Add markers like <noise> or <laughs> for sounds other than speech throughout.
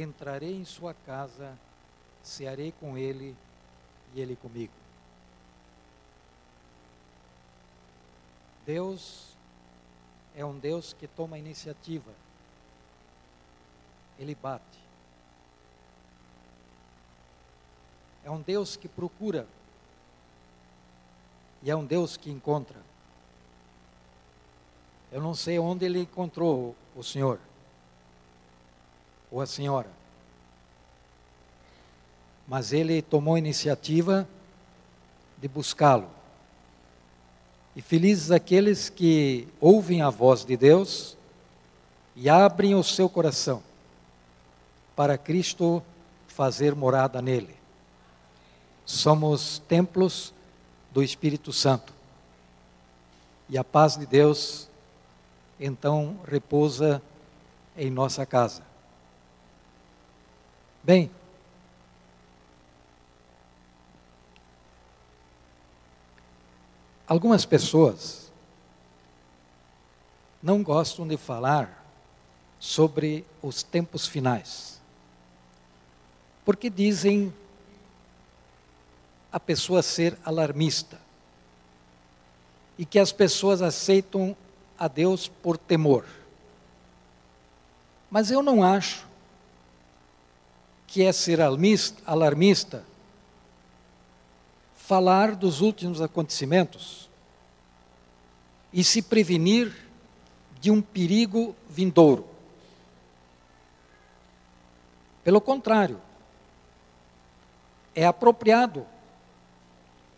entrarei em sua casa, cearei com ele e ele comigo. Deus é um Deus que toma iniciativa. Ele bate. É um Deus que procura. E é um Deus que encontra. Eu não sei onde ele encontrou o Senhor ou a senhora. Mas ele tomou a iniciativa de buscá-lo. E felizes aqueles que ouvem a voz de Deus e abrem o seu coração para Cristo fazer morada nele. Somos templos do Espírito Santo. E a paz de Deus então repousa em nossa casa. Bem, algumas pessoas não gostam de falar sobre os tempos finais, porque dizem a pessoa ser alarmista e que as pessoas aceitam a Deus por temor. Mas eu não acho que é ser alarmista, falar dos últimos acontecimentos e se prevenir de um perigo vindouro. Pelo contrário, é apropriado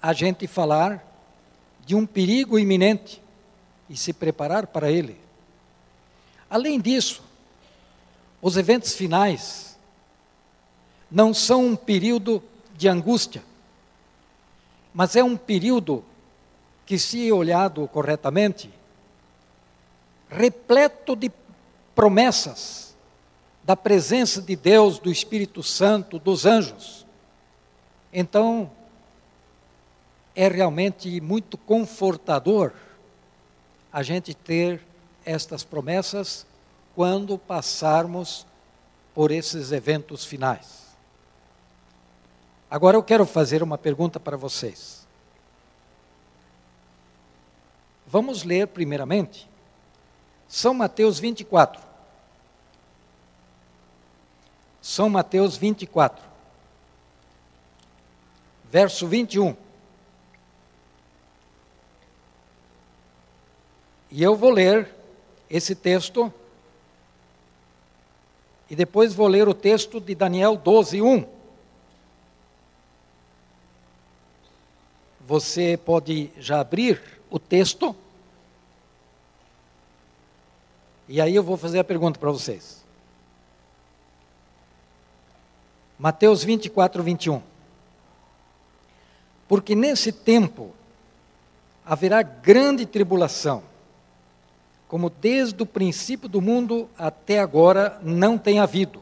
a gente falar de um perigo iminente e se preparar para ele. Além disso, os eventos finais não são um período de angústia, mas é um período que, se olhado corretamente, repleto de promessas da presença de Deus, do Espírito Santo, dos anjos. Então, é realmente muito confortador a gente ter estas promessas quando passarmos por esses eventos finais. Agora eu quero fazer uma pergunta para vocês. Vamos ler primeiramente São Mateus 24. São Mateus 24, verso 21. E eu vou ler esse texto, e depois vou ler o texto de Daniel 12, 1. Você pode já abrir o texto. E aí eu vou fazer a pergunta para vocês. Mateus 24, 21. Porque nesse tempo haverá grande tribulação, como desde o princípio do mundo até agora não tem havido,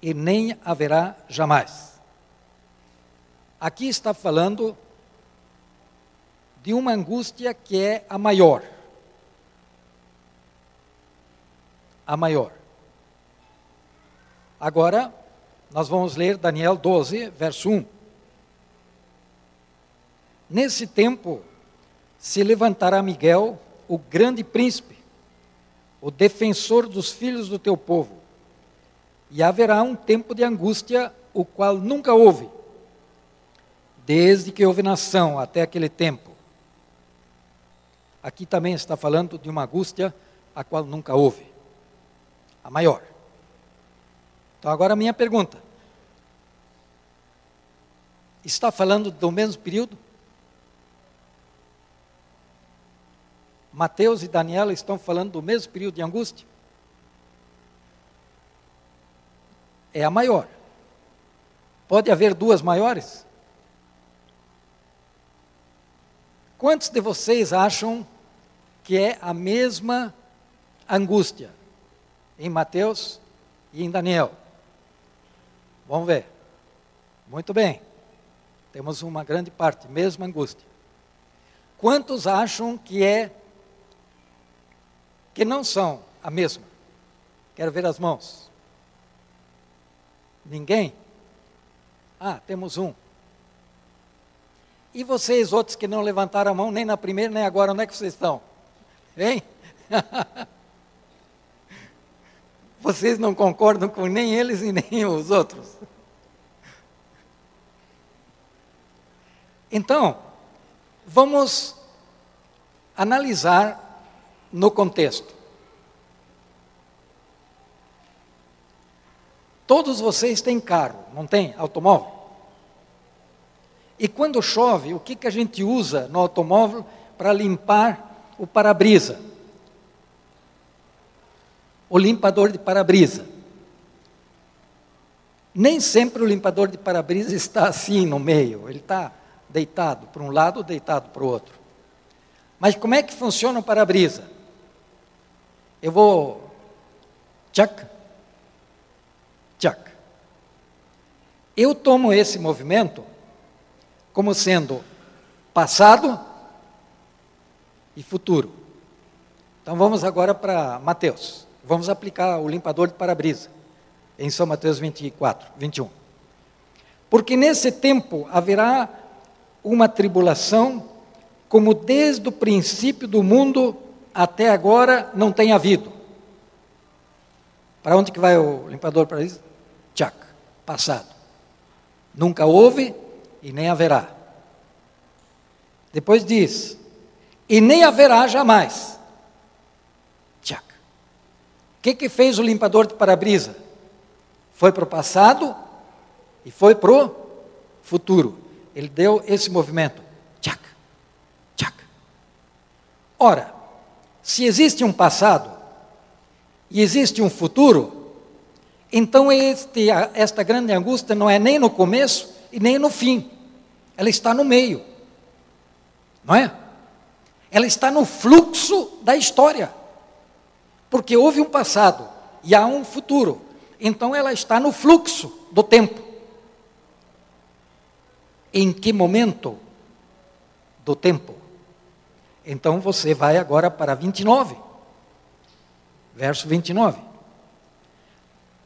e nem haverá jamais. Aqui está falando de uma angústia que é a maior. A maior. Agora, nós vamos ler Daniel 12, verso 1. Nesse tempo se levantará Miguel, o grande príncipe, o defensor dos filhos do teu povo, e haverá um tempo de angústia, o qual nunca houve, desde que houve nação até aquele tempo Aqui também está falando de uma angústia a qual nunca houve, a maior. Então, agora a minha pergunta: está falando do mesmo período? Mateus e Daniela estão falando do mesmo período de angústia? É a maior. Pode haver duas maiores? Quantos de vocês acham que é a mesma angústia em Mateus e em Daniel? Vamos ver. Muito bem. Temos uma grande parte, mesma angústia. Quantos acham que é que não são a mesma? Quero ver as mãos. Ninguém? Ah, temos um. E vocês, outros que não levantaram a mão, nem na primeira, nem agora, onde é que vocês estão? Hein? <laughs> vocês não concordam com nem eles e nem os outros. Então, vamos analisar no contexto. Todos vocês têm carro, não tem? Automóvel? E quando chove, o que, que a gente usa no automóvel para limpar o para-brisa? O limpador de para-brisa. Nem sempre o limpador de para-brisa está assim no meio, ele está deitado para um lado, deitado para o outro. Mas como é que funciona o para-brisa? Eu vou. Tchac, tchac. Eu tomo esse movimento como sendo passado e futuro. Então vamos agora para Mateus. Vamos aplicar o limpador de para-brisa em São Mateus 24, 21. Porque nesse tempo haverá uma tribulação como desde o princípio do mundo até agora não tem havido. Para onde que vai o limpador para isso? Tchac, passado. Nunca houve e nem haverá. Depois diz: e nem haverá jamais. Tchac. O que, que fez o limpador de para-brisa? Foi para o passado e foi para o futuro. Ele deu esse movimento. Tchac, tchac. Ora, se existe um passado e existe um futuro, então este, esta grande angústia não é nem no começo e nem no fim. Ela está no meio. Não é? Ela está no fluxo da história. Porque houve um passado e há um futuro. Então ela está no fluxo do tempo. Em que momento do tempo? Então você vai agora para 29. Verso 29.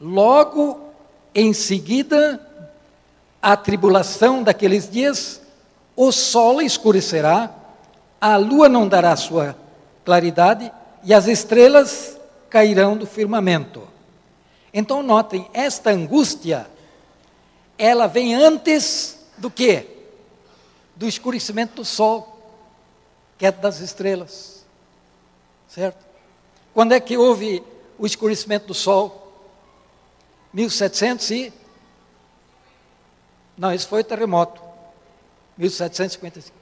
Logo em seguida a tribulação daqueles dias, o sol escurecerá, a lua não dará sua claridade e as estrelas cairão do firmamento. Então notem, esta angústia, ela vem antes do que? Do escurecimento do sol, queda das estrelas. Certo? Quando é que houve o escurecimento do sol? 1700 e não, esse foi o terremoto. 1755.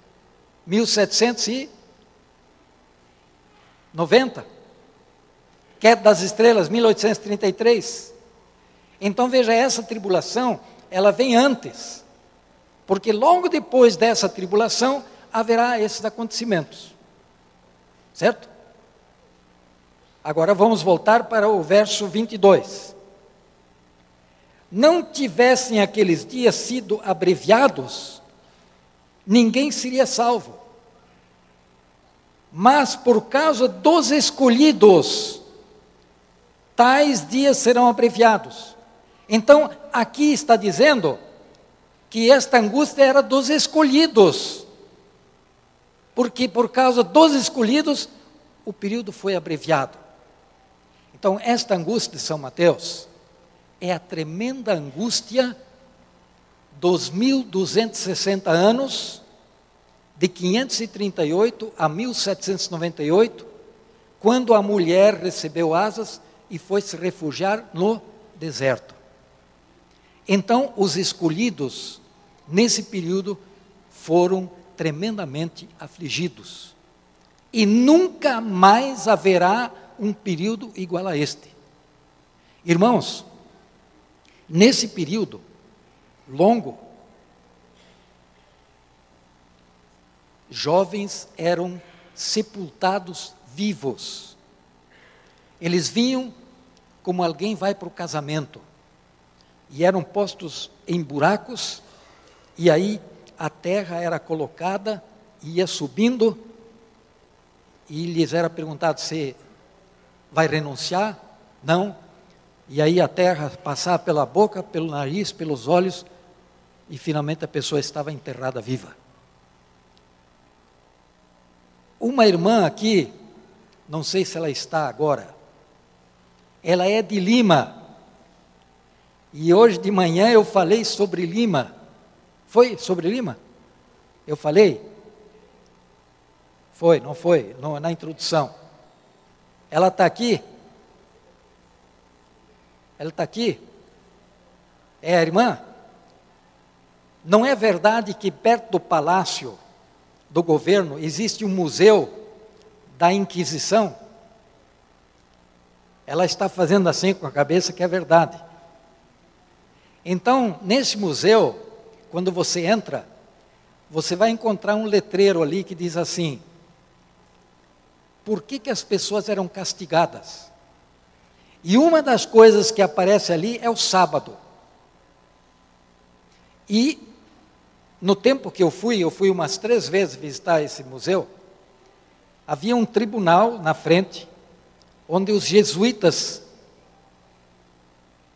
1790. Queda das estrelas, 1833. Então veja, essa tribulação, ela vem antes. Porque logo depois dessa tribulação haverá esses acontecimentos. Certo? Agora vamos voltar para o verso 22 não tivessem aqueles dias sido abreviados, ninguém seria salvo. Mas por causa dos escolhidos, tais dias serão abreviados. Então, aqui está dizendo que esta angústia era dos escolhidos. Porque por causa dos escolhidos, o período foi abreviado. Então, esta angústia de São Mateus, é a tremenda angústia dos 1260 anos, de 538 a 1798, quando a mulher recebeu asas e foi se refugiar no deserto. Então, os escolhidos, nesse período, foram tremendamente afligidos. E nunca mais haverá um período igual a este. Irmãos, Nesse período longo, jovens eram sepultados vivos. Eles vinham como alguém vai para o casamento e eram postos em buracos, e aí a terra era colocada, ia subindo, e lhes era perguntado se vai renunciar? Não. E aí a terra passar pela boca, pelo nariz, pelos olhos, e finalmente a pessoa estava enterrada viva. Uma irmã aqui, não sei se ela está agora, ela é de Lima. E hoje de manhã eu falei sobre Lima. Foi sobre Lima? Eu falei? Foi, não foi? No, na introdução. Ela está aqui? Ela está aqui? É a irmã? Não é verdade que perto do palácio do governo existe um museu da Inquisição? Ela está fazendo assim com a cabeça que é verdade. Então, nesse museu, quando você entra, você vai encontrar um letreiro ali que diz assim: Por que, que as pessoas eram castigadas? E uma das coisas que aparece ali é o sábado. E no tempo que eu fui, eu fui umas três vezes visitar esse museu, havia um tribunal na frente, onde os jesuítas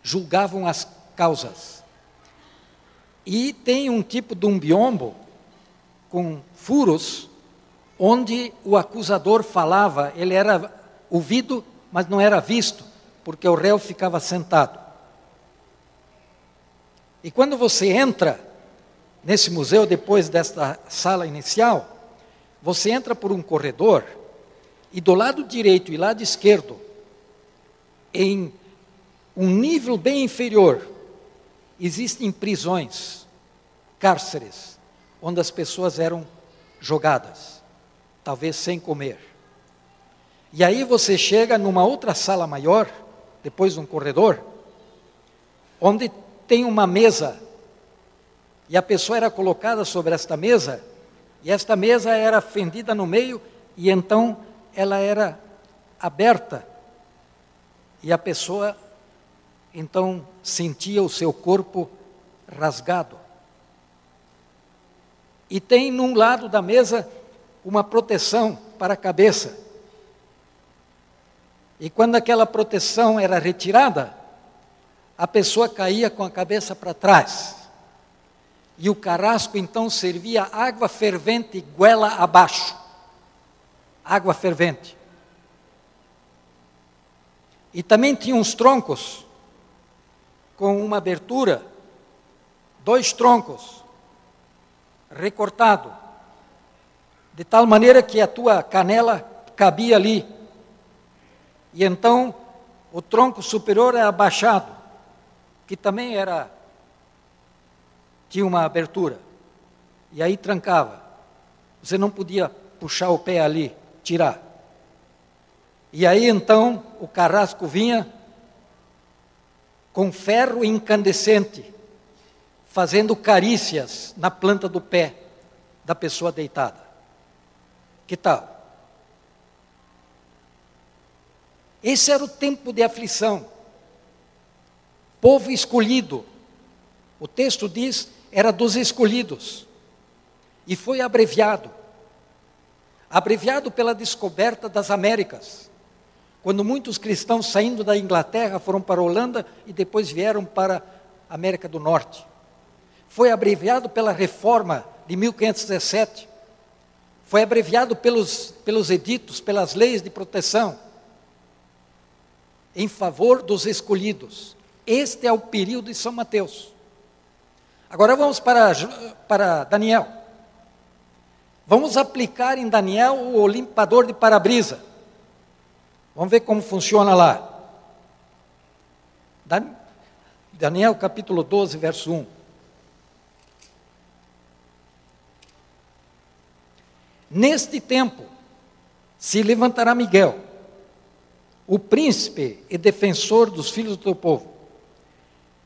julgavam as causas. E tem um tipo de um biombo com furos, onde o acusador falava, ele era ouvido, mas não era visto, porque o réu ficava sentado. E quando você entra nesse museu, depois desta sala inicial, você entra por um corredor e do lado direito e lado esquerdo, em um nível bem inferior, existem prisões, cárceres, onde as pessoas eram jogadas, talvez sem comer. E aí você chega numa outra sala maior, depois de um corredor, onde tem uma mesa e a pessoa era colocada sobre esta mesa, e esta mesa era fendida no meio, e então ela era aberta, e a pessoa então sentia o seu corpo rasgado. E tem num lado da mesa uma proteção para a cabeça. E quando aquela proteção era retirada, a pessoa caía com a cabeça para trás. E o carrasco então servia água fervente goela abaixo. Água fervente. E também tinha uns troncos com uma abertura, dois troncos, recortado, de tal maneira que a tua canela cabia ali. E então o tronco superior é abaixado, que também era tinha uma abertura. E aí trancava. Você não podia puxar o pé ali, tirar. E aí então o carrasco vinha com ferro incandescente, fazendo carícias na planta do pé da pessoa deitada. Que tal? Esse era o tempo de aflição. Povo escolhido. O texto diz era dos escolhidos e foi abreviado abreviado pela descoberta das Américas. Quando muitos cristãos saindo da Inglaterra foram para a Holanda e depois vieram para a América do Norte. Foi abreviado pela reforma de 1517. Foi abreviado pelos, pelos editos, pelas leis de proteção, em favor dos escolhidos. Este é o período de São Mateus. Agora vamos para, para Daniel. Vamos aplicar em Daniel o limpador de para-brisa. Vamos ver como funciona lá. Daniel capítulo 12, verso 1. Neste tempo se levantará Miguel, o príncipe e defensor dos filhos do teu povo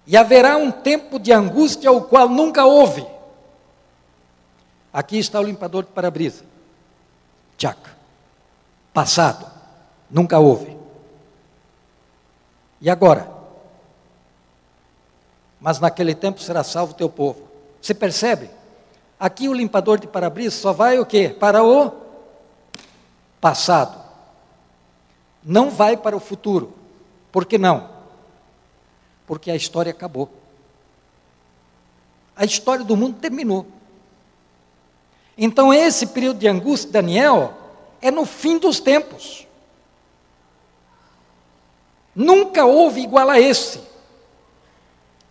e haverá um tempo de angústia o qual nunca houve. Aqui está o limpador de para-brisa. Tchac. Passado. Nunca houve. E agora? Mas naquele tempo será salvo o teu povo. Você percebe? Aqui o limpador de para-brisa só vai o quê? Para o passado. Não vai para o futuro. Por que não? porque a história acabou. A história do mundo terminou. Então, esse período de angústia de Daniel é no fim dos tempos. Nunca houve igual a esse.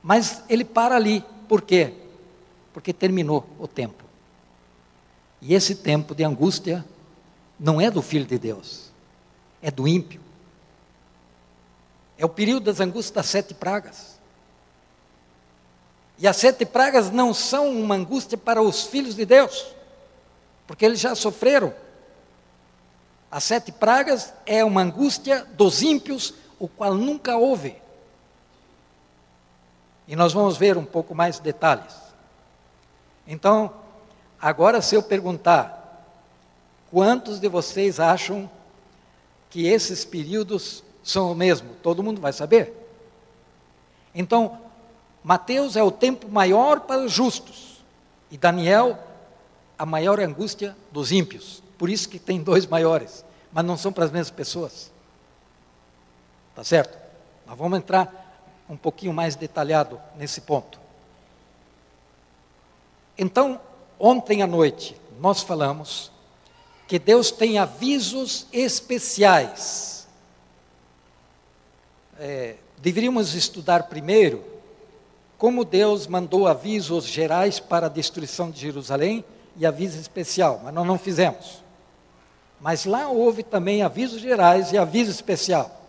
Mas ele para ali. Por quê? Porque terminou o tempo. E esse tempo de angústia não é do Filho de Deus, é do ímpio. É o período das angústias das sete pragas. E as sete pragas não são uma angústia para os filhos de Deus, porque eles já sofreram. As sete pragas é uma angústia dos ímpios, o qual nunca houve. E nós vamos ver um pouco mais detalhes. Então, agora se eu perguntar, quantos de vocês acham que esses períodos são o mesmo? Todo mundo vai saber. Então, Mateus é o tempo maior para os justos, e Daniel, a maior angústia dos ímpios. Por isso que tem dois maiores, mas não são para as mesmas pessoas. Tá certo? Mas vamos entrar um pouquinho mais detalhado nesse ponto. Então, ontem à noite, nós falamos que Deus tem avisos especiais. É, deveríamos estudar primeiro como Deus mandou avisos gerais para a destruição de Jerusalém e aviso especial, mas nós não fizemos. Mas lá houve também avisos gerais e aviso especial.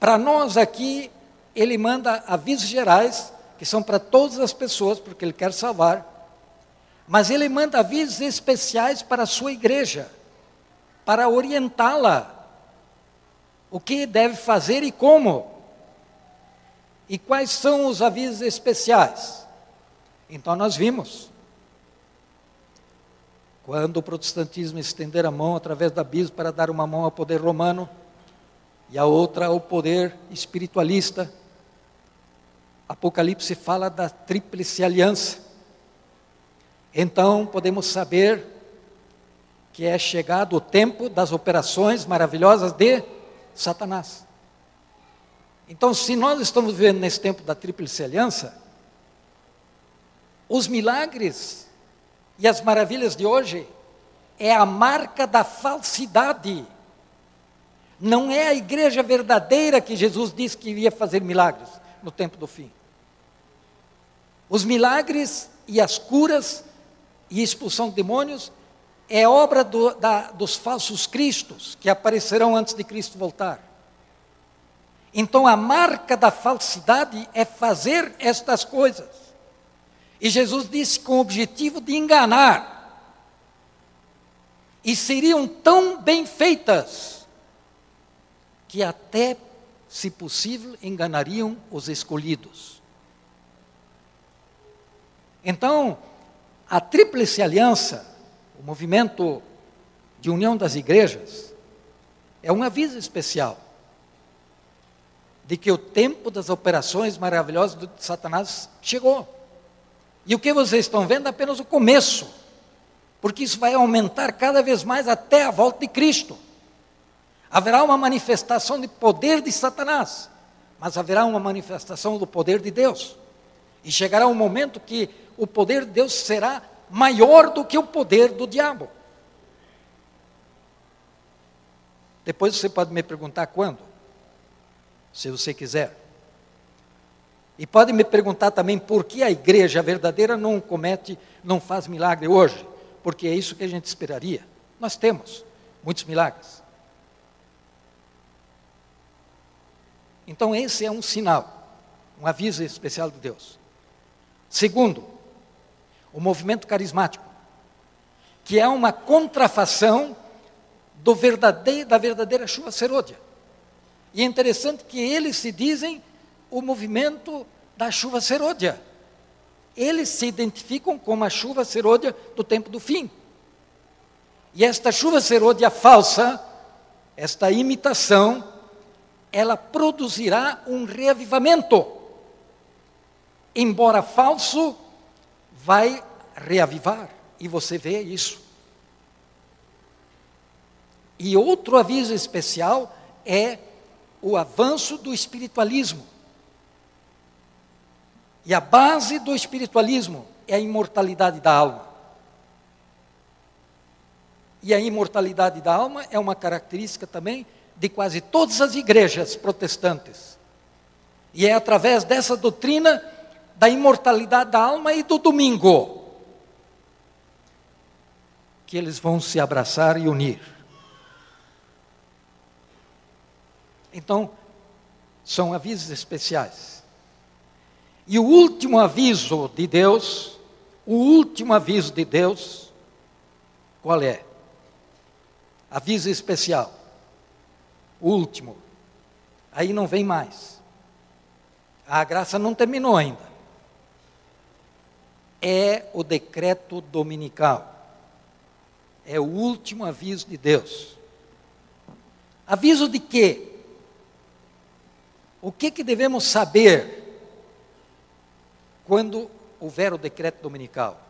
Para nós aqui, ele manda avisos gerais, que são para todas as pessoas, porque ele quer salvar. Mas ele manda avisos especiais para a sua igreja, para orientá-la. O que deve fazer e como. E quais são os avisos especiais? Então nós vimos. Quando o protestantismo estender a mão através da bispo para dar uma mão ao poder romano, e a outra ao poder espiritualista. Apocalipse fala da tríplice aliança. Então podemos saber que é chegado o tempo das operações maravilhosas de Satanás. Então, se nós estamos vivendo nesse tempo da tríplice aliança, os milagres e as maravilhas de hoje é a marca da falsidade não é a igreja verdadeira que Jesus disse que iria fazer milagres no tempo do fim. Os milagres e as curas e expulsão de demônios é obra do, da, dos falsos cristos que aparecerão antes de Cristo voltar. Então a marca da falsidade é fazer estas coisas. E Jesus disse com o objetivo de enganar. E seriam tão bem feitas que até, se possível, enganariam os escolhidos. Então, a Tríplice Aliança, o movimento de união das igrejas, é um aviso especial de que o tempo das operações maravilhosas de Satanás chegou. E o que vocês estão vendo é apenas o começo, porque isso vai aumentar cada vez mais até a volta de Cristo. Haverá uma manifestação de poder de Satanás, mas haverá uma manifestação do poder de Deus. E chegará um momento que o poder de Deus será maior do que o poder do diabo. Depois você pode me perguntar quando, se você quiser. E pode me perguntar também por que a igreja verdadeira não comete, não faz milagre hoje, porque é isso que a gente esperaria. Nós temos muitos milagres. Então, esse é um sinal, um aviso especial de Deus. Segundo, o movimento carismático, que é uma contrafação do verdadeiro, da verdadeira chuva serôdia. E é interessante que eles se dizem o movimento da chuva serôdia. Eles se identificam como a chuva serôdia do tempo do fim. E esta chuva serôdia falsa, esta imitação, ela produzirá um reavivamento. Embora falso, vai reavivar, e você vê isso. E outro aviso especial é o avanço do espiritualismo, E a base do espiritualismo é a imortalidade da alma. E a imortalidade da alma é uma característica também de quase todas as igrejas protestantes. E é através dessa doutrina da imortalidade da alma e do domingo que eles vão se abraçar e unir. Então, são avisos especiais. E o último aviso de Deus, o último aviso de Deus, qual é? Aviso especial. O último. Aí não vem mais. A graça não terminou ainda. É o decreto dominical. É o último aviso de Deus. Aviso de quê? O que, que devemos saber quando houver o decreto dominical?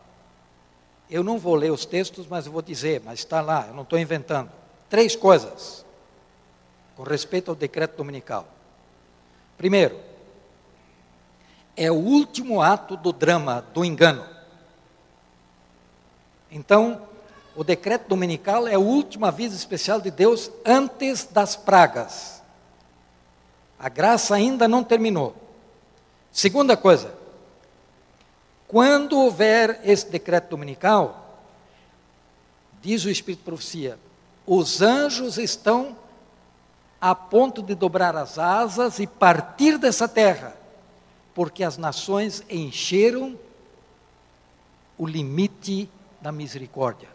Eu não vou ler os textos, mas eu vou dizer, mas está lá, eu não estou inventando. Três coisas com respeito ao decreto dominical. Primeiro, é o último ato do drama do engano. Então, o decreto dominical é o último aviso especial de Deus antes das pragas. A graça ainda não terminou. Segunda coisa, quando houver esse decreto dominical, diz o Espírito de Profecia, os anjos estão a ponto de dobrar as asas e partir dessa terra, porque as nações encheram o limite da misericórdia.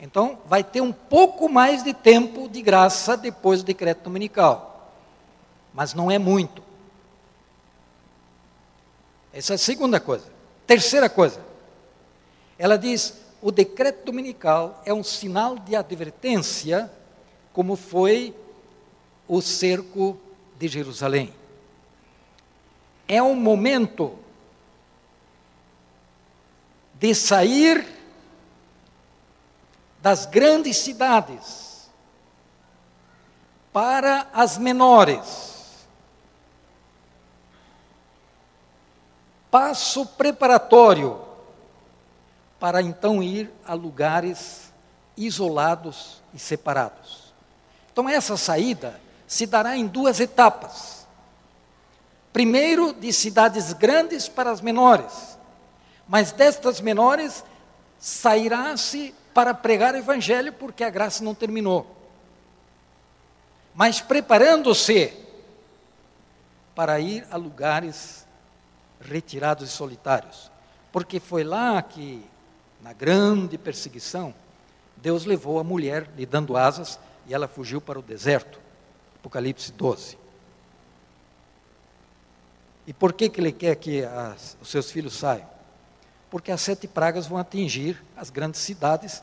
Então, vai ter um pouco mais de tempo de graça depois do decreto dominical mas não é muito. Essa é a segunda coisa. Terceira coisa, ela diz: o decreto dominical é um sinal de advertência, como foi o cerco de Jerusalém. É um momento de sair das grandes cidades para as menores passo preparatório para então ir a lugares isolados e separados. Então, essa saída se dará em duas etapas. Primeiro, de cidades grandes para as menores, mas destas menores sairá-se para pregar o Evangelho, porque a graça não terminou. Mas preparando-se para ir a lugares retirados e solitários. Porque foi lá que, na grande perseguição, Deus levou a mulher lhe dando asas e ela fugiu para o deserto. Apocalipse 12. E por que, que ele quer que as, os seus filhos saiam? Porque as sete pragas vão atingir as grandes cidades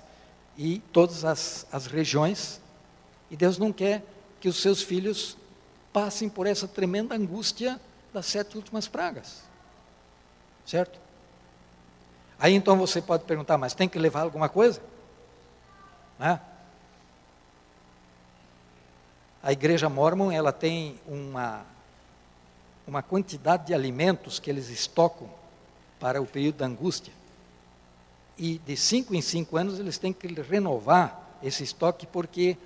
e todas as, as regiões, e Deus não quer que os seus filhos passem por essa tremenda angústia das sete últimas pragas. Certo? Aí então você pode perguntar, mas tem que levar alguma coisa? Né? A igreja mormon, ela tem uma, uma quantidade de alimentos que eles estocam para o período da angústia. E de cinco em cinco anos eles têm que renovar esse estoque porque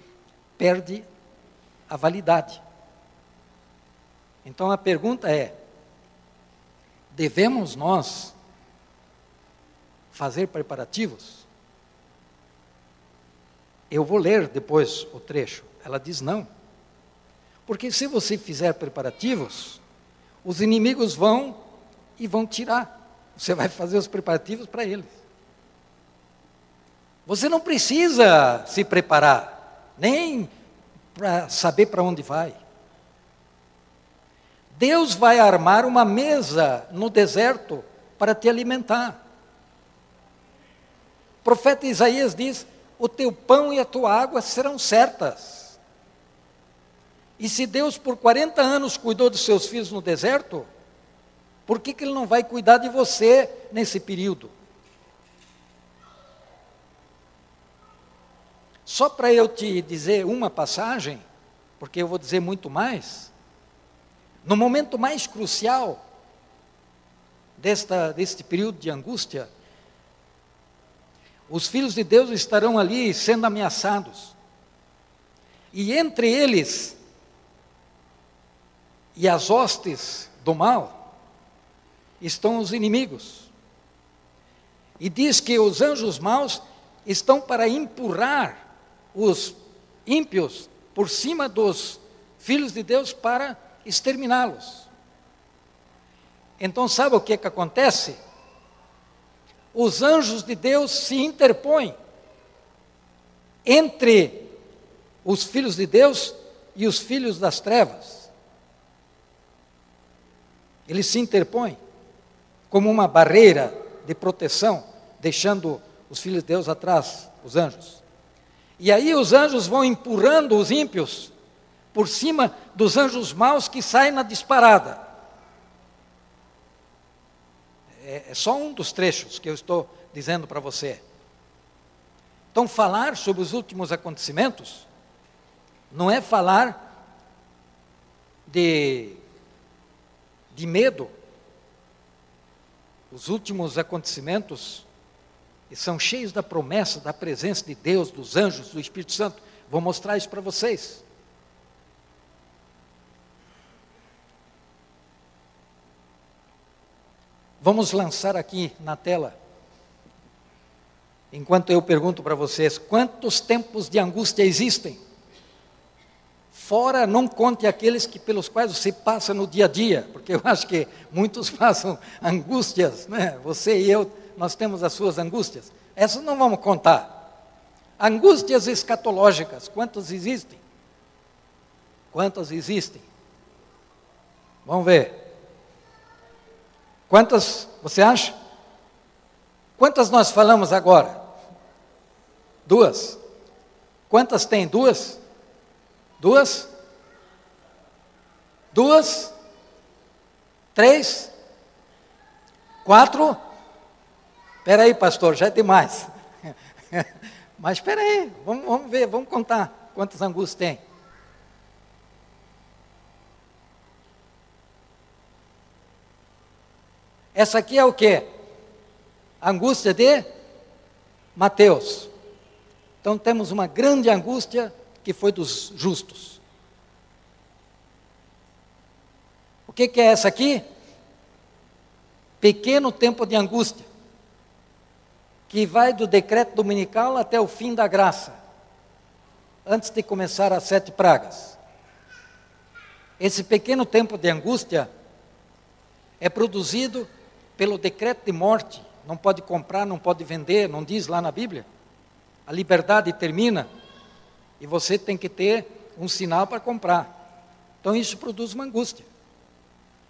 perde a validade. Então a pergunta é: devemos nós fazer preparativos? Eu vou ler depois o trecho. Ela diz não. Porque se você fizer preparativos, os inimigos vão e vão tirar. Você vai fazer os preparativos para eles. Você não precisa se preparar, nem para saber para onde vai. Deus vai armar uma mesa no deserto para te alimentar. O profeta Isaías diz: O teu pão e a tua água serão certas. E se Deus por 40 anos cuidou dos seus filhos no deserto, por que, que Ele não vai cuidar de você nesse período? Só para eu te dizer uma passagem, porque eu vou dizer muito mais. No momento mais crucial, desta, deste período de angústia, os filhos de Deus estarão ali sendo ameaçados. E entre eles e as hostes do mal estão os inimigos. E diz que os anjos maus estão para empurrar os ímpios por cima dos filhos de Deus para exterminá-los. Então, sabe o que, que acontece? os anjos de Deus se interpõem entre os filhos de Deus e os filhos das trevas. Eles se interpõem como uma barreira de proteção, deixando os filhos de Deus atrás, os anjos. E aí os anjos vão empurrando os ímpios por cima dos anjos maus que saem na disparada é, é só um dos trechos que eu estou dizendo para você. Então, falar sobre os últimos acontecimentos não é falar de, de medo. Os últimos acontecimentos são cheios da promessa, da presença de Deus, dos anjos, do Espírito Santo. Vou mostrar isso para vocês. Vamos lançar aqui na tela, enquanto eu pergunto para vocês: quantos tempos de angústia existem? Fora, não conte aqueles que, pelos quais você passa no dia a dia, porque eu acho que muitos <laughs> passam angústias, né? Você e eu, nós temos as suas angústias. Essas não vamos contar. Angústias escatológicas, quantas existem? Quantas existem? Vamos ver. Quantas você acha? Quantas nós falamos agora? Duas. Quantas tem? Duas? Duas? Duas? Três? Quatro? Espera aí, pastor, já é demais. <laughs> Mas espera aí, vamos, vamos ver, vamos contar quantas angústias tem. Essa aqui é o que? Angústia de Mateus. Então temos uma grande angústia que foi dos justos. O que, que é essa aqui? Pequeno tempo de angústia, que vai do decreto dominical até o fim da graça, antes de começar as sete pragas. Esse pequeno tempo de angústia é produzido pelo decreto de morte, não pode comprar, não pode vender, não diz lá na Bíblia. A liberdade termina e você tem que ter um sinal para comprar. Então isso produz uma angústia.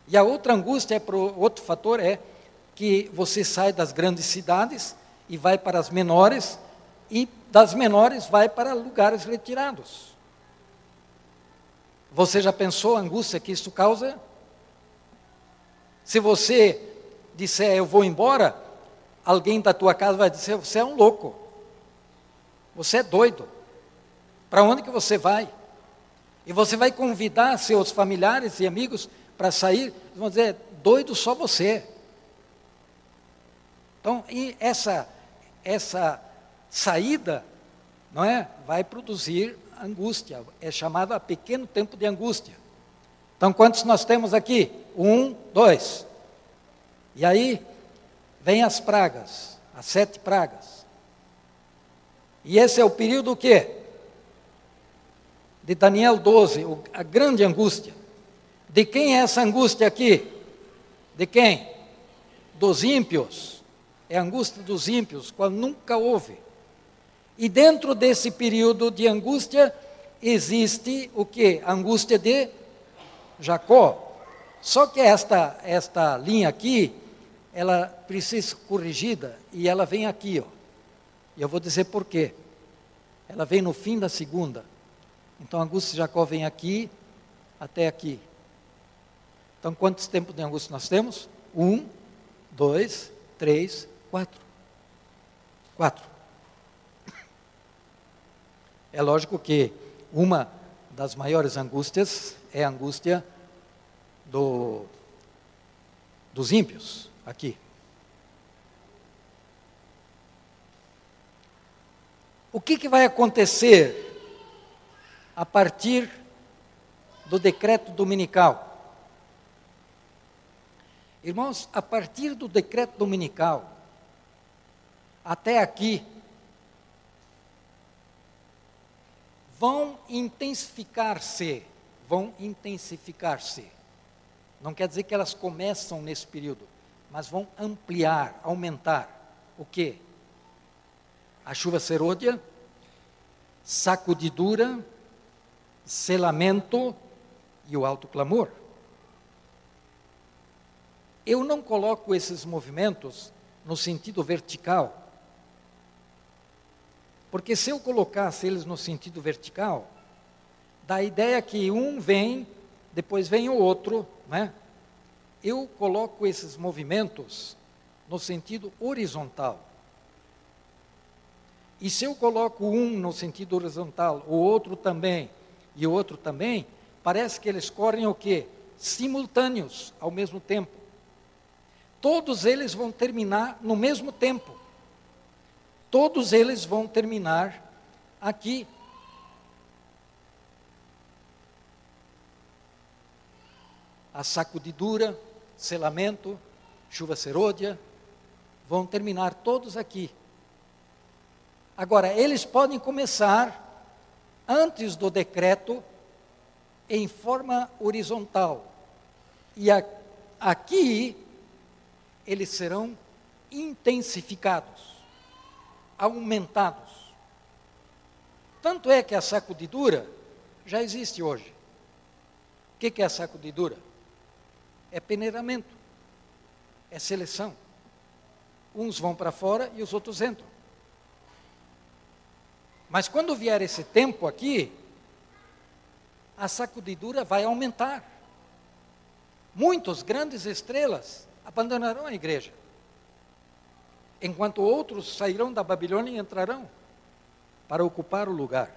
E a outra angústia, é pro, outro fator é que você sai das grandes cidades e vai para as menores, e das menores vai para lugares retirados. Você já pensou a angústia que isso causa? Se você disser eu vou embora, alguém da tua casa vai dizer você é um louco. Você é doido. Para onde que você vai? E você vai convidar seus familiares e amigos para sair, vão dizer, doido só você. Então, e essa essa saída, não é, vai produzir angústia. É chamado a pequeno tempo de angústia. Então, quantos nós temos aqui? Um, dois. E aí vem as pragas, as sete pragas. E esse é o período o quê? De Daniel 12, a grande angústia. De quem é essa angústia aqui? De quem? Dos ímpios. É a angústia dos ímpios, qual nunca houve. E dentro desse período de angústia existe o que? A angústia de Jacó. Só que esta, esta linha aqui, ela precisa ser corrigida e ela vem aqui, ó. E eu vou dizer por quê. Ela vem no fim da segunda. Então a angústia de Jacó vem aqui até aqui. Então quantos tempos de angústia nós temos? Um, dois, três, quatro. Quatro. É lógico que uma das maiores angústias é a angústia do, dos ímpios, aqui. O que, que vai acontecer a partir do decreto dominical? Irmãos, a partir do decreto dominical, até aqui, vão intensificar-se, vão intensificar-se. Não quer dizer que elas começam nesse período, mas vão ampliar, aumentar. O quê? A chuva serôdia, sacudidura, selamento e o alto clamor. Eu não coloco esses movimentos no sentido vertical, porque se eu colocasse eles no sentido vertical, dá a ideia que um vem, depois vem o outro, né? Eu coloco esses movimentos no sentido horizontal. E se eu coloco um no sentido horizontal, o outro também, e o outro também, parece que eles correm o quê? Simultâneos, ao mesmo tempo. Todos eles vão terminar no mesmo tempo. Todos eles vão terminar aqui. A sacudidura, selamento, chuva serôdia, vão terminar todos aqui. Agora, eles podem começar antes do decreto em forma horizontal. E a, aqui eles serão intensificados aumentados. Tanto é que a sacudidura já existe hoje. O que é a sacudidura? É peneiramento, é seleção. Uns vão para fora e os outros entram. Mas quando vier esse tempo aqui, a sacudidura vai aumentar. Muitos grandes estrelas abandonarão a igreja enquanto outros sairão da Babilônia e entrarão para ocupar o lugar.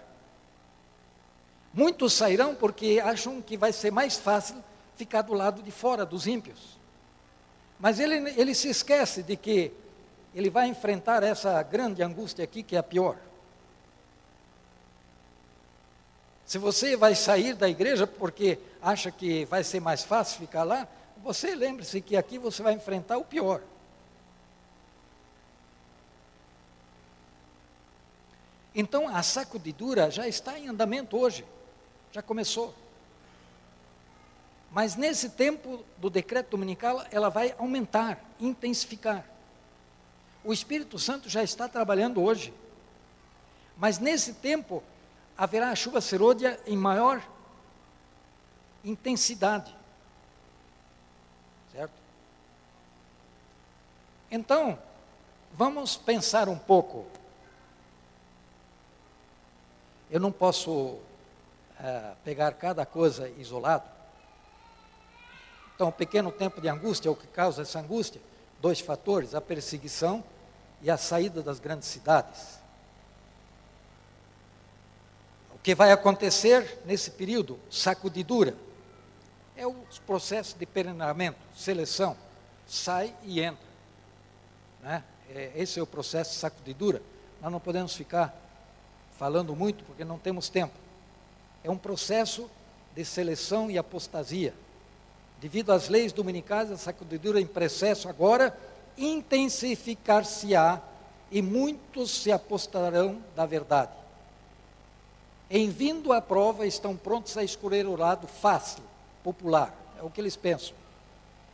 Muitos sairão porque acham que vai ser mais fácil ficar do lado de fora dos ímpios. Mas ele, ele se esquece de que ele vai enfrentar essa grande angústia aqui, que é a pior. Se você vai sair da igreja porque acha que vai ser mais fácil ficar lá, você lembre-se que aqui você vai enfrentar o pior. Então a sacudidura já está em andamento hoje, já começou. Mas nesse tempo do decreto dominical, ela vai aumentar, intensificar. O Espírito Santo já está trabalhando hoje. Mas nesse tempo, haverá chuva serôdia em maior intensidade. Certo? Então, vamos pensar um pouco eu não posso é, pegar cada coisa isolado. Então, o pequeno tempo de angústia, o que causa essa angústia? Dois fatores: a perseguição e a saída das grandes cidades. O que vai acontecer nesse período? Sacudidura. É o processo de perenamento, seleção. Sai e entra. Né? É, esse é o processo de sacudidura. Nós não podemos ficar falando muito porque não temos tempo. É um processo de seleção e apostasia. Devido às leis dominicais, a sacudidura em processo agora intensificar-se-á e muitos se apostarão da verdade. Em vindo à prova, estão prontos a escolher o lado fácil, popular, é o que eles pensam.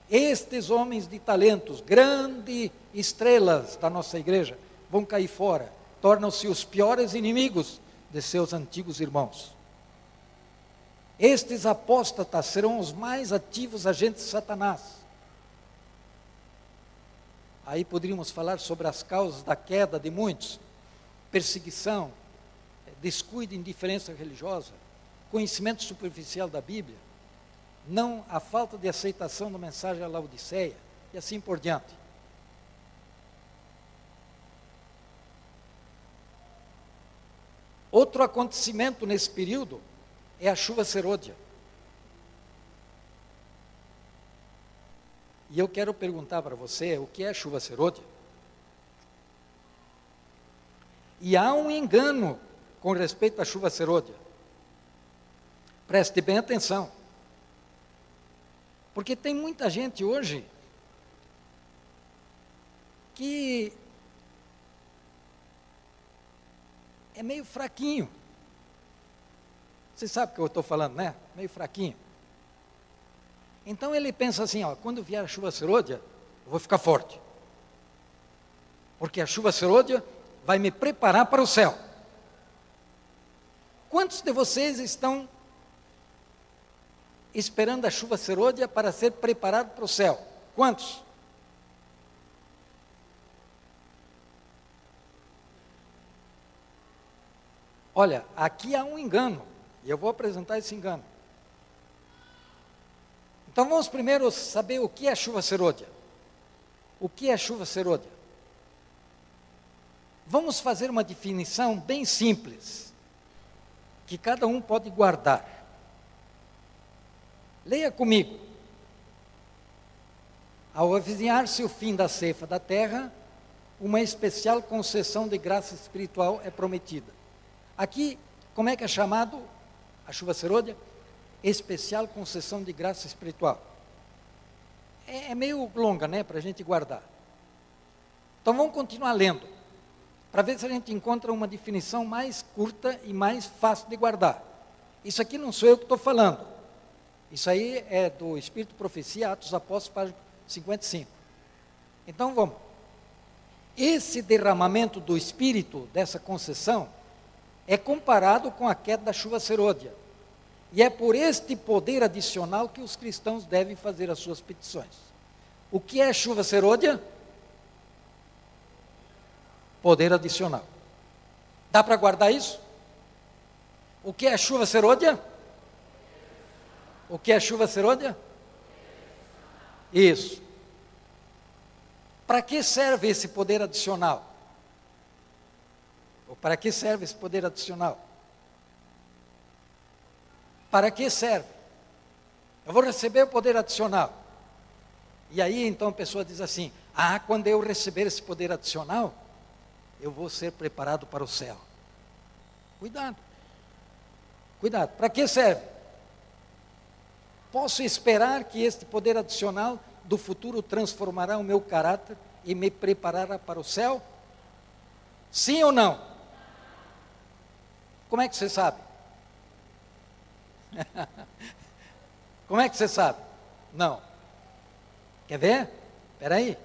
Estes homens de talentos, grandes estrelas da nossa igreja, vão cair fora tornam-se os piores inimigos de seus antigos irmãos. Estes apóstatas serão os mais ativos agentes de Satanás. Aí poderíamos falar sobre as causas da queda de muitos: perseguição, descuido indiferença religiosa, conhecimento superficial da Bíblia, não a falta de aceitação da mensagem à Laodiceia e assim por diante. Outro acontecimento nesse período é a chuva serôdia. E eu quero perguntar para você o que é chuva serôdia. E há um engano com respeito à chuva serôdia. Preste bem atenção. Porque tem muita gente hoje que é meio fraquinho. Você sabe o que eu estou falando, né? Meio fraquinho. Então ele pensa assim, ó, quando vier a chuva serôdia, eu vou ficar forte. Porque a chuva serôdia vai me preparar para o céu. Quantos de vocês estão esperando a chuva serôdia para ser preparado para o céu? Quantos? Olha, aqui há um engano, e eu vou apresentar esse engano. Então vamos primeiro saber o que é chuva serôdia. O que é chuva serôdia? Vamos fazer uma definição bem simples, que cada um pode guardar. Leia comigo. Ao avizinhar-se o fim da ceifa da terra, uma especial concessão de graça espiritual é prometida. Aqui, como é que é chamado a chuva serôdia? Especial concessão de graça espiritual. É, é meio longa, né, para a gente guardar. Então vamos continuar lendo, para ver se a gente encontra uma definição mais curta e mais fácil de guardar. Isso aqui não sou eu que estou falando. Isso aí é do Espírito Profecia, Atos Apóstolos, página 55. Então vamos. Esse derramamento do Espírito, dessa concessão, é comparado com a queda da chuva serôdia. E é por este poder adicional que os cristãos devem fazer as suas petições. O que é chuva serôdia? Poder adicional. Dá para guardar isso? O que é chuva serôdia? O que é chuva serôdia? Isso. Para que serve esse poder adicional? Ou para que serve esse poder adicional? Para que serve? Eu vou receber o poder adicional. E aí então a pessoa diz assim: Ah, quando eu receber esse poder adicional, eu vou ser preparado para o céu. Cuidado. Cuidado. Para que serve? Posso esperar que este poder adicional do futuro transformará o meu caráter e me preparará para o céu? Sim ou não? Como é que você sabe? <laughs> Como é que você sabe? Não. Quer ver? Espera aí.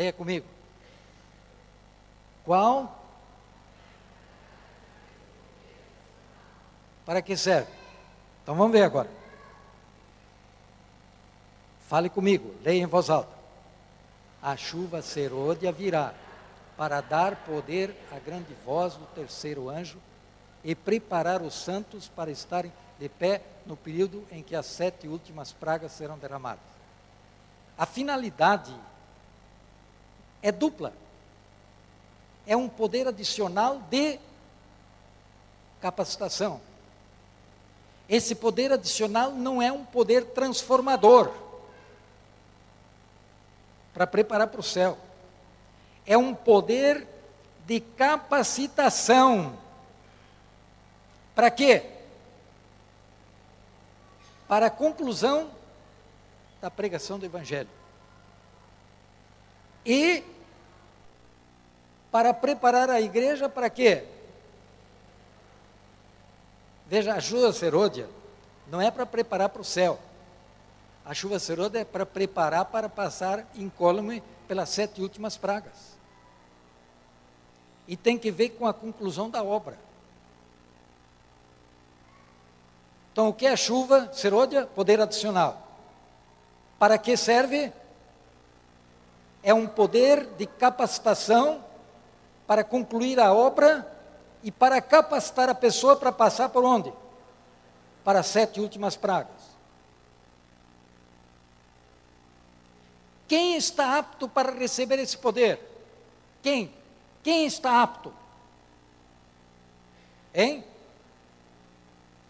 Leia comigo. Qual? Para que serve? Então vamos ver agora. Fale comigo, leia em voz alta. A chuva serôdia virá para dar poder à grande voz do terceiro anjo e preparar os santos para estarem de pé no período em que as sete últimas pragas serão derramadas. A finalidade é dupla. É um poder adicional de capacitação. Esse poder adicional não é um poder transformador para preparar para o céu. É um poder de capacitação. Para quê? Para a conclusão da pregação do Evangelho e para preparar a igreja para quê? Veja, a chuva serôdia não é para preparar para o céu. A chuva serôdia é para preparar para passar incólume pelas sete últimas pragas. E tem que ver com a conclusão da obra. Então, o que é chuva serôdia? Poder adicional. Para que serve? É um poder de capacitação para concluir a obra e para capacitar a pessoa para passar por onde? Para as sete últimas pragas. Quem está apto para receber esse poder? Quem? Quem está apto? Hein?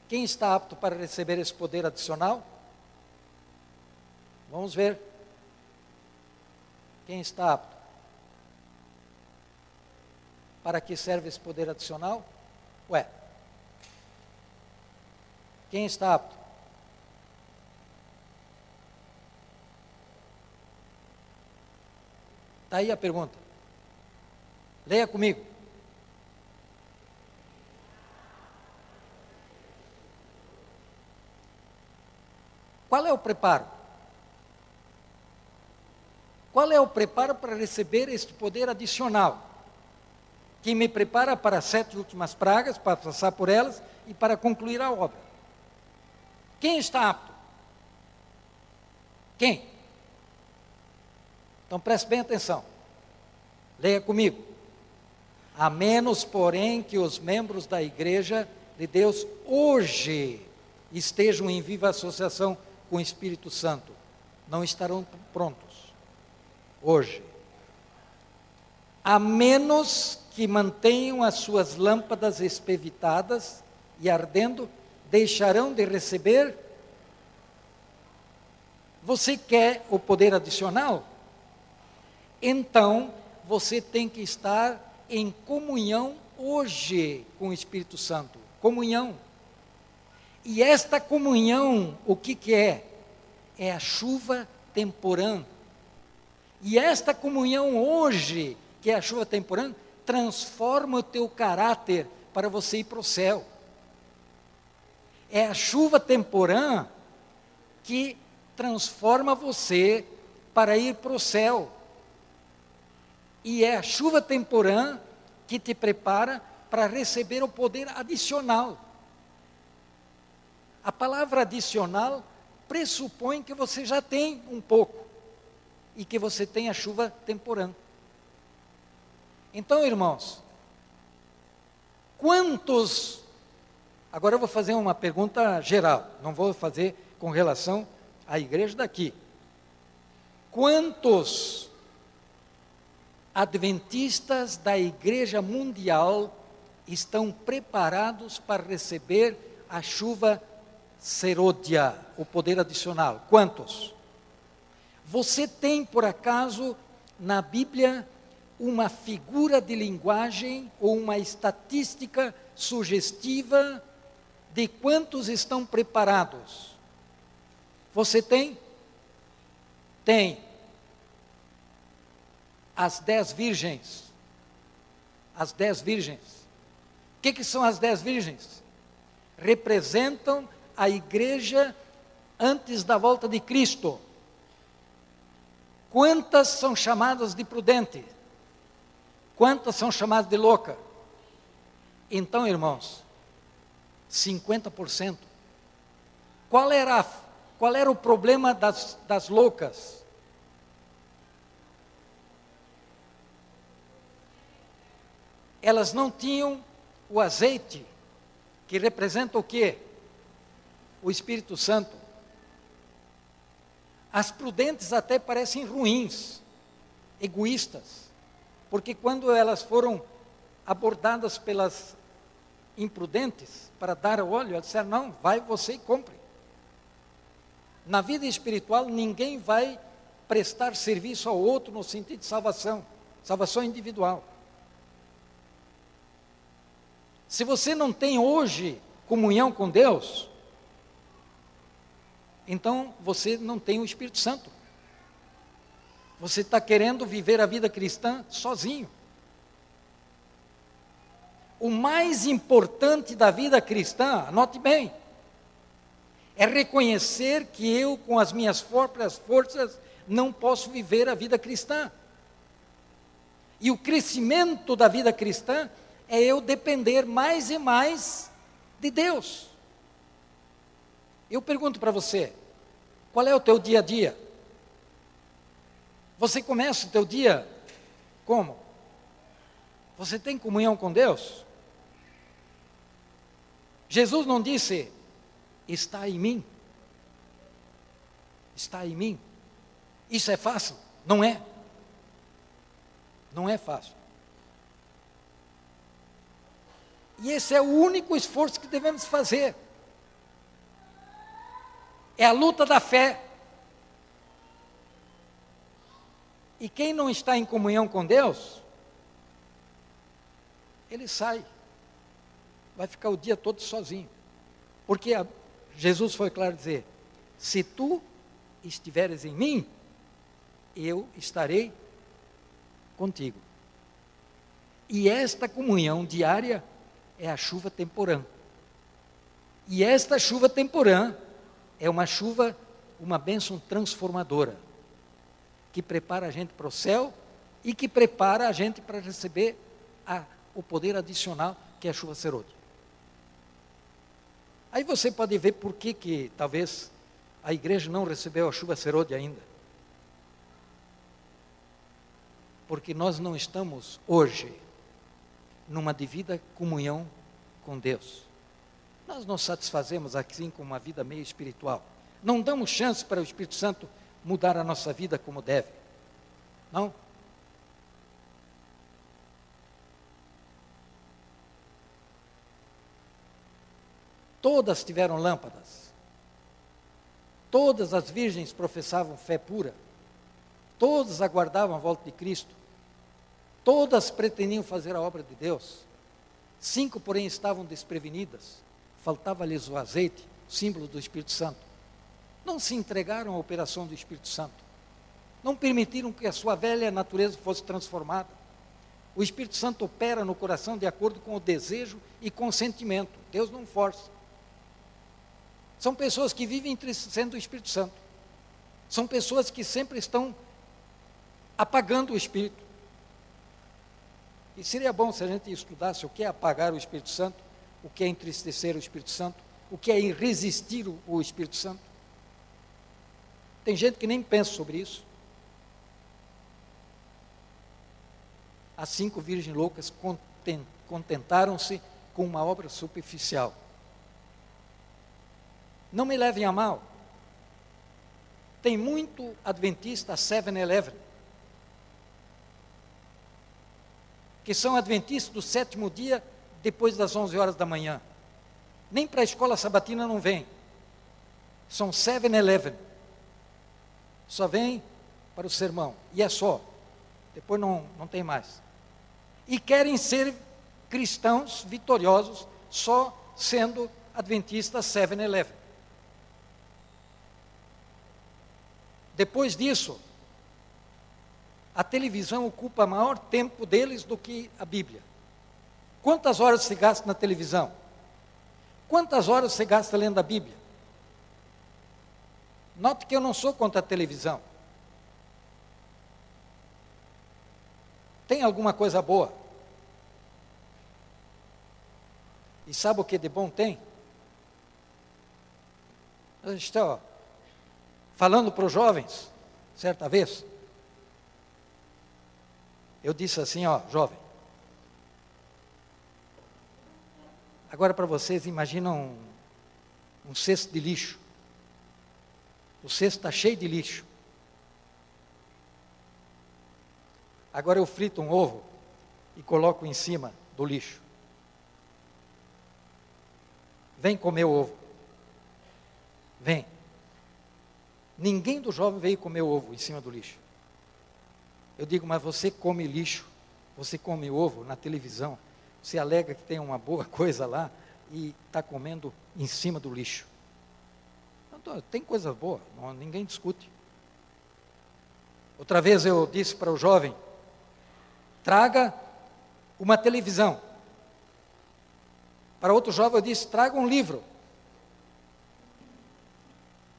Quem está apto para receber esse poder adicional? Vamos ver. Quem está apto? Para que serve esse poder adicional? Ué. Quem está apto? Está aí a pergunta. Leia comigo. Qual é o preparo? Qual é o preparo para receber este poder adicional? Que me prepara para as sete últimas pragas, para passar por elas e para concluir a obra. Quem está apto? Quem? Então preste bem atenção. Leia comigo. A menos, porém, que os membros da igreja de Deus hoje estejam em viva associação com o Espírito Santo. Não estarão prontos. Hoje. A menos que mantenham as suas lâmpadas espevitadas e ardendo, deixarão de receber. Você quer o poder adicional? Então, você tem que estar em comunhão hoje com o Espírito Santo. Comunhão. E esta comunhão, o que, que é? É a chuva temporã. E esta comunhão hoje, que é a chuva temporã, transforma o teu caráter para você ir para o céu. É a chuva temporã que transforma você para ir para o céu. E é a chuva temporã que te prepara para receber o poder adicional. A palavra adicional pressupõe que você já tem um pouco e que você tem a chuva temporã. Então, irmãos, quantos. Agora eu vou fazer uma pergunta geral, não vou fazer com relação à igreja daqui. Quantos adventistas da Igreja Mundial estão preparados para receber a chuva serôdia, o poder adicional. Quantos? Você tem, por acaso, na Bíblia, uma figura de linguagem ou uma estatística sugestiva de quantos estão preparados? Você tem? Tem as dez virgens. As dez virgens. O que, que são as dez virgens? Representam a igreja antes da volta de Cristo. Quantas são chamadas de prudente? Quantas são chamadas de louca? Então, irmãos, 50%. Qual era, qual era o problema das, das loucas? elas não tinham o azeite, que representa o quê? O Espírito Santo. As prudentes até parecem ruins, egoístas, porque quando elas foram abordadas pelas imprudentes para dar o óleo, elas disseram: não, vai você e compre. Na vida espiritual, ninguém vai prestar serviço ao outro no sentido de salvação, salvação individual. Se você não tem hoje comunhão com Deus, então você não tem o Espírito Santo. Você está querendo viver a vida cristã sozinho. O mais importante da vida cristã, anote bem, é reconhecer que eu, com as minhas próprias forças, não posso viver a vida cristã. E o crescimento da vida cristã é eu depender mais e mais de Deus. Eu pergunto para você, qual é o teu dia a dia? Você começa o teu dia como? Você tem comunhão com Deus? Jesus não disse, está em mim. Está em mim. Isso é fácil? Não é. Não é fácil. E esse é o único esforço que devemos fazer. É a luta da fé. E quem não está em comunhão com Deus, ele sai. Vai ficar o dia todo sozinho. Porque a, Jesus foi claro dizer: se tu estiveres em mim, eu estarei contigo. E esta comunhão diária é a chuva temporã. E esta chuva temporã é uma chuva, uma bênção transformadora, que prepara a gente para o céu e que prepara a gente para receber a, o poder adicional que é a chuva serôdia. Aí você pode ver por que, que talvez a igreja não recebeu a chuva serôdia ainda. Porque nós não estamos hoje numa devida comunhão com Deus. Nós nos satisfazemos assim com uma vida meio espiritual. Não damos chance para o Espírito Santo mudar a nossa vida como deve. Não? Todas tiveram lâmpadas. Todas as virgens professavam fé pura. Todas aguardavam a volta de Cristo. Todas pretendiam fazer a obra de Deus. Cinco, porém, estavam desprevenidas. Faltava-lhes o azeite, símbolo do Espírito Santo. Não se entregaram à operação do Espírito Santo. Não permitiram que a sua velha natureza fosse transformada. O Espírito Santo opera no coração de acordo com o desejo e consentimento. Deus não força. São pessoas que vivem entristecendo o Espírito Santo. São pessoas que sempre estão apagando o Espírito. E seria bom se a gente estudasse o que é apagar o Espírito Santo, o que é entristecer o Espírito Santo, o que é resistir o Espírito Santo. Tem gente que nem pensa sobre isso. As cinco virgens loucas contentaram-se com uma obra superficial. Não me levem a mal. Tem muito adventista 7-Eleven que são adventistas do sétimo dia depois das 11 horas da manhã. Nem para a escola sabatina não vem. São 7-Eleven. Só vem para o sermão. E é só. Depois não, não tem mais. E querem ser cristãos vitoriosos só sendo adventistas 7-Eleven. Depois disso, a televisão ocupa maior tempo deles do que a Bíblia. Quantas horas se gasta na televisão? Quantas horas você gasta lendo a Bíblia? Note que eu não sou contra a televisão. Tem alguma coisa boa? E sabe o que de bom tem? Eu estou falando para os jovens, certa vez, eu disse assim, ó, jovem. Agora para vocês, imaginam um, um cesto de lixo. O cesto está cheio de lixo. Agora eu frito um ovo e coloco em cima do lixo. Vem comer o ovo. Vem. Ninguém do jovem veio comer o ovo em cima do lixo. Eu digo, mas você come lixo, você come ovo na televisão, você alega que tem uma boa <laughs> coisa lá e está comendo em cima do lixo. Então, tem coisa boa, não, ninguém discute. Outra vez eu disse para o jovem: traga uma televisão. Para outro jovem eu disse: traga um livro.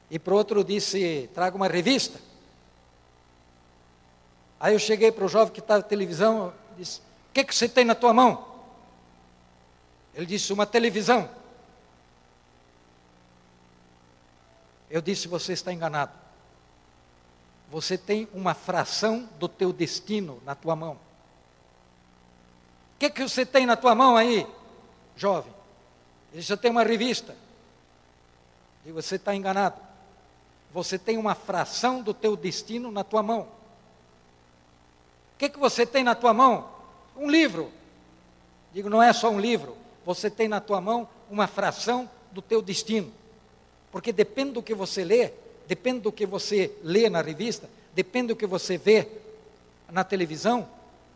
E para outro eu disse: traga uma revista. Aí eu cheguei para o jovem que estava na televisão, disse: O que, que você tem na tua mão? Ele disse: Uma televisão. Eu disse: Você está enganado. Você tem uma fração do teu destino na tua mão. O que, que você tem na tua mão aí, jovem? Ele disse: Eu tenho uma revista. E você está enganado. Você tem uma fração do teu destino na tua mão. O que, que você tem na tua mão? Um livro. Digo, não é só um livro. Você tem na tua mão uma fração do teu destino. Porque depende do que você lê, depende do que você lê na revista, depende do que você vê na televisão,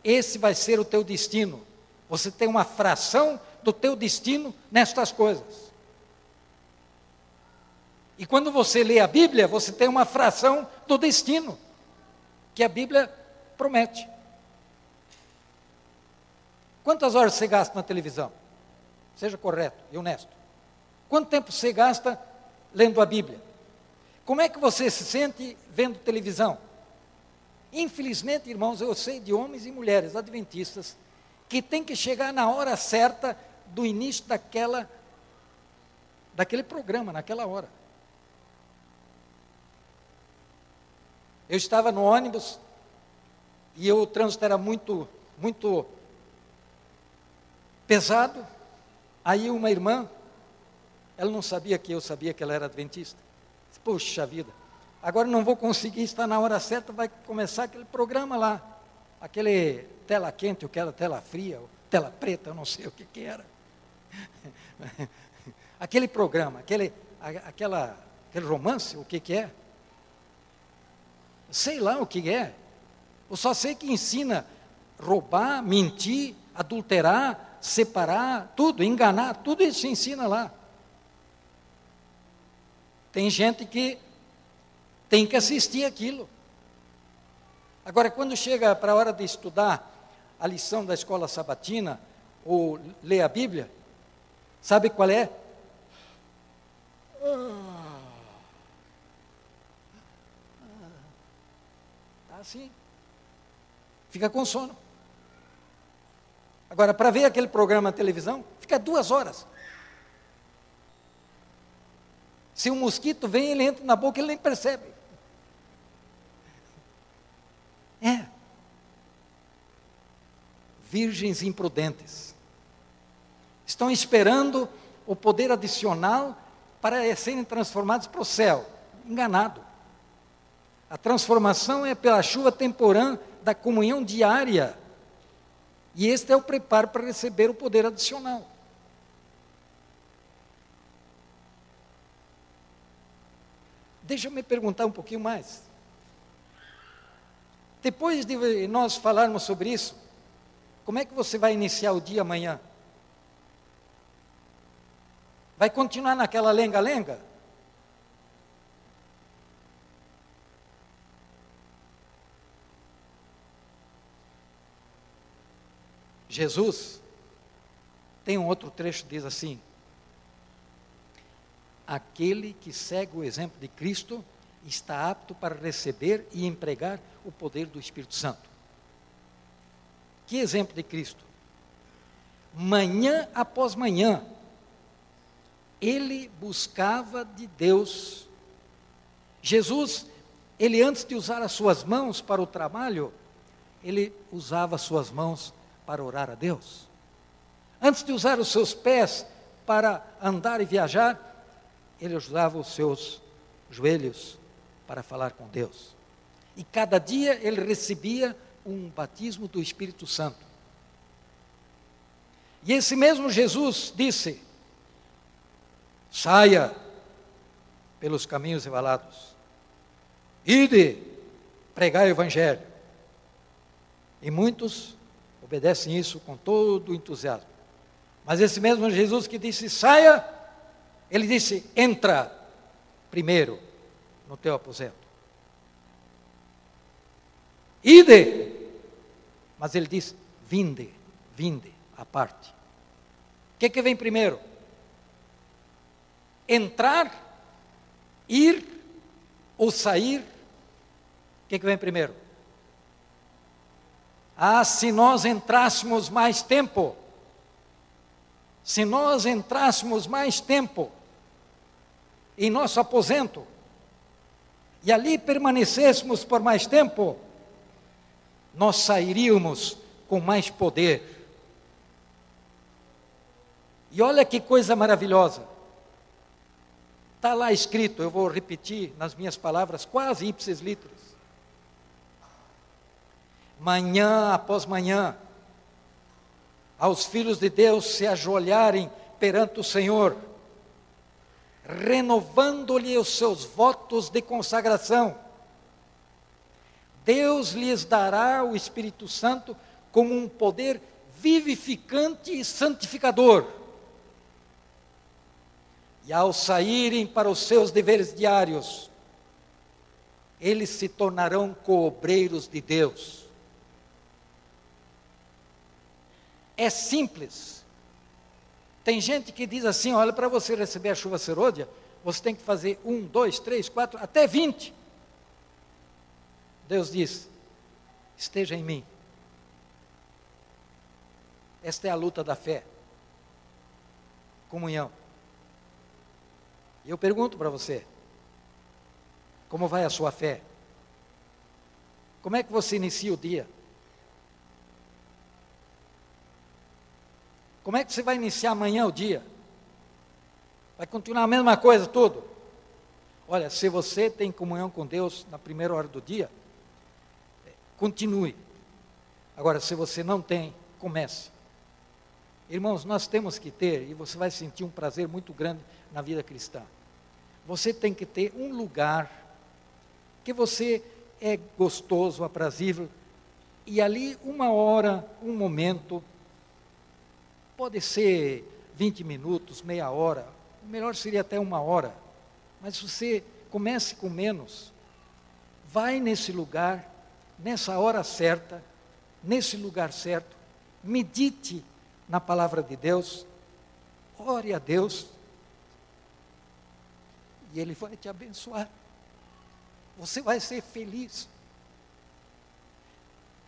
esse vai ser o teu destino. Você tem uma fração do teu destino nestas coisas. E quando você lê a Bíblia, você tem uma fração do destino que a Bíblia promete. Quantas horas você gasta na televisão? Seja correto e honesto. Quanto tempo você gasta lendo a Bíblia? Como é que você se sente vendo televisão? Infelizmente, irmãos, eu sei de homens e mulheres adventistas que tem que chegar na hora certa do início daquela daquele programa, naquela hora. Eu estava no ônibus e o trânsito era muito muito pesado. Aí uma irmã, ela não sabia que eu sabia que ela era adventista. Puxa vida, agora não vou conseguir estar na hora certa, vai começar aquele programa lá, aquele tela quente, ou aquela tela fria, tela preta, eu não sei o que, que era. <laughs> aquele programa, aquele, aquela, aquele romance, o que, que é? Sei lá o que é. Eu só sei que ensina roubar, mentir, adulterar, separar, tudo, enganar, tudo isso se ensina lá. Tem gente que tem que assistir aquilo. Agora, quando chega para a hora de estudar a lição da escola sabatina, ou ler a Bíblia, sabe qual é? Ah, tá assim. Fica com sono. Agora, para ver aquele programa na televisão, fica duas horas. Se um mosquito vem, ele entra na boca, ele nem percebe. É. Virgens imprudentes. Estão esperando o poder adicional para serem transformados para o céu. Enganado. A transformação é pela chuva temporã da comunhão diária. E este é o preparo para receber o poder adicional. Deixa eu me perguntar um pouquinho mais. Depois de nós falarmos sobre isso, como é que você vai iniciar o dia amanhã? Vai continuar naquela lenga-lenga? Jesus tem um outro trecho que diz assim: Aquele que segue o exemplo de Cristo está apto para receber e empregar o poder do Espírito Santo. Que exemplo de Cristo? Manhã após manhã, ele buscava de Deus. Jesus, ele antes de usar as suas mãos para o trabalho, ele usava as suas mãos para orar a Deus. Antes de usar os seus pés para andar e viajar, ele usava os seus joelhos para falar com Deus. E cada dia ele recebia um batismo do Espírito Santo. E esse mesmo Jesus disse: saia pelos caminhos revelados, ide pregar o Evangelho. E muitos obedecem isso com todo entusiasmo. Mas esse mesmo Jesus que disse: saia, ele disse: entra primeiro no teu aposento. Ide. Mas ele diz: vinde, vinde à parte. O que, que vem primeiro? Entrar, ir ou sair? O que, que vem primeiro? Ah, se nós entrássemos mais tempo, se nós entrássemos mais tempo em nosso aposento e ali permanecêssemos por mais tempo, nós sairíamos com mais poder. E olha que coisa maravilhosa. Está lá escrito, eu vou repetir nas minhas palavras, quase ipsis litros. Manhã após manhã, aos filhos de Deus se ajoelharem perante o Senhor, renovando-lhe os seus votos de consagração. Deus lhes dará o Espírito Santo como um poder vivificante e santificador. E ao saírem para os seus deveres diários, eles se tornarão coobreiros de Deus. É simples. Tem gente que diz assim: olha, para você receber a chuva serôdia, você tem que fazer um, dois, três, quatro, até vinte. Deus diz: esteja em mim. Esta é a luta da fé. Comunhão. E eu pergunto para você: como vai a sua fé? Como é que você inicia o dia? Como é que você vai iniciar amanhã o dia? Vai continuar a mesma coisa tudo? Olha, se você tem comunhão com Deus na primeira hora do dia, continue. Agora, se você não tem, comece. Irmãos, nós temos que ter, e você vai sentir um prazer muito grande na vida cristã. Você tem que ter um lugar que você é gostoso, aprazível, e ali uma hora, um momento, Pode ser 20 minutos, meia hora, o melhor seria até uma hora. Mas você comece com menos. Vai nesse lugar, nessa hora certa, nesse lugar certo, medite na palavra de Deus, ore a Deus, e Ele vai te abençoar. Você vai ser feliz.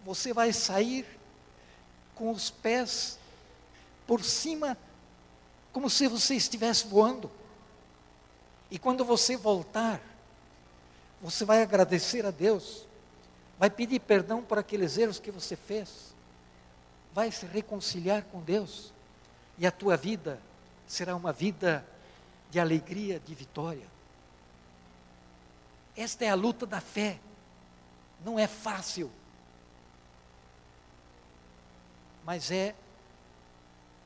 Você vai sair com os pés por cima, como se você estivesse voando. E quando você voltar, você vai agradecer a Deus, vai pedir perdão por aqueles erros que você fez, vai se reconciliar com Deus, e a tua vida será uma vida de alegria, de vitória. Esta é a luta da fé, não é fácil, mas é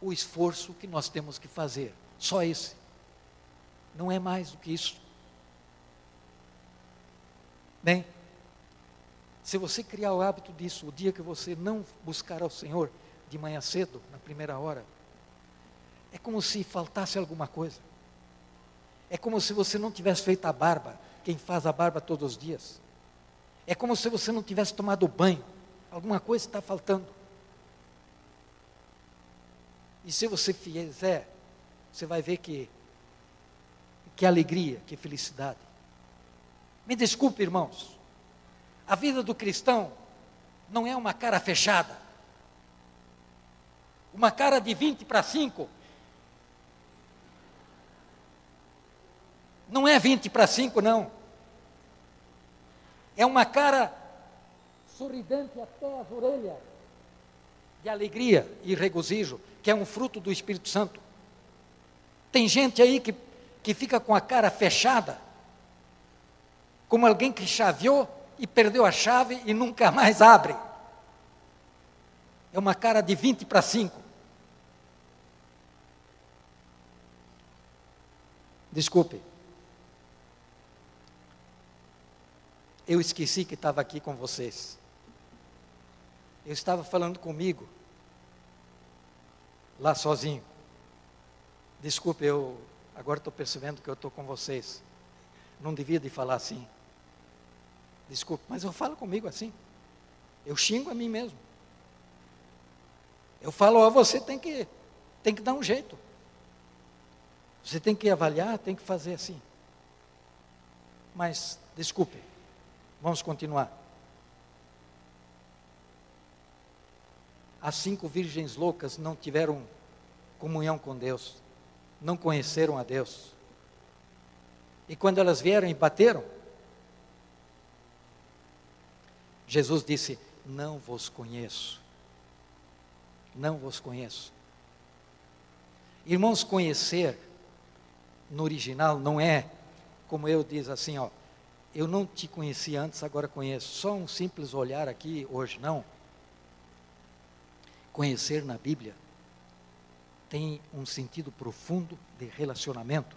o esforço que nós temos que fazer. Só esse. Não é mais do que isso. Bem, se você criar o hábito disso, o dia que você não buscar ao Senhor de manhã cedo, na primeira hora, é como se faltasse alguma coisa. É como se você não tivesse feito a barba, quem faz a barba todos os dias. É como se você não tivesse tomado banho. Alguma coisa está faltando. E se você fizer, você vai ver que que alegria, que felicidade. Me desculpe, irmãos. A vida do cristão não é uma cara fechada. Uma cara de 20 para 5. Não é 20 para 5, não. É uma cara sorridente até as orelhas, de alegria e regozijo que é um fruto do Espírito Santo. Tem gente aí que, que fica com a cara fechada, como alguém que chaveou e perdeu a chave e nunca mais abre. É uma cara de 20 para 5. Desculpe. Eu esqueci que estava aqui com vocês. Eu estava falando comigo lá sozinho. Desculpe, eu agora estou percebendo que eu estou com vocês. Não devia de falar assim. Desculpe, mas eu falo comigo assim. Eu xingo a mim mesmo. Eu falo, ó, você tem que, tem que dar um jeito. Você tem que avaliar, tem que fazer assim. Mas, desculpe, vamos continuar. as cinco virgens loucas não tiveram comunhão com Deus, não conheceram a Deus. E quando elas vieram e bateram, Jesus disse: Não vos conheço. Não vos conheço. Irmãos, conhecer no original não é como eu diz assim, ó, eu não te conheci antes, agora conheço. Só um simples olhar aqui hoje não. Conhecer na Bíblia tem um sentido profundo de relacionamento.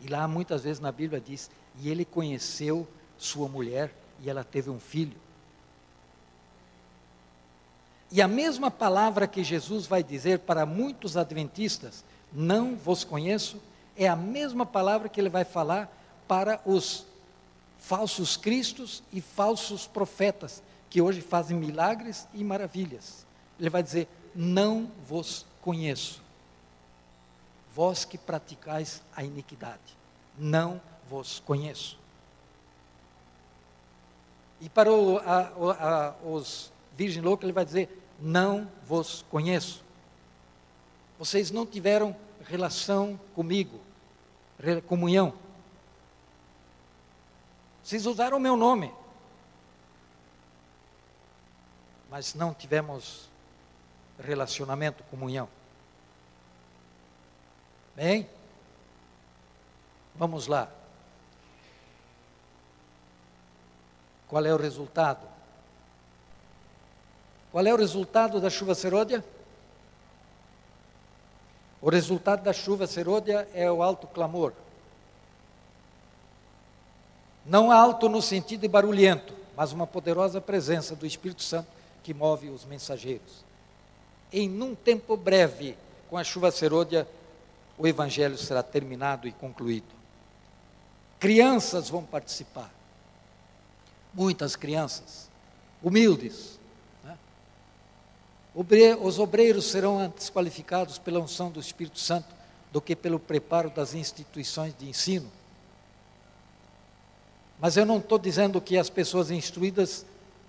E lá muitas vezes na Bíblia diz: "E ele conheceu sua mulher e ela teve um filho". E a mesma palavra que Jesus vai dizer para muitos adventistas, não vos conheço, é a mesma palavra que ele vai falar para os falsos cristos e falsos profetas, que hoje fazem milagres e maravilhas. Ele vai dizer: Não vos conheço, vós que praticais a iniquidade, não vos conheço. E para o, a, a, os virgem loucos, ele vai dizer: não vos conheço. Vocês não tiveram relação comigo, comunhão. Vocês usaram o meu nome, mas não tivemos relacionamento, comunhão. Bem, vamos lá. Qual é o resultado? Qual é o resultado da chuva serôdia? O resultado da chuva serôdia é o alto clamor. Não alto no sentido de barulhento, mas uma poderosa presença do Espírito Santo que move os mensageiros. Em um tempo breve, com a chuva serôdia, o evangelho será terminado e concluído. Crianças vão participar. Muitas crianças, humildes, os obreiros serão desqualificados pela unção do Espírito Santo do que pelo preparo das instituições de ensino. Mas eu não estou dizendo que as pessoas instruídas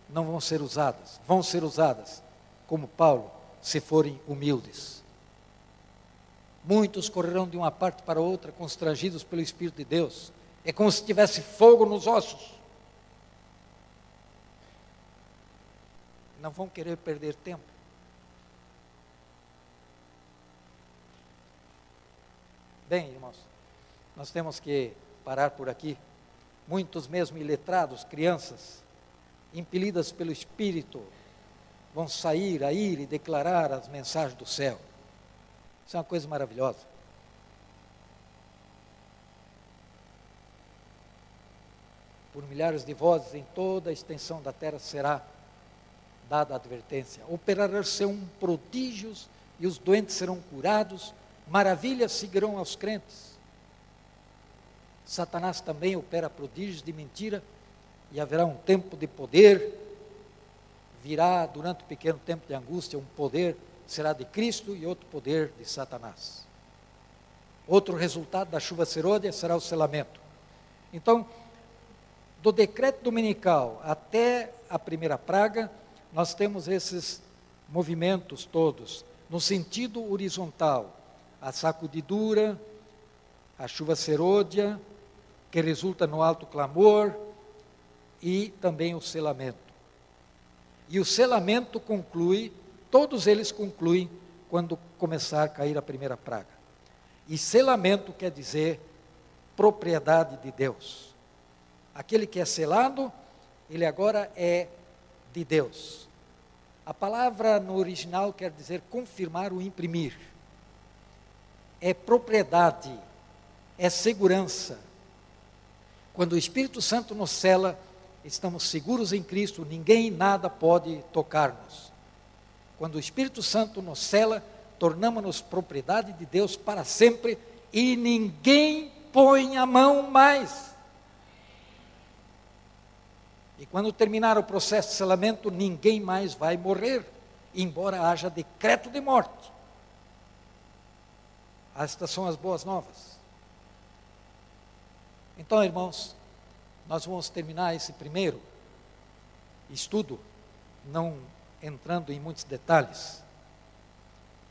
não vão ser usadas, vão ser usadas, como Paulo, se forem humildes. Muitos correrão de uma parte para outra, constrangidos pelo Espírito de Deus. É como se tivesse fogo nos ossos. Não vão querer perder tempo. Bem, irmãos, nós temos que parar por aqui. Muitos mesmo iletrados, crianças, impelidas pelo Espírito, vão sair a ir e declarar as mensagens do céu. Isso é uma coisa maravilhosa. Por milhares de vozes em toda a extensão da terra será dada a advertência. Operarão prodígios e os doentes serão curados maravilhas seguirão aos crentes. Satanás também opera prodígios de mentira e haverá um tempo de poder. Virá durante um pequeno tempo de angústia um poder, será de Cristo e outro poder de Satanás. Outro resultado da chuva serôdia será o selamento. Então, do decreto dominical até a primeira praga, nós temos esses movimentos todos, no sentido horizontal a sacudidura, a chuva serôdia, que resulta no alto clamor, e também o selamento. E o selamento conclui, todos eles concluem quando começar a cair a primeira praga. E selamento quer dizer propriedade de Deus. Aquele que é selado, ele agora é de Deus. A palavra no original quer dizer confirmar ou imprimir é propriedade, é segurança. Quando o Espírito Santo nos cela, estamos seguros em Cristo, ninguém nada pode tocar-nos. Quando o Espírito Santo nos cela, tornamos-nos propriedade de Deus para sempre e ninguém põe a mão mais. E quando terminar o processo de selamento, ninguém mais vai morrer, embora haja decreto de morte. Estas são as boas novas. Então, irmãos, nós vamos terminar esse primeiro estudo, não entrando em muitos detalhes.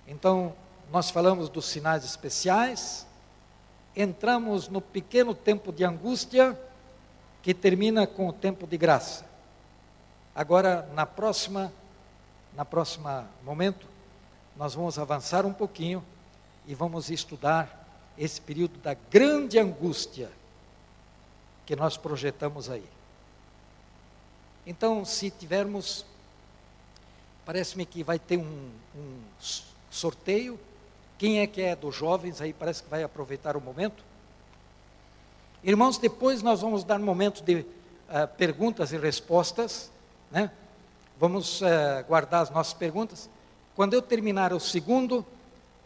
Então, nós falamos dos sinais especiais, entramos no pequeno tempo de angústia, que termina com o tempo de graça. Agora, na próxima, na próxima momento, nós vamos avançar um pouquinho e vamos estudar esse período da grande angústia que nós projetamos aí. Então, se tivermos, parece-me que vai ter um, um sorteio. Quem é que é dos jovens aí parece que vai aproveitar o momento? Irmãos, depois nós vamos dar um momento de uh, perguntas e respostas, né? Vamos uh, guardar as nossas perguntas. Quando eu terminar o segundo,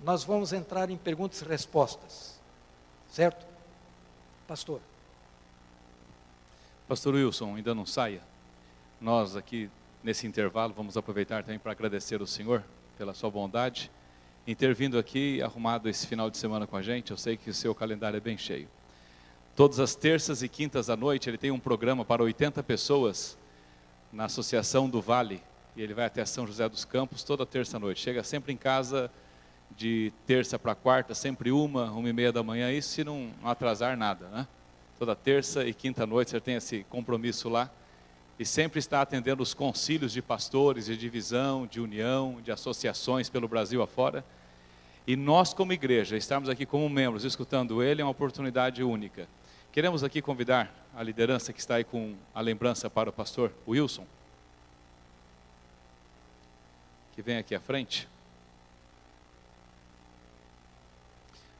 nós vamos entrar em perguntas e respostas. Certo? Pastor. Pastor Wilson, ainda não saia. Nós aqui nesse intervalo vamos aproveitar também para agradecer o Senhor pela sua bondade em ter vindo aqui arrumado esse final de semana com a gente. Eu sei que o seu calendário é bem cheio. Todas as terças e quintas à noite ele tem um programa para 80 pessoas na Associação do Vale. E ele vai até São José dos Campos toda terça-noite. Chega sempre em casa de terça para quarta, sempre uma, uma e meia da manhã, isso se não atrasar nada, né? Toda terça e quinta noite você tem esse compromisso lá e sempre está atendendo os concílios de pastores, de divisão, de união, de associações pelo Brasil afora. E nós, como igreja, estarmos aqui como membros, escutando ele, é uma oportunidade única. Queremos aqui convidar a liderança que está aí com a lembrança para o pastor Wilson, que vem aqui à frente.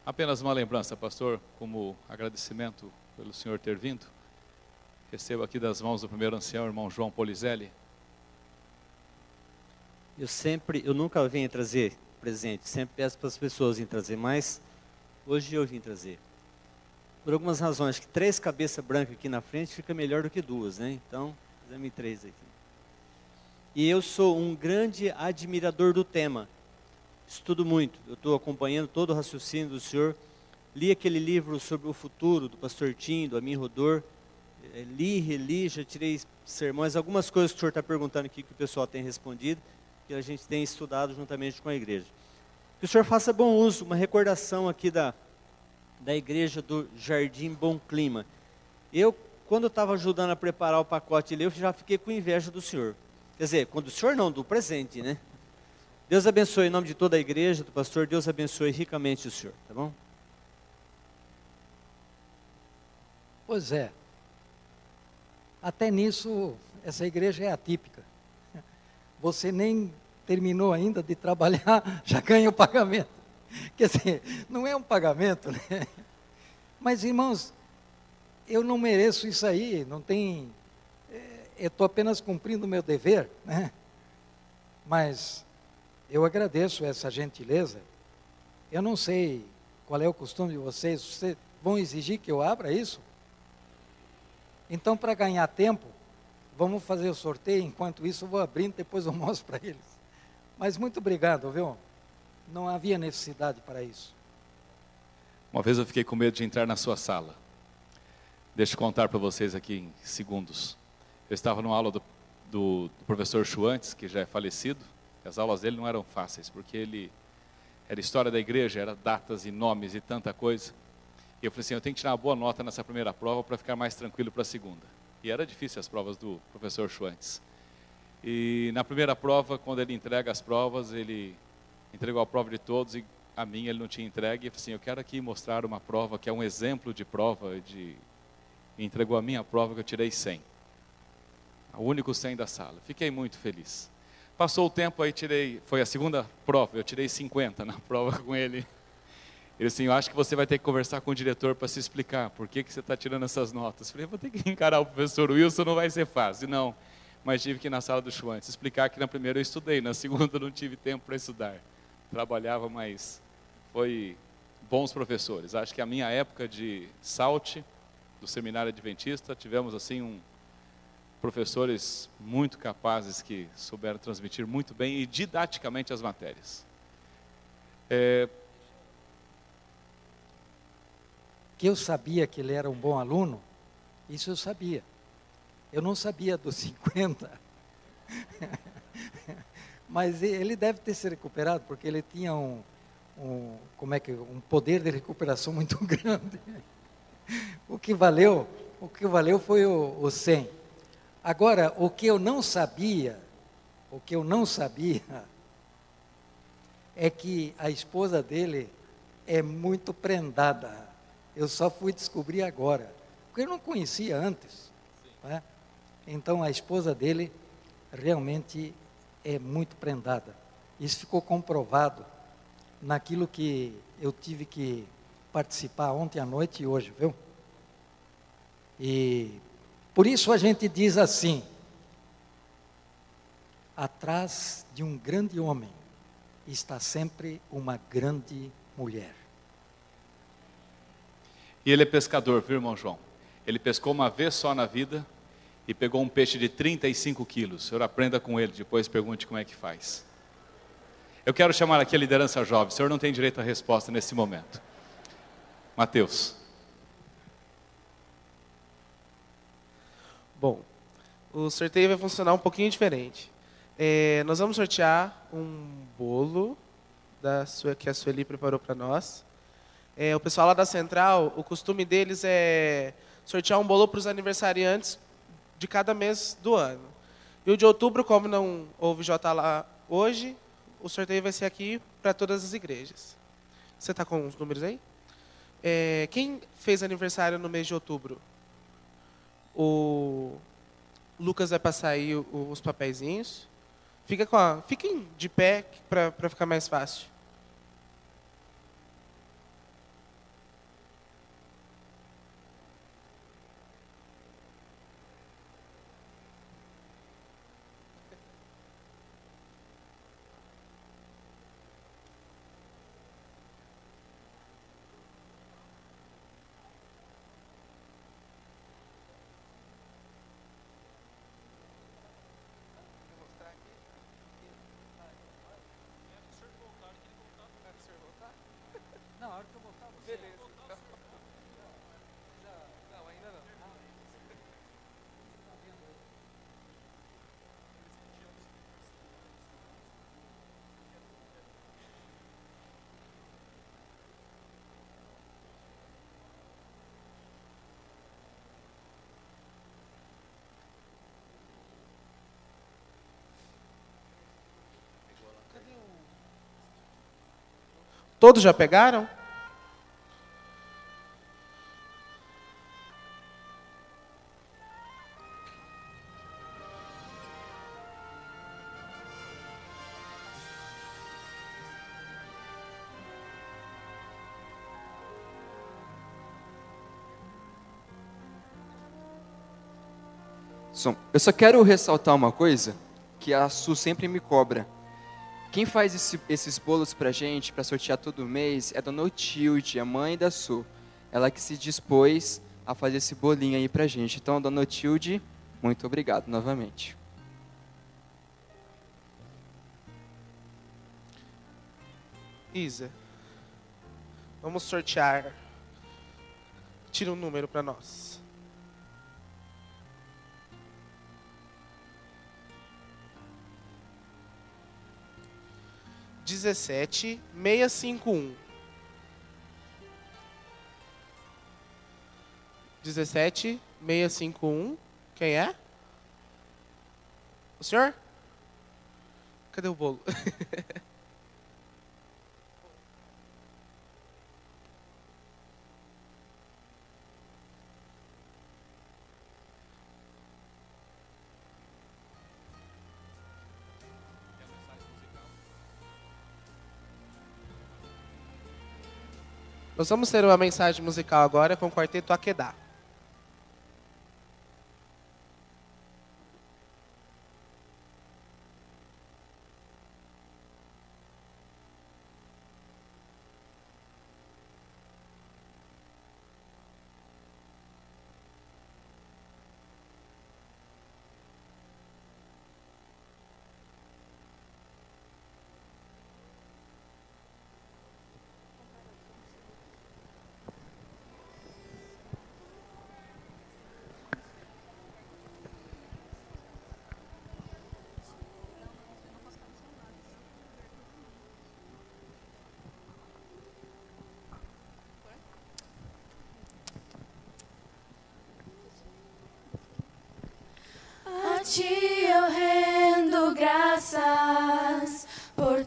Apenas uma lembrança, pastor, como agradecimento pelo senhor ter vindo. Recebo aqui das mãos do primeiro ancião, irmão João Polizelli. Eu sempre, eu nunca venho trazer presente, sempre peço para as pessoas virem trazer, mas hoje eu vim trazer. Por algumas razões, que três cabeças brancas aqui na frente fica melhor do que duas, né? Então, fizemos três aqui. E eu sou um grande admirador do tema estudo muito, eu estou acompanhando todo o raciocínio do senhor. Li aquele livro sobre o futuro do pastor Tim, do Amin Rodor. É, li, reli, já tirei sermões, algumas coisas que o senhor está perguntando aqui que o pessoal tem respondido, que a gente tem estudado juntamente com a igreja. Que o senhor faça bom uso, uma recordação aqui da, da igreja do Jardim Bom Clima. Eu, quando estava ajudando a preparar o pacote ali, eu já fiquei com inveja do senhor. Quer dizer, quando o senhor não, do presente, né? Deus abençoe em nome de toda a igreja, do pastor, Deus abençoe ricamente o senhor, tá bom? Pois é. Até nisso, essa igreja é atípica. Você nem terminou ainda de trabalhar, <laughs> já ganha o pagamento. Quer dizer, não é um pagamento, né? Mas, irmãos, eu não mereço isso aí, não tem. É, eu estou apenas cumprindo o meu dever, né? Mas eu agradeço essa gentileza. Eu não sei qual é o costume de vocês. Vocês vão exigir que eu abra isso? Então, para ganhar tempo, vamos fazer o sorteio. Enquanto isso, eu vou abrindo, depois eu <laughs> mostro para eles. Mas muito obrigado, viu? Não havia necessidade para isso. Uma vez eu fiquei com medo de entrar na sua sala. Deixa eu contar para vocês aqui em segundos. Eu estava numa aula do, do, do professor Schwantz, que já é falecido, as aulas dele não eram fáceis, porque ele era história da igreja, era datas e nomes e tanta coisa. E eu falei assim, eu tenho que tirar uma boa nota nessa primeira prova para ficar mais tranquilo para a segunda. E era difícil as provas do professor Schwantz. E na primeira prova, quando ele entrega as provas, ele entregou a prova de todos e a minha ele não tinha entregue. E eu falei assim, eu quero aqui mostrar uma prova que é um exemplo de prova. De... E entregou a minha prova que eu tirei 100. O único 100 da sala. Fiquei muito feliz. Passou o tempo, aí tirei, foi a segunda prova, eu tirei 50 na prova <laughs> com ele. Ele assim, eu acho que você vai ter que conversar com o diretor para se explicar por que, que você está tirando essas notas. Eu falei, vou ter que encarar o professor Wilson, não vai ser fácil. Não, mas tive que ir na sala do Schwantz explicar que na primeira eu estudei, na <laughs> segunda não tive tempo para estudar. Trabalhava, mas foi bons professores. Acho que a minha época de salte, do seminário adventista, tivemos assim um, professores muito capazes que souberam transmitir muito bem e didaticamente as matérias. É... Que eu sabia que ele era um bom aluno, isso eu sabia. Eu não sabia dos <laughs> 50. Mas ele deve ter se recuperado, porque ele tinha um, um, como é que, um poder de recuperação muito <laughs> grande. O que valeu, o que valeu foi o, o 100. Agora, o que eu não sabia, o que eu não sabia, é que a esposa dele é muito prendada. Eu só fui descobrir agora, porque eu não conhecia antes. Né? Então a esposa dele realmente é muito prendada. Isso ficou comprovado naquilo que eu tive que participar ontem à noite e hoje, viu? E por isso a gente diz assim: atrás de um grande homem está sempre uma grande mulher. E ele é pescador, viu, irmão João? Ele pescou uma vez só na vida e pegou um peixe de 35 quilos. O senhor aprenda com ele, depois pergunte como é que faz. Eu quero chamar aqui a liderança jovem. O senhor não tem direito à resposta nesse momento. Mateus. Bom, o sorteio vai funcionar um pouquinho diferente. É, nós vamos sortear um bolo da sua, que a Sueli preparou para nós. É, o pessoal lá da Central, o costume deles é sortear um bolo para os aniversariantes de cada mês do ano. E o de outubro, como não houve J lá hoje, o sorteio vai ser aqui para todas as igrejas. Você está com os números aí? É, quem fez aniversário no mês de outubro? O Lucas vai passar aí os papeizinhos. Fica com a, fiquem de pé para ficar mais fácil. Todos já pegaram? Eu só quero ressaltar uma coisa que a Su sempre me cobra. Quem faz esse, esses bolos pra gente, para sortear todo mês, é a Dona Otilde, a mãe da Su. Ela que se dispôs a fazer esse bolinho aí pra gente. Então, Dona Otilde, muito obrigado novamente. Isa, vamos sortear. Tira um número para nós. 17651. 17651. Quem é? O senhor? Cadê o bolo? <laughs> Nós vamos ter uma mensagem musical agora com o Quarteto Aquedá.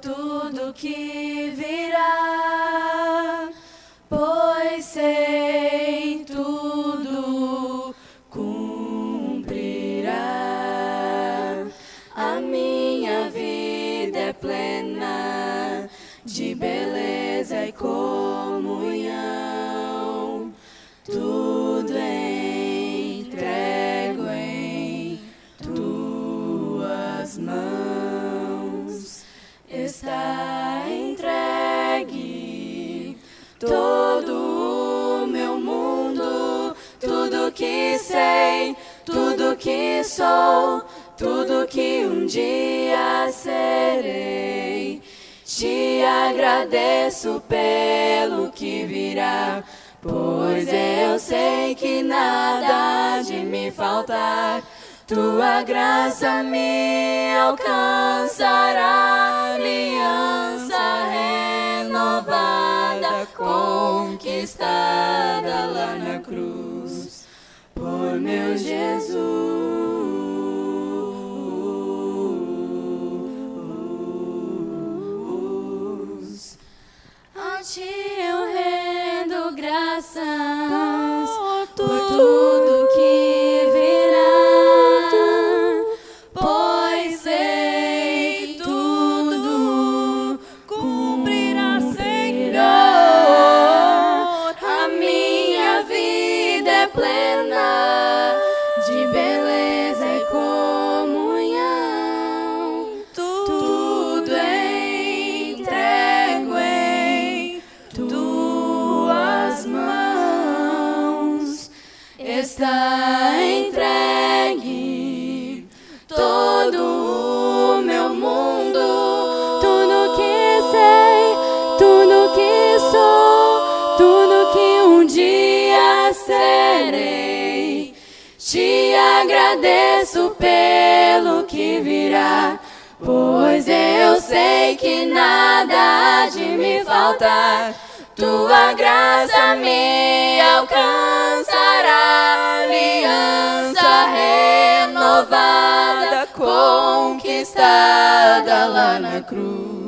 tudo que virá. Por sei, tudo que sou, tudo que um dia serei. Te agradeço pelo que virá, pois eu sei que nada de me faltar. Tua graça me alcançará, aliança renovada, conquistada lá na cruz, por meu Jesus. A ti eu rendo graças por tudo agradeço pelo que virá, pois eu sei que nada há de me faltar. Tua graça me alcançará, aliança renovada, conquistada lá na cruz,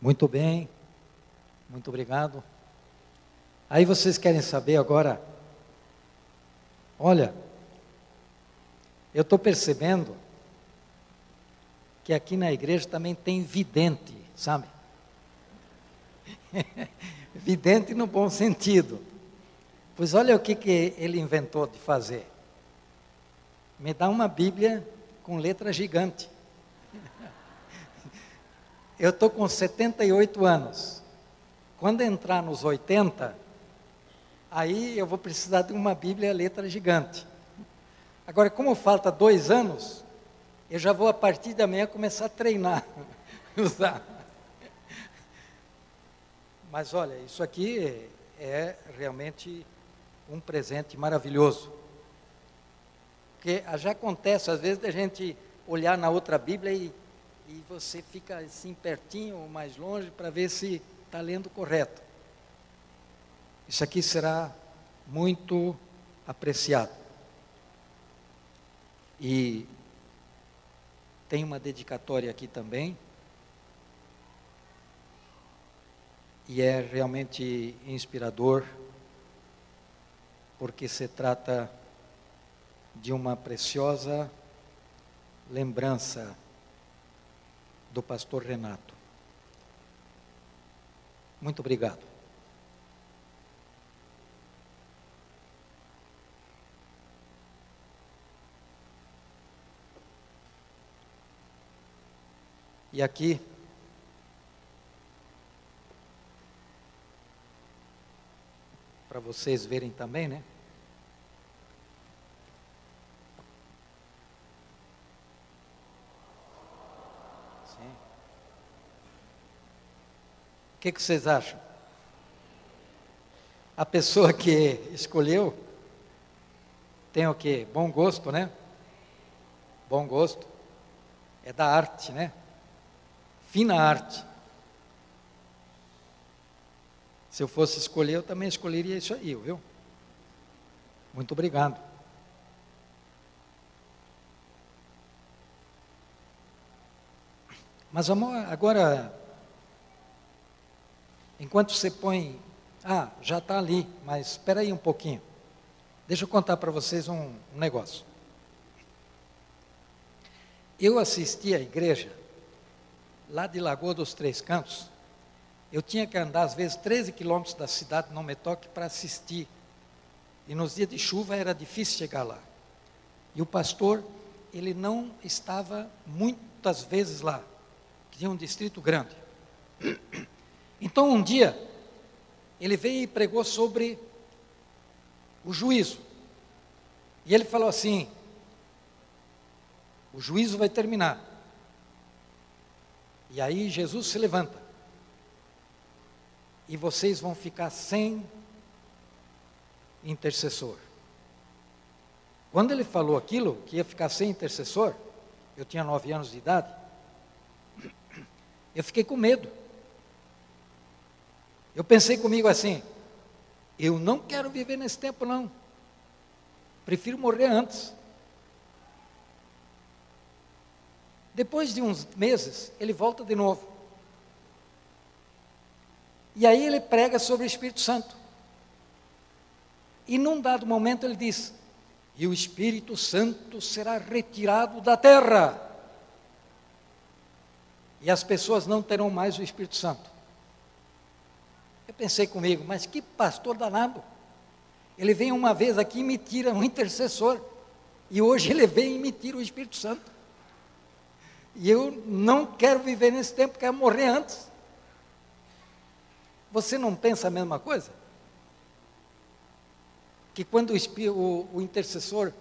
Muito bem, muito obrigado. Aí vocês querem saber agora? Olha, eu estou percebendo que aqui na igreja também tem vidente, sabe? <laughs> vidente no bom sentido. Pois olha o que, que ele inventou de fazer. Me dá uma Bíblia com letra gigante. Eu estou com 78 anos. Quando entrar nos 80, aí eu vou precisar de uma Bíblia letra gigante. Agora, como falta dois anos, eu já vou a partir da manhã começar a treinar. <laughs> usar. Mas olha, isso aqui é realmente um presente maravilhoso. Porque já acontece, às vezes, da gente olhar na outra Bíblia e e você fica assim pertinho ou mais longe para ver se está lendo correto. Isso aqui será muito apreciado. E tem uma dedicatória aqui também. E é realmente inspirador, porque se trata de uma preciosa lembrança do pastor Renato. Muito obrigado. E aqui, para vocês verem também, né? Sim. O que, que vocês acham? A pessoa que escolheu tem o quê? Bom gosto, né? Bom gosto. É da arte, né? Fina arte. Se eu fosse escolher, eu também escolheria isso aí, viu? Muito obrigado. Mas amor, agora, enquanto você põe, ah, já está ali, mas espera aí um pouquinho. Deixa eu contar para vocês um, um negócio. Eu assisti à igreja lá de Lagoa dos Três Cantos. Eu tinha que andar às vezes 13 quilômetros da cidade, não me toque, para assistir. E nos dias de chuva era difícil chegar lá. E o pastor, ele não estava muitas vezes lá tinha um distrito grande. Então, um dia, ele veio e pregou sobre o juízo. E ele falou assim: o juízo vai terminar. E aí Jesus se levanta. E vocês vão ficar sem intercessor. Quando ele falou aquilo, que ia ficar sem intercessor, eu tinha nove anos de idade, eu fiquei com medo. Eu pensei comigo assim: eu não quero viver nesse tempo, não. Prefiro morrer antes. Depois de uns meses, ele volta de novo. E aí ele prega sobre o Espírito Santo. E num dado momento ele diz: E o Espírito Santo será retirado da terra e as pessoas não terão mais o Espírito Santo. Eu pensei comigo, mas que pastor danado. Ele vem uma vez aqui e me tira um intercessor, e hoje ele vem e me tira o Espírito Santo. E eu não quero viver nesse tempo, quero morrer antes. Você não pensa a mesma coisa? Que quando o, o, o intercessor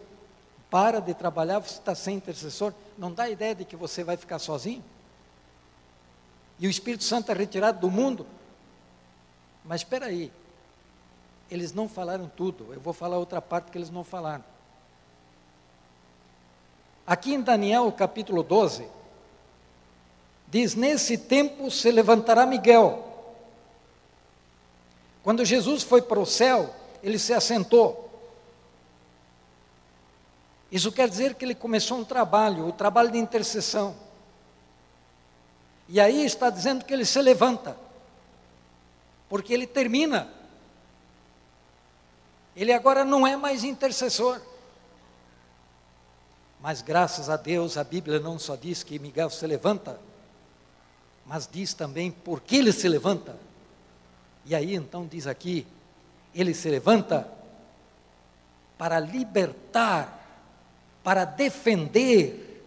para de trabalhar, você está sem intercessor, não dá ideia de que você vai ficar sozinho? e o Espírito Santo é retirado do mundo. Mas espera aí, eles não falaram tudo, eu vou falar outra parte que eles não falaram. Aqui em Daniel capítulo 12, diz: Nesse tempo se levantará Miguel. Quando Jesus foi para o céu, ele se assentou. Isso quer dizer que ele começou um trabalho, o trabalho de intercessão. E aí está dizendo que ele se levanta, porque ele termina. Ele agora não é mais intercessor. Mas graças a Deus a Bíblia não só diz que Miguel se levanta, mas diz também por que ele se levanta. E aí então diz aqui: ele se levanta para libertar, para defender,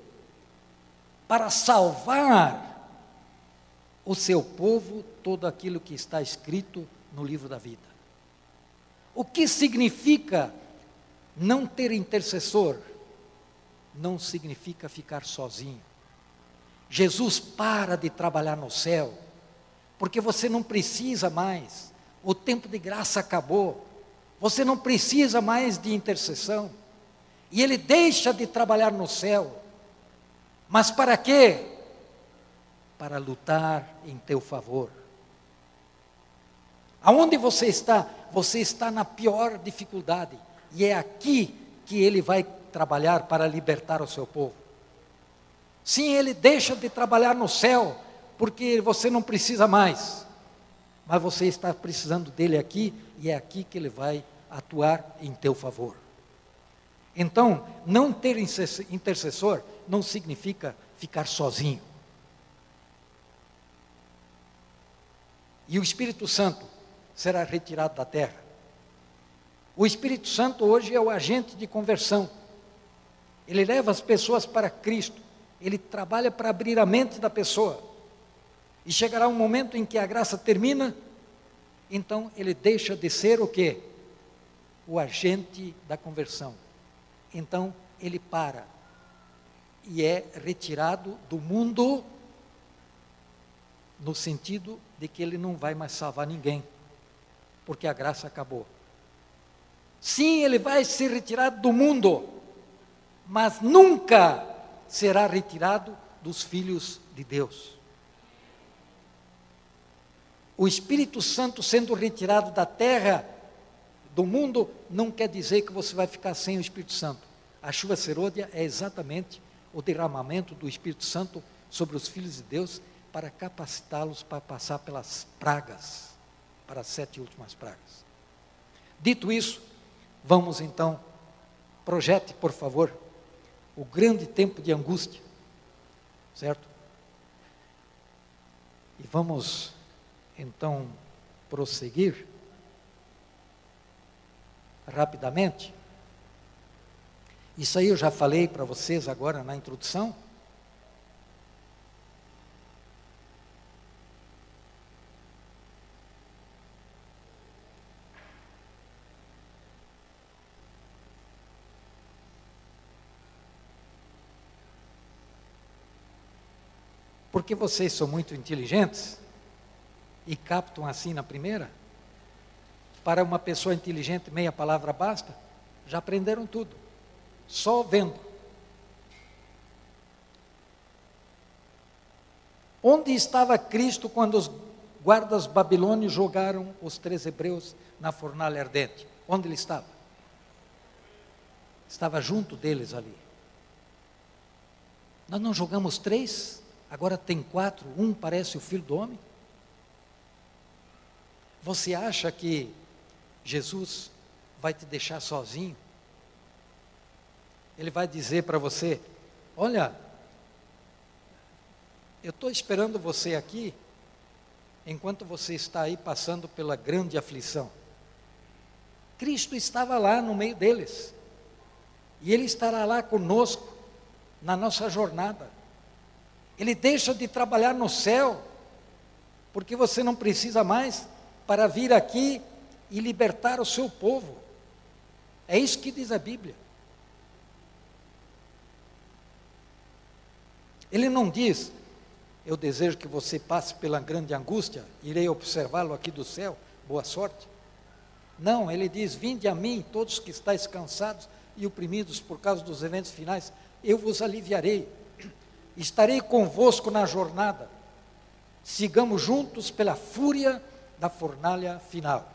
para salvar o seu povo todo aquilo que está escrito no livro da vida. O que significa não ter intercessor? Não significa ficar sozinho. Jesus para de trabalhar no céu, porque você não precisa mais, o tempo de graça acabou, você não precisa mais de intercessão, e Ele deixa de trabalhar no céu, mas para quê? para lutar em teu favor. Aonde você está? Você está na pior dificuldade, e é aqui que ele vai trabalhar para libertar o seu povo. Sim, ele deixa de trabalhar no céu, porque você não precisa mais, mas você está precisando dele aqui, e é aqui que ele vai atuar em teu favor. Então, não ter intercessor não significa ficar sozinho. e o Espírito Santo será retirado da terra. O Espírito Santo hoje é o agente de conversão. Ele leva as pessoas para Cristo. Ele trabalha para abrir a mente da pessoa. E chegará um momento em que a graça termina, então ele deixa de ser o quê? O agente da conversão. Então ele para e é retirado do mundo no sentido de que ele não vai mais salvar ninguém, porque a graça acabou. Sim, ele vai ser retirado do mundo, mas nunca será retirado dos filhos de Deus. O Espírito Santo sendo retirado da terra, do mundo, não quer dizer que você vai ficar sem o Espírito Santo. A chuva serôdia é exatamente o derramamento do Espírito Santo sobre os filhos de Deus para capacitá-los para passar pelas pragas, para as sete últimas pragas. Dito isso, vamos então, projete, por favor, o grande tempo de angústia, certo? E vamos então prosseguir rapidamente. Isso aí eu já falei para vocês agora na introdução. Porque vocês são muito inteligentes e captam assim na primeira. Para uma pessoa inteligente, meia palavra basta. Já aprenderam tudo. Só vendo. Onde estava Cristo quando os guardas babilônios jogaram os três hebreus na fornalha ardente? Onde ele estava? Estava junto deles ali. Nós não jogamos três? Agora tem quatro, um parece o filho do homem? Você acha que Jesus vai te deixar sozinho? Ele vai dizer para você: Olha, eu estou esperando você aqui, enquanto você está aí passando pela grande aflição. Cristo estava lá no meio deles, e Ele estará lá conosco na nossa jornada. Ele deixa de trabalhar no céu, porque você não precisa mais para vir aqui e libertar o seu povo. É isso que diz a Bíblia. Ele não diz, eu desejo que você passe pela grande angústia, irei observá-lo aqui do céu, boa sorte. Não, ele diz: Vinde a mim, todos que estáis cansados e oprimidos por causa dos eventos finais, eu vos aliviarei estarei convosco na jornada. Sigamos juntos pela fúria da fornalha final.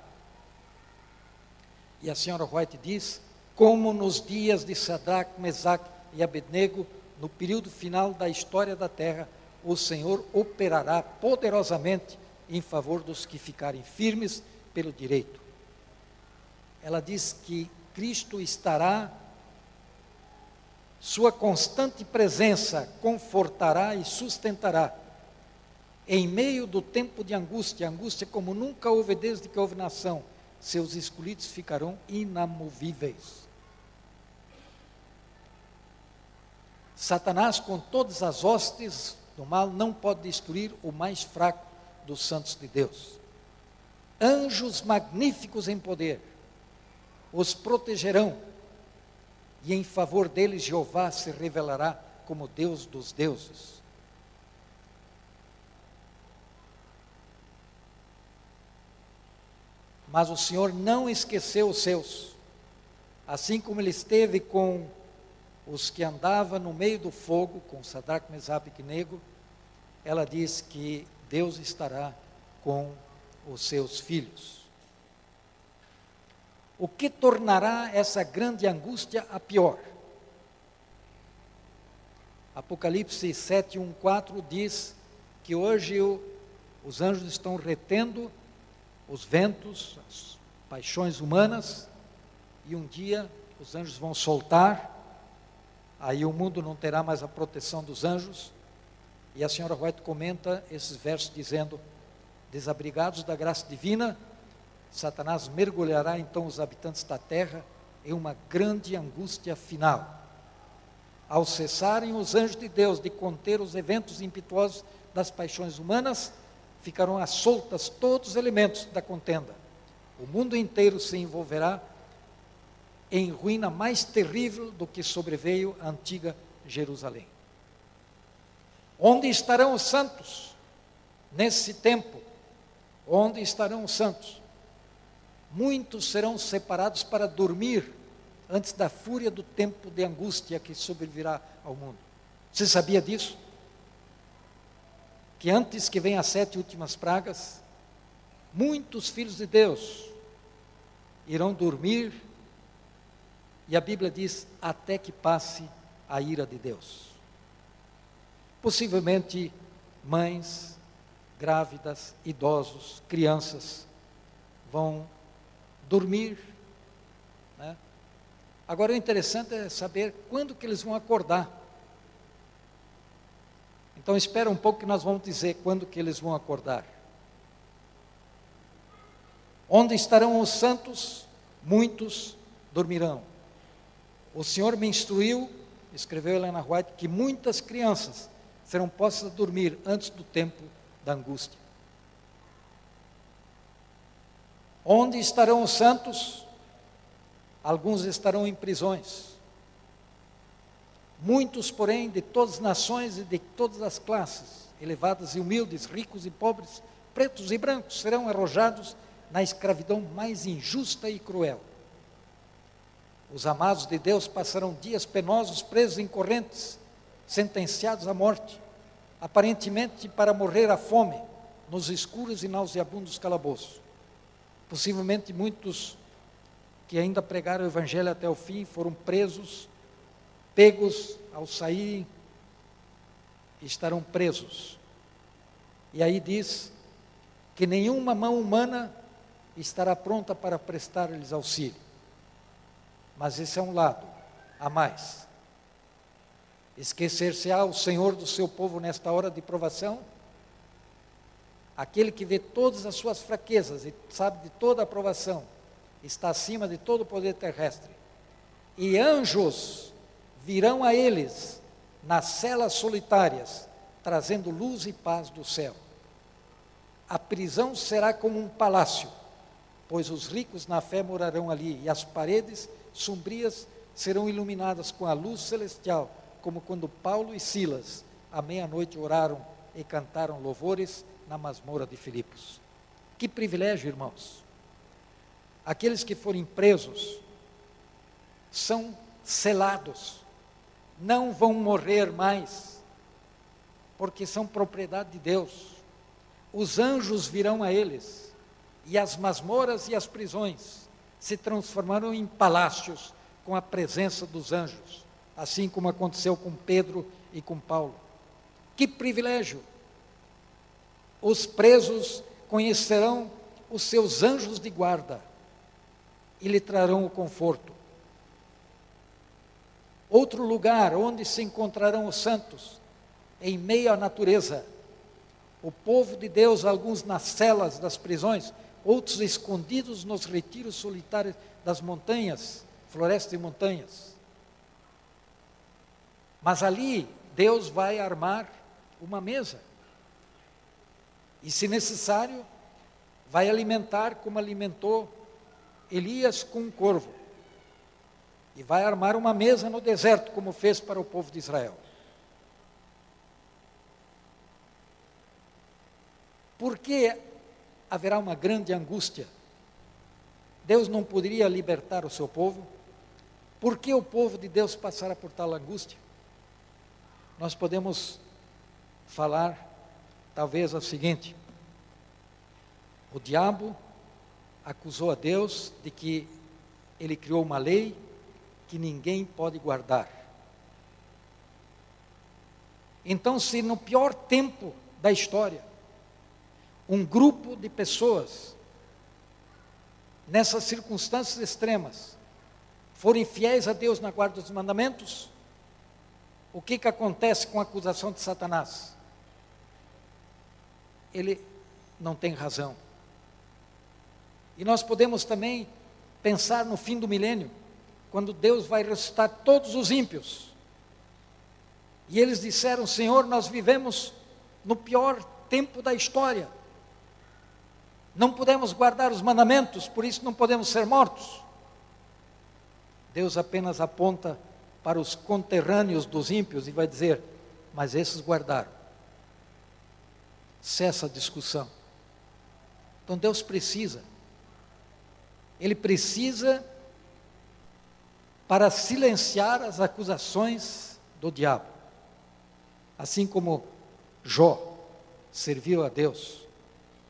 E a senhora White diz: como nos dias de Sadrach, Mesaque e Abednego, no período final da história da terra, o Senhor operará poderosamente em favor dos que ficarem firmes pelo direito. Ela diz que Cristo estará sua constante presença confortará e sustentará. Em meio do tempo de angústia, angústia como nunca houve desde que houve nação, seus escolhidos ficarão inamovíveis. Satanás, com todas as hostes do mal, não pode destruir o mais fraco dos santos de Deus. Anjos magníficos em poder os protegerão e em favor deles Jeová se revelará como Deus dos deuses. Mas o Senhor não esqueceu os seus, assim como ele esteve com os que andavam no meio do fogo, com Sadraque, Mesaque e Nego, ela diz que Deus estará com os seus filhos o que tornará essa grande angústia a pior. Apocalipse 7, 1, 4 diz que hoje o, os anjos estão retendo os ventos, as paixões humanas, e um dia os anjos vão soltar, aí o mundo não terá mais a proteção dos anjos. E a senhora White comenta esses versos dizendo: desabrigados da graça divina, Satanás mergulhará então os habitantes da terra em uma grande angústia final. Ao cessarem os anjos de Deus de conter os eventos impetuosos das paixões humanas, ficarão às soltas todos os elementos da contenda. O mundo inteiro se envolverá em ruína mais terrível do que sobreveio a antiga Jerusalém. Onde estarão os santos? Nesse tempo, onde estarão os santos? Muitos serão separados para dormir antes da fúria do tempo de angústia que sobrevirá ao mundo. Você sabia disso? Que antes que venham as sete últimas pragas, muitos filhos de Deus irão dormir, e a Bíblia diz: até que passe a ira de Deus. possivelmente mães, grávidas, idosos, crianças vão dormir. Né? Agora o interessante é saber quando que eles vão acordar. Então espera um pouco que nós vamos dizer quando que eles vão acordar. Onde estarão os santos? Muitos dormirão. O Senhor me instruiu, escreveu Helena White, que muitas crianças serão postas a dormir antes do tempo da angústia. Onde estarão os santos? Alguns estarão em prisões. Muitos, porém, de todas as nações e de todas as classes, elevadas e humildes, ricos e pobres, pretos e brancos, serão arrojados na escravidão mais injusta e cruel. Os amados de Deus passarão dias penosos, presos em correntes, sentenciados à morte, aparentemente para morrer à fome, nos escuros e nauseabundos calabouços. Possivelmente muitos que ainda pregaram o Evangelho até o fim foram presos, pegos ao saírem, estarão presos. E aí diz que nenhuma mão humana estará pronta para prestar-lhes auxílio. Mas esse é um lado a mais. Esquecer-se-á o Senhor do seu povo nesta hora de provação? Aquele que vê todas as suas fraquezas e sabe de toda a provação, está acima de todo o poder terrestre. E anjos virão a eles nas celas solitárias, trazendo luz e paz do céu. A prisão será como um palácio pois os ricos na fé morarão ali, e as paredes sombrias serão iluminadas com a luz celestial, como quando Paulo e Silas, à meia-noite, oraram e cantaram louvores na masmorra de Filipos. Que privilégio, irmãos! Aqueles que forem presos são selados, não vão morrer mais, porque são propriedade de Deus. Os anjos virão a eles e as masmoras e as prisões se transformaram em palácios com a presença dos anjos, assim como aconteceu com Pedro e com Paulo. Que privilégio! Os presos conhecerão os seus anjos de guarda e lhe trarão o conforto. Outro lugar onde se encontrarão os santos, em meio à natureza. O povo de Deus, alguns nas celas das prisões, outros escondidos nos retiros solitários das montanhas, florestas e montanhas. Mas ali Deus vai armar uma mesa. E, se necessário, vai alimentar como alimentou Elias com um corvo. E vai armar uma mesa no deserto, como fez para o povo de Israel. Por que haverá uma grande angústia. Deus não poderia libertar o seu povo? Por que o povo de Deus passará por tal angústia? Nós podemos falar, talvez, o seguinte: o diabo acusou a Deus de que ele criou uma lei que ninguém pode guardar. Então, se no pior tempo da história, um grupo de pessoas, nessas circunstâncias extremas, forem fiéis a Deus na guarda dos mandamentos, o que, que acontece com a acusação de Satanás? Ele não tem razão. E nós podemos também pensar no fim do milênio, quando Deus vai ressuscitar todos os ímpios. E eles disseram: Senhor, nós vivemos no pior tempo da história. Não podemos guardar os mandamentos, por isso não podemos ser mortos. Deus apenas aponta para os conterrâneos dos ímpios e vai dizer: Mas esses guardaram. Cessa a discussão. Então Deus precisa, Ele precisa para silenciar as acusações do diabo. Assim como Jó serviu a Deus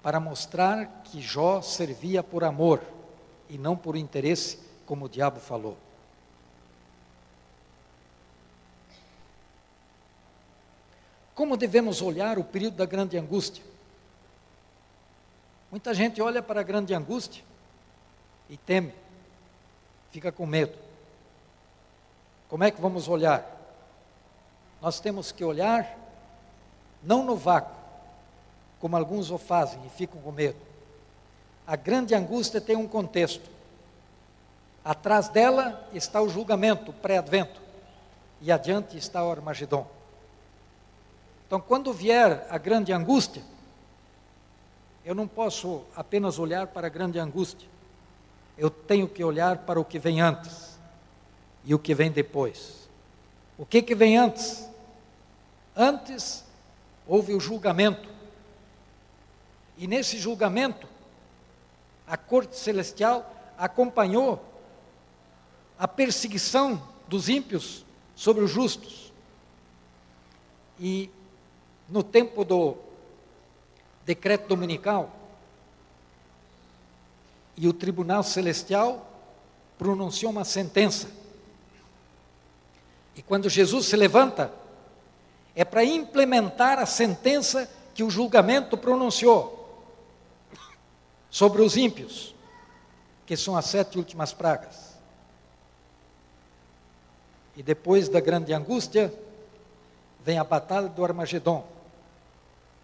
para mostrar que Jó servia por amor e não por interesse, como o diabo falou. Como devemos olhar o período da grande angústia? Muita gente olha para a grande angústia e teme, fica com medo. Como é que vamos olhar? Nós temos que olhar não no vácuo, como alguns o fazem e ficam com medo. A grande angústia tem um contexto. Atrás dela está o julgamento, o pré-advento, e adiante está o Armagedon. Então, quando vier a grande angústia, eu não posso apenas olhar para a grande angústia, eu tenho que olhar para o que vem antes e o que vem depois. O que, que vem antes? Antes houve o julgamento, e nesse julgamento, a corte celestial acompanhou a perseguição dos ímpios sobre os justos. E no tempo do decreto dominical, e o tribunal celestial pronunciou uma sentença. E quando Jesus se levanta, é para implementar a sentença que o julgamento pronunciou sobre os ímpios, que são as sete últimas pragas. E depois da grande angústia, vem a batalha do Armagedon,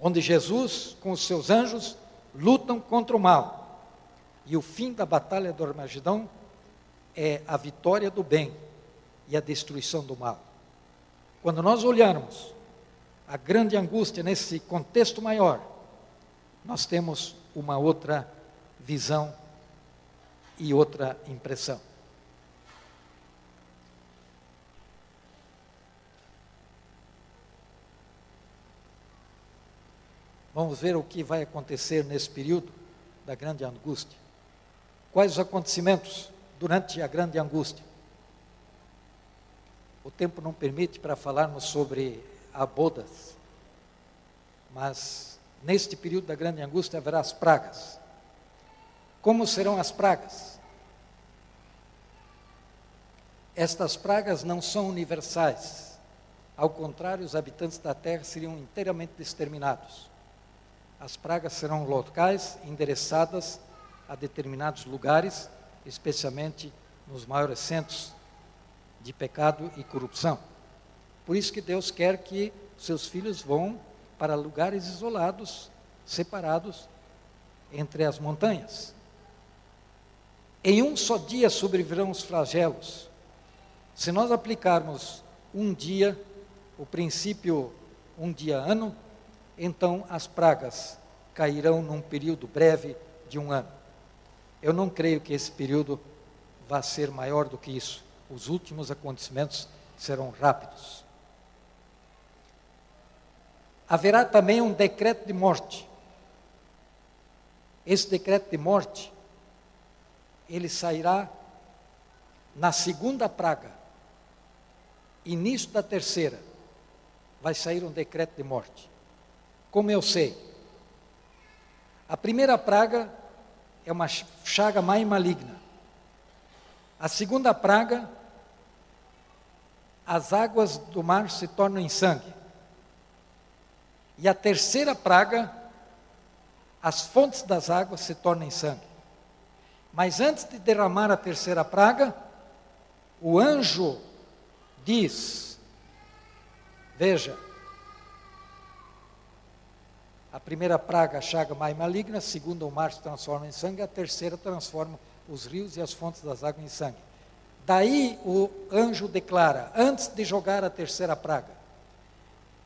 onde Jesus, com os seus anjos, lutam contra o mal. E o fim da batalha do Armagedon é a vitória do bem e a destruição do mal. Quando nós olharmos a grande angústia nesse contexto maior, nós temos uma outra visão e outra impressão. Vamos ver o que vai acontecer nesse período da grande angústia. Quais os acontecimentos durante a grande angústia? O tempo não permite para falarmos sobre abodas, mas neste período da grande angústia haverá as pragas. Como serão as pragas? Estas pragas não são universais. Ao contrário, os habitantes da terra seriam inteiramente exterminados. As pragas serão locais, endereçadas a determinados lugares, especialmente nos maiores centros de pecado e corrupção. Por isso que Deus quer que seus filhos vão para lugares isolados, separados entre as montanhas. Em um só dia sobrevirão os flagelos. Se nós aplicarmos um dia, o princípio um dia ano, então as pragas cairão num período breve de um ano. Eu não creio que esse período vá ser maior do que isso. Os últimos acontecimentos serão rápidos. Haverá também um decreto de morte. Esse decreto de morte, ele sairá na segunda praga. Início da terceira, vai sair um decreto de morte. Como eu sei? A primeira praga é uma chaga mais maligna. A segunda praga, as águas do mar se tornam em sangue. E a terceira praga, as fontes das águas se tornam em sangue. Mas antes de derramar a terceira praga, o anjo diz: Veja, a primeira praga, a chaga mais maligna, a segunda, o mar se transforma em sangue, a terceira transforma os rios e as fontes das águas em sangue. Daí o anjo declara, antes de jogar a terceira praga,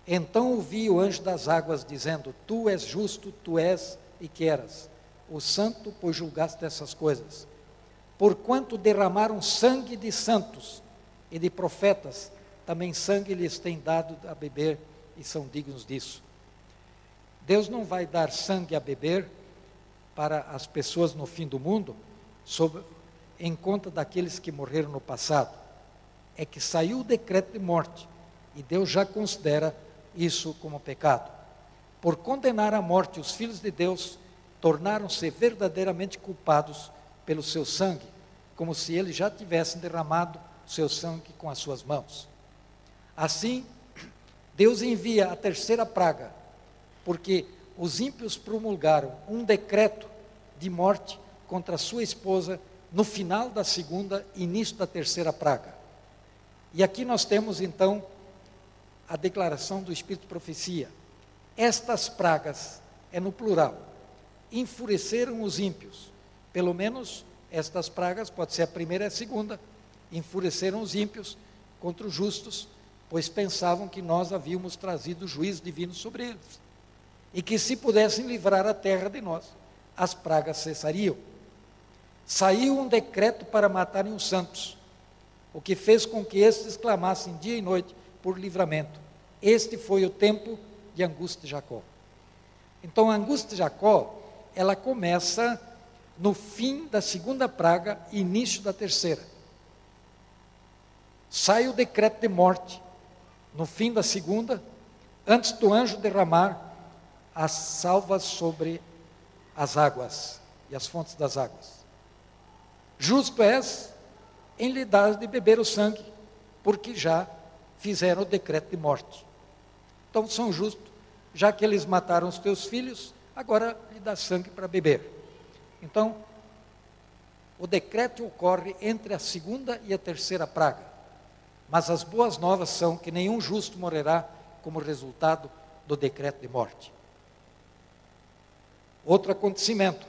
então ouvi o anjo das águas dizendo: Tu és justo, tu és e que eras, o santo, pois julgaste essas coisas. Porquanto derramaram sangue de santos e de profetas, também sangue lhes tem dado a beber e são dignos disso. Deus não vai dar sangue a beber para as pessoas no fim do mundo, em conta daqueles que morreram no passado. É que saiu o decreto de morte e Deus já considera isso como pecado. Por condenar à morte os filhos de Deus, tornaram-se verdadeiramente culpados pelo seu sangue, como se eles já tivessem derramado seu sangue com as suas mãos. Assim, Deus envia a terceira praga, porque os ímpios promulgaram um decreto de morte contra sua esposa no final da segunda e início da terceira praga. E aqui nós temos então a declaração do Espírito de profecia. Estas pragas, é no plural, enfureceram os ímpios. Pelo menos estas pragas, pode ser a primeira e a segunda, enfureceram os ímpios contra os justos, pois pensavam que nós havíamos trazido juízo divino sobre eles. E que se pudessem livrar a terra de nós, as pragas cessariam. Saiu um decreto para matarem os santos, o que fez com que estes clamassem dia e noite por livramento. Este foi o tempo de angústia de Jacó. Então a angústia de Jacó, ela começa no fim da segunda praga e início da terceira. Sai o decreto de morte no fim da segunda, antes do anjo derramar as salvas sobre as águas e as fontes das águas. Justo és em lhe dar de beber o sangue, porque já fizeram o decreto de morte. Então são justos, já que eles mataram os teus filhos, agora lhe dá sangue para beber. Então, o decreto ocorre entre a segunda e a terceira praga. Mas as boas novas são que nenhum justo morrerá como resultado do decreto de morte. Outro acontecimento.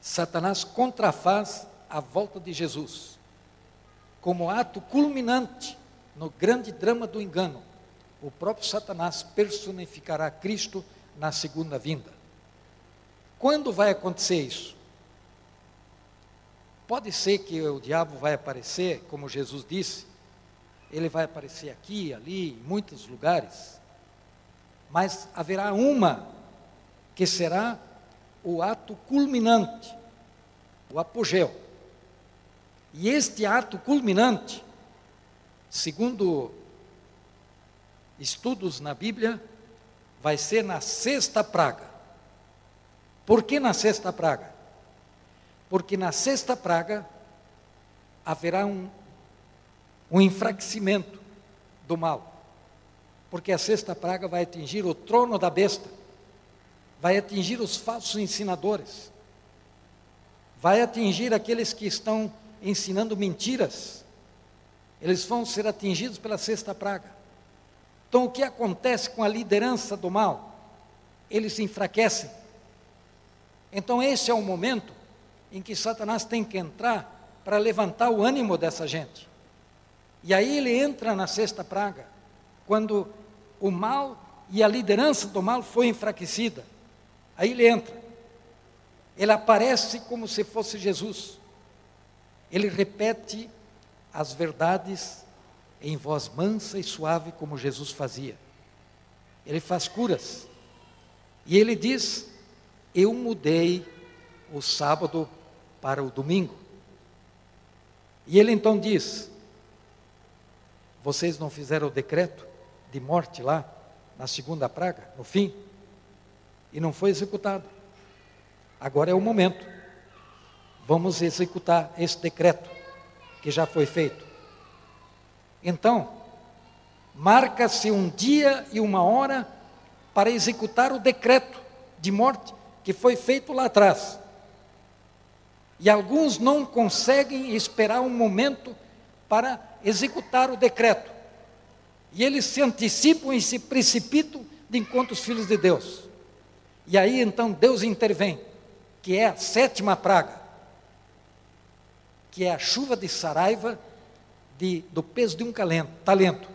Satanás contrafaz a volta de Jesus. Como ato culminante no grande drama do engano, o próprio Satanás personificará Cristo na segunda vinda. Quando vai acontecer isso? Pode ser que o diabo vai aparecer, como Jesus disse, ele vai aparecer aqui, ali, em muitos lugares, mas haverá uma que será o ato culminante, o apogeu. E este ato culminante, segundo estudos na Bíblia, vai ser na sexta praga. Por que na sexta praga? Porque na sexta praga haverá um, um enfraquecimento do mal. Porque a sexta praga vai atingir o trono da besta, vai atingir os falsos ensinadores, vai atingir aqueles que estão ensinando mentiras. Eles vão ser atingidos pela sexta praga. Então, o que acontece com a liderança do mal? Eles se enfraquecem. Então, esse é o momento em que Satanás tem que entrar para levantar o ânimo dessa gente. E aí ele entra na sexta praga, quando o mal e a liderança do mal foi enfraquecida. Aí ele entra. Ele aparece como se fosse Jesus. Ele repete as verdades em voz mansa e suave, como Jesus fazia. Ele faz curas. E ele diz: Eu mudei o sábado para o domingo. E ele então diz: Vocês não fizeram o decreto de morte lá, na segunda praga, no fim? E não foi executado. Agora é o momento. Vamos executar esse decreto que já foi feito. Então, marca-se um dia e uma hora para executar o decreto de morte que foi feito lá atrás. E alguns não conseguem esperar um momento para executar o decreto. E eles se antecipam e se precipitam de encontro os filhos de Deus. E aí então Deus intervém, que é a sétima praga, que é a chuva de saraiva de, do peso de um talento.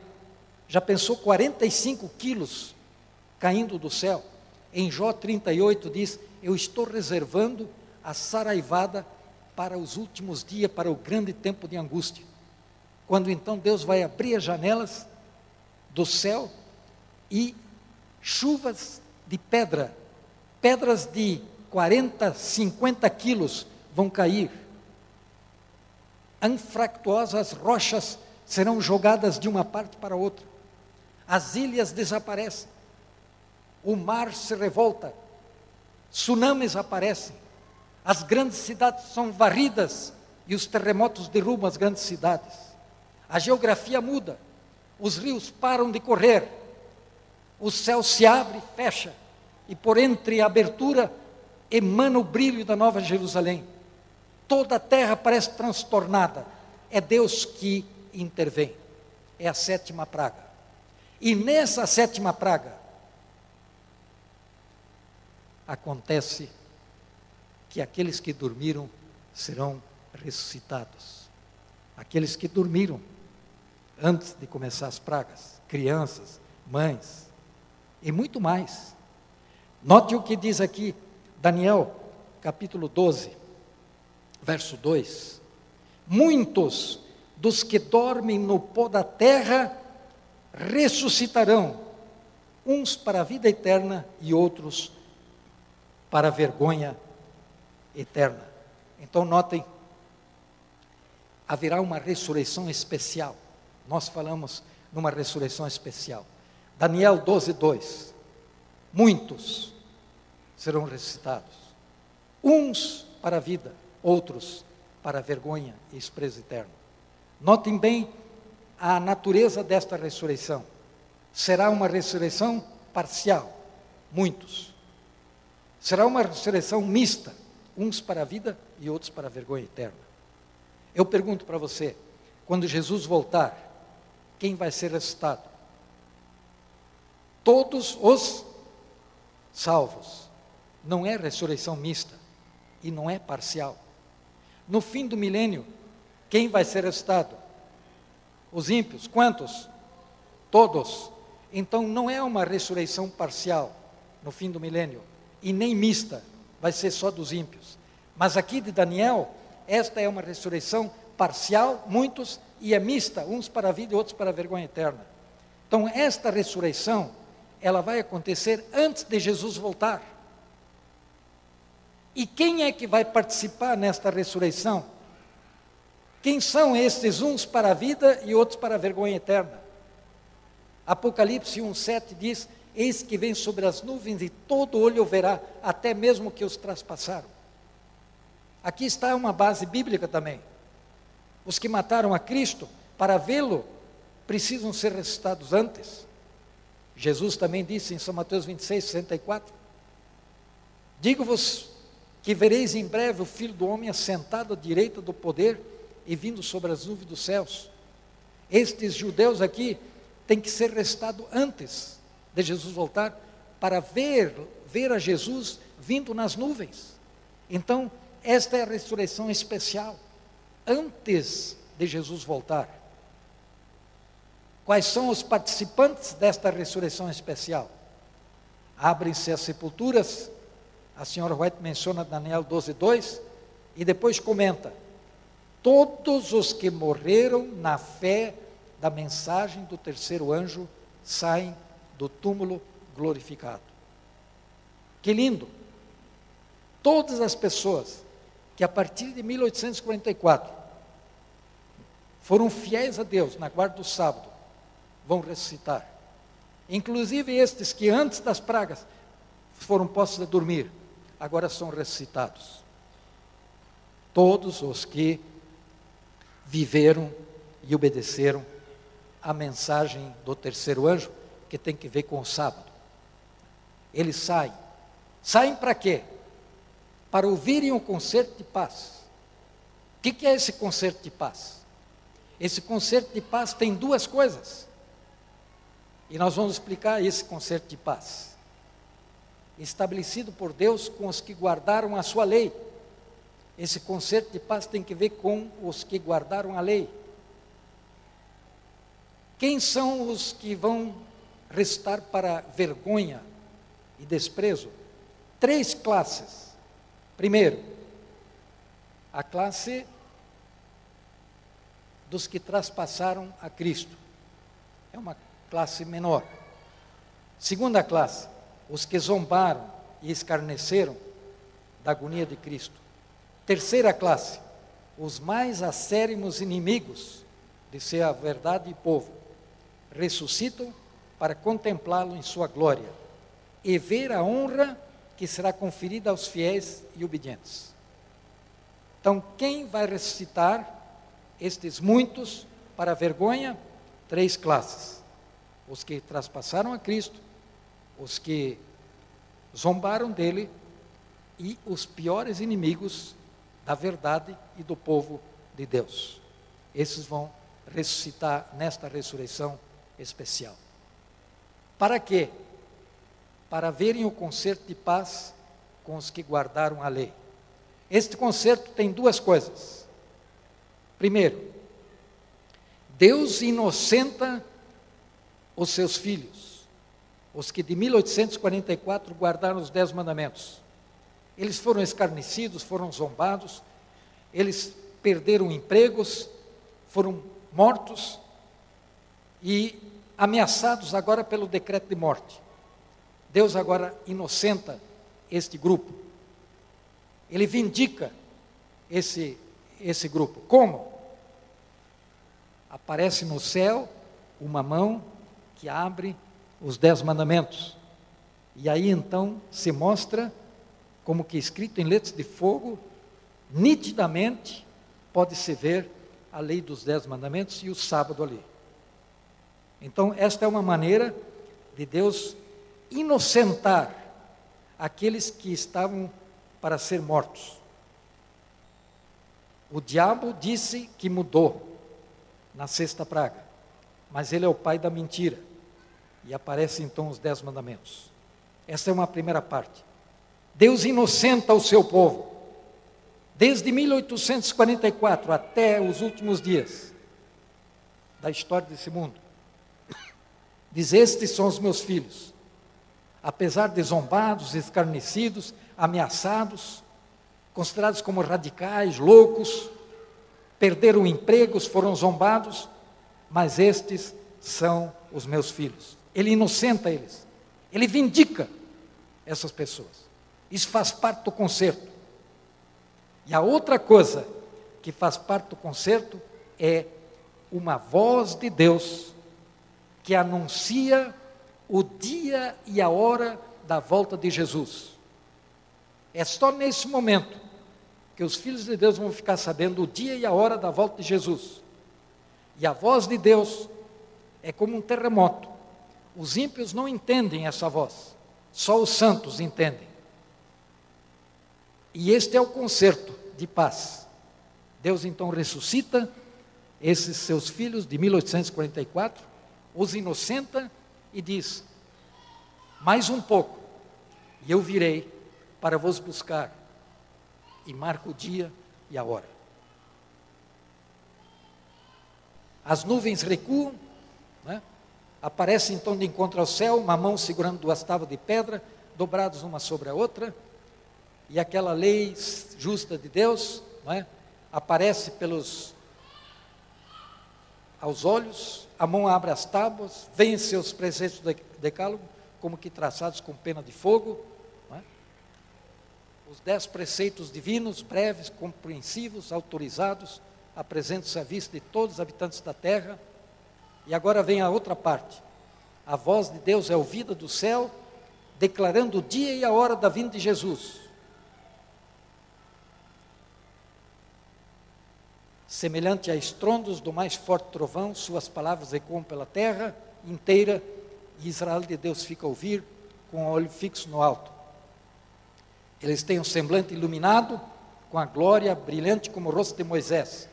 Já pensou 45 quilos caindo do céu? Em Jó 38 diz: Eu estou reservando a saraivada para os últimos dias, para o grande tempo de angústia. Quando então Deus vai abrir as janelas do céu e chuvas de pedra, pedras de 40, 50 quilos vão cair anfractuosas rochas serão jogadas de uma parte para outra. As ilhas desaparecem. O mar se revolta. Tsunamis aparecem. As grandes cidades são varridas e os terremotos derrubam as grandes cidades. A geografia muda. os rios param de correr, o céu se abre e fecha, e por entre a abertura emana o brilho da Nova Jerusalém. Toda a terra parece transtornada. É Deus que intervém. É a sétima praga. E nessa sétima praga, acontece que aqueles que dormiram serão ressuscitados. Aqueles que dormiram antes de começar as pragas, crianças, mães e muito mais. Note o que diz aqui Daniel, capítulo 12, verso 2. Muitos dos que dormem no pó da terra ressuscitarão, uns para a vida eterna e outros para a vergonha eterna. Então, notem, haverá uma ressurreição especial. Nós falamos numa ressurreição especial. Daniel 12, 2. Muitos serão ressuscitados, uns para a vida, outros para a vergonha e desprezo eterno. Notem bem a natureza desta ressurreição. Será uma ressurreição parcial, muitos. Será uma ressurreição mista, uns para a vida e outros para a vergonha eterna. Eu pergunto para você, quando Jesus voltar, quem vai ser ressuscitado? Todos os salvos. Não é ressurreição mista e não é parcial. No fim do milênio, quem vai ser ressuscitado? Os ímpios. Quantos? Todos. Então não é uma ressurreição parcial no fim do milênio e nem mista, vai ser só dos ímpios. Mas aqui de Daniel, esta é uma ressurreição parcial, muitos, e é mista, uns para a vida e outros para a vergonha eterna. Então, esta ressurreição, ela vai acontecer antes de Jesus voltar. E quem é que vai participar nesta ressurreição? Quem são estes uns para a vida e outros para a vergonha eterna? Apocalipse 1,7 diz: Eis que vem sobre as nuvens e todo olho verá, até mesmo que os traspassaram. Aqui está uma base bíblica também. Os que mataram a Cristo, para vê-lo, precisam ser ressuscitados antes. Jesus também disse em São Mateus 26, 64: Digo-vos que vereis em breve o Filho do Homem assentado à direita do poder e vindo sobre as nuvens dos céus. Estes judeus aqui têm que ser ressuscitados antes de Jesus voltar para ver, ver a Jesus vindo nas nuvens. Então, esta é a ressurreição especial, antes de Jesus voltar. Quais são os participantes desta ressurreição especial? Abrem-se as sepulturas, a senhora White menciona Daniel 12, 2, e depois comenta: todos os que morreram na fé da mensagem do terceiro anjo saem do túmulo glorificado. Que lindo! Todas as pessoas que a partir de 1844 foram fiéis a Deus na guarda do sábado vão ressuscitar. Inclusive estes que antes das pragas foram postos a dormir, agora são ressuscitados. Todos os que viveram e obedeceram a mensagem do terceiro anjo, que tem que ver com o sábado. Eles saem. Saem para quê? Para ouvirem um concerto de paz. O que, que é esse concerto de paz? Esse concerto de paz tem duas coisas. E nós vamos explicar esse concerto de paz. Estabelecido por Deus com os que guardaram a sua lei. Esse concerto de paz tem que ver com os que guardaram a lei. Quem são os que vão restar para vergonha e desprezo três classes. Primeiro, a classe dos que traspassaram a Cristo. É uma classe menor. Segunda classe, os que zombaram e escarneceram da agonia de Cristo. Terceira classe, os mais acérrimos inimigos de ser a verdade e povo. Ressuscitam para contemplá-lo em sua glória e ver a honra que será conferida aos fiéis e obedientes. Então, quem vai ressuscitar estes muitos para a vergonha, três classes: os que traspassaram a Cristo, os que zombaram dele e os piores inimigos da verdade e do povo de Deus. Esses vão ressuscitar nesta ressurreição especial. Para quê? Para verem o concerto de paz com os que guardaram a lei. Este concerto tem duas coisas. Primeiro, Deus inocenta os seus filhos, os que de 1844 guardaram os dez mandamentos. Eles foram escarnecidos, foram zombados, eles perderam empregos, foram mortos e ameaçados agora pelo decreto de morte. Deus agora inocenta este grupo. Ele vindica esse, esse grupo. Como? Aparece no céu uma mão que abre os dez mandamentos. E aí então se mostra, como que escrito em letras de fogo, nitidamente pode-se ver a lei dos dez mandamentos e o sábado ali. Então, esta é uma maneira de Deus inocentar aqueles que estavam para ser mortos. O diabo disse que mudou na sexta praga, mas ele é o pai da mentira. E aparecem então os dez mandamentos. Essa é uma primeira parte. Deus inocenta o seu povo. Desde 1844 até os últimos dias da história desse mundo. Diz: Estes são os meus filhos apesar de zombados, escarnecidos, ameaçados, considerados como radicais, loucos, perderam empregos, foram zombados, mas estes são os meus filhos. Ele inocenta eles, ele vindica essas pessoas. Isso faz parte do conserto. E a outra coisa que faz parte do conserto é uma voz de Deus que anuncia o dia e a hora da volta de Jesus. É só nesse momento que os filhos de Deus vão ficar sabendo o dia e a hora da volta de Jesus. E a voz de Deus é como um terremoto. Os ímpios não entendem essa voz, só os santos entendem. E este é o concerto de paz. Deus então ressuscita esses seus filhos de 1844, os inocenta e diz: Mais um pouco, e eu virei para vos buscar. E marca o dia e a hora. As nuvens recuam? Aparece então de encontro ao céu, uma mão segurando duas tábuas de pedra, dobradas uma sobre a outra, e aquela lei justa de Deus né? aparece pelos aos olhos, a mão abre as tábuas, vem seus preceitos do decálogo, como que traçados com pena de fogo. É? Os dez preceitos divinos, breves, compreensivos, autorizados, apresentam-se à vista de todos os habitantes da terra. E agora vem a outra parte. A voz de Deus é ouvida do céu, declarando o dia e a hora da vinda de Jesus. Semelhante a estrondos do mais forte trovão, suas palavras ecoam pela terra inteira e Israel de Deus fica a ouvir com o olho fixo no alto. Eles têm um semblante iluminado com a glória brilhante como o rosto de Moisés.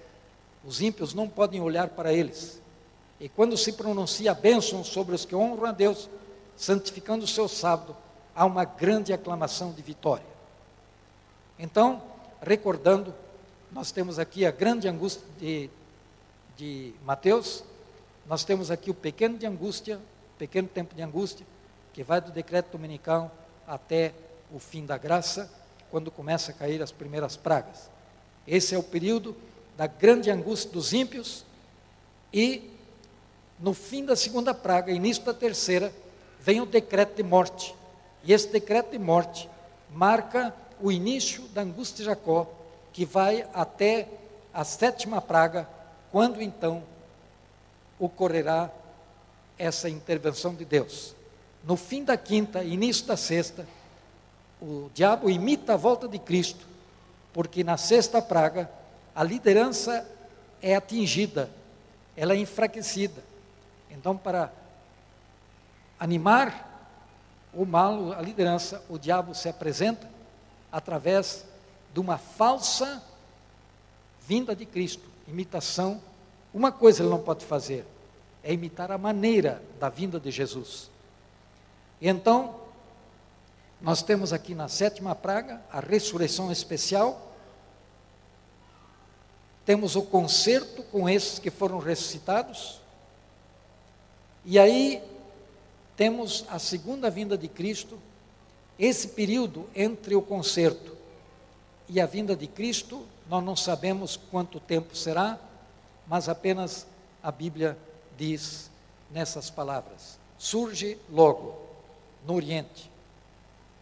Os ímpios não podem olhar para eles. E quando se pronuncia a bênção sobre os que honram a Deus, santificando o seu sábado, há uma grande aclamação de vitória. Então, recordando nós temos aqui a grande angústia de, de Mateus, nós temos aqui o pequeno de angústia, pequeno tempo de angústia, que vai do decreto dominical até o fim da graça, quando começa a cair as primeiras pragas. Esse é o período da grande angústia dos ímpios e no fim da segunda praga, início da terceira, vem o decreto de morte. E esse decreto de morte marca o início da angústia de Jacó que vai até a sétima praga, quando então ocorrerá essa intervenção de Deus. No fim da quinta, início da sexta, o diabo imita a volta de Cristo, porque na sexta praga a liderança é atingida, ela é enfraquecida. Então, para animar o mal, a liderança, o diabo se apresenta através de uma falsa vinda de Cristo, imitação. Uma coisa ele não pode fazer, é imitar a maneira da vinda de Jesus. Então, nós temos aqui na sétima praga a ressurreição especial. Temos o concerto com esses que foram ressuscitados. E aí temos a segunda vinda de Cristo, esse período entre o concerto e a vinda de Cristo, nós não sabemos quanto tempo será, mas apenas a Bíblia diz nessas palavras: surge logo no Oriente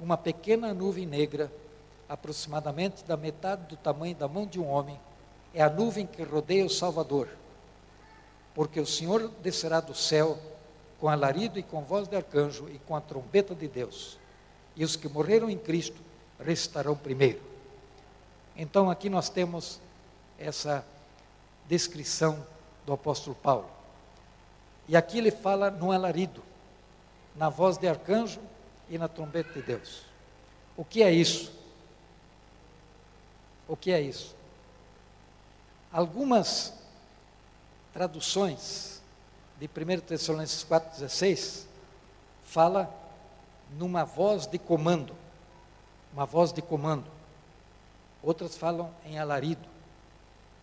uma pequena nuvem negra, aproximadamente da metade do tamanho da mão de um homem, é a nuvem que rodeia o Salvador, porque o Senhor descerá do céu com alarido e com voz de arcanjo e com a trombeta de Deus. E os que morreram em Cristo restarão primeiro. Então aqui nós temos essa descrição do apóstolo Paulo. E aqui ele fala no alarido, na voz de arcanjo e na trombeta de Deus. O que é isso? O que é isso? Algumas traduções de 1 Tessalonicenses 4,16, fala numa voz de comando, uma voz de comando. Outras falam em alarido.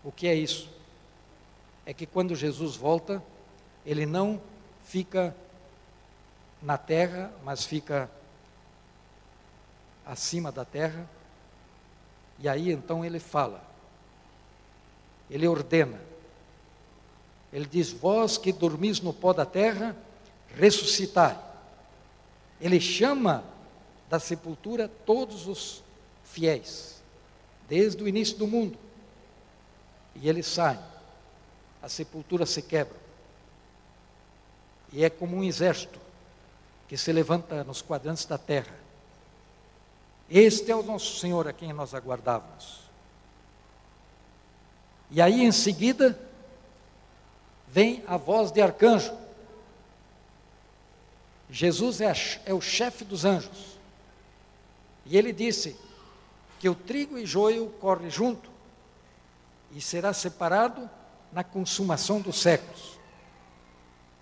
O que é isso? É que quando Jesus volta, ele não fica na terra, mas fica acima da terra. E aí então ele fala, ele ordena, ele diz: Vós que dormis no pó da terra, ressuscitai. Ele chama da sepultura todos os fiéis, desde o início do mundo. E eles saem, a sepultura se quebra. E é como um exército que se levanta nos quadrantes da terra. Este é o nosso Senhor a quem nós aguardávamos. E aí em seguida, vem a voz de arcanjo. Jesus é, é o chefe dos anjos. E ele disse que o trigo e joio correm junto e será separado na consumação dos séculos.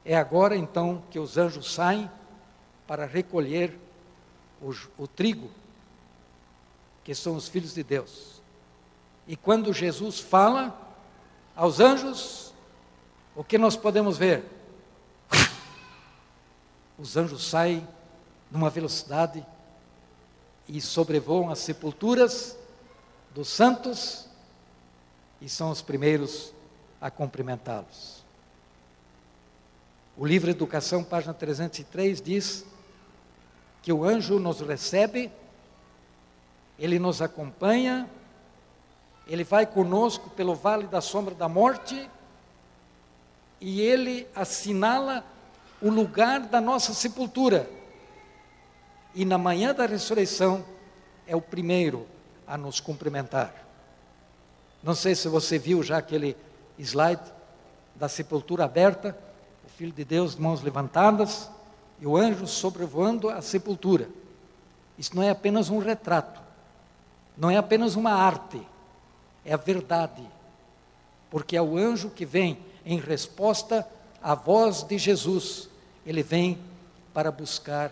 É agora então que os anjos saem para recolher o, o trigo, que são os filhos de Deus. E quando Jesus fala aos anjos, o que nós podemos ver? <laughs> Os anjos saem numa velocidade e sobrevoam as sepulturas dos santos e são os primeiros a cumprimentá-los. O livro Educação, página 303, diz que o anjo nos recebe, ele nos acompanha, ele vai conosco pelo vale da sombra da morte e ele assinala o lugar da nossa sepultura. E na manhã da ressurreição é o primeiro a nos cumprimentar. Não sei se você viu já aquele slide da sepultura aberta, o Filho de Deus, mãos levantadas, e o anjo sobrevoando a sepultura. Isso não é apenas um retrato, não é apenas uma arte, é a verdade, porque é o anjo que vem em resposta à voz de Jesus, ele vem para buscar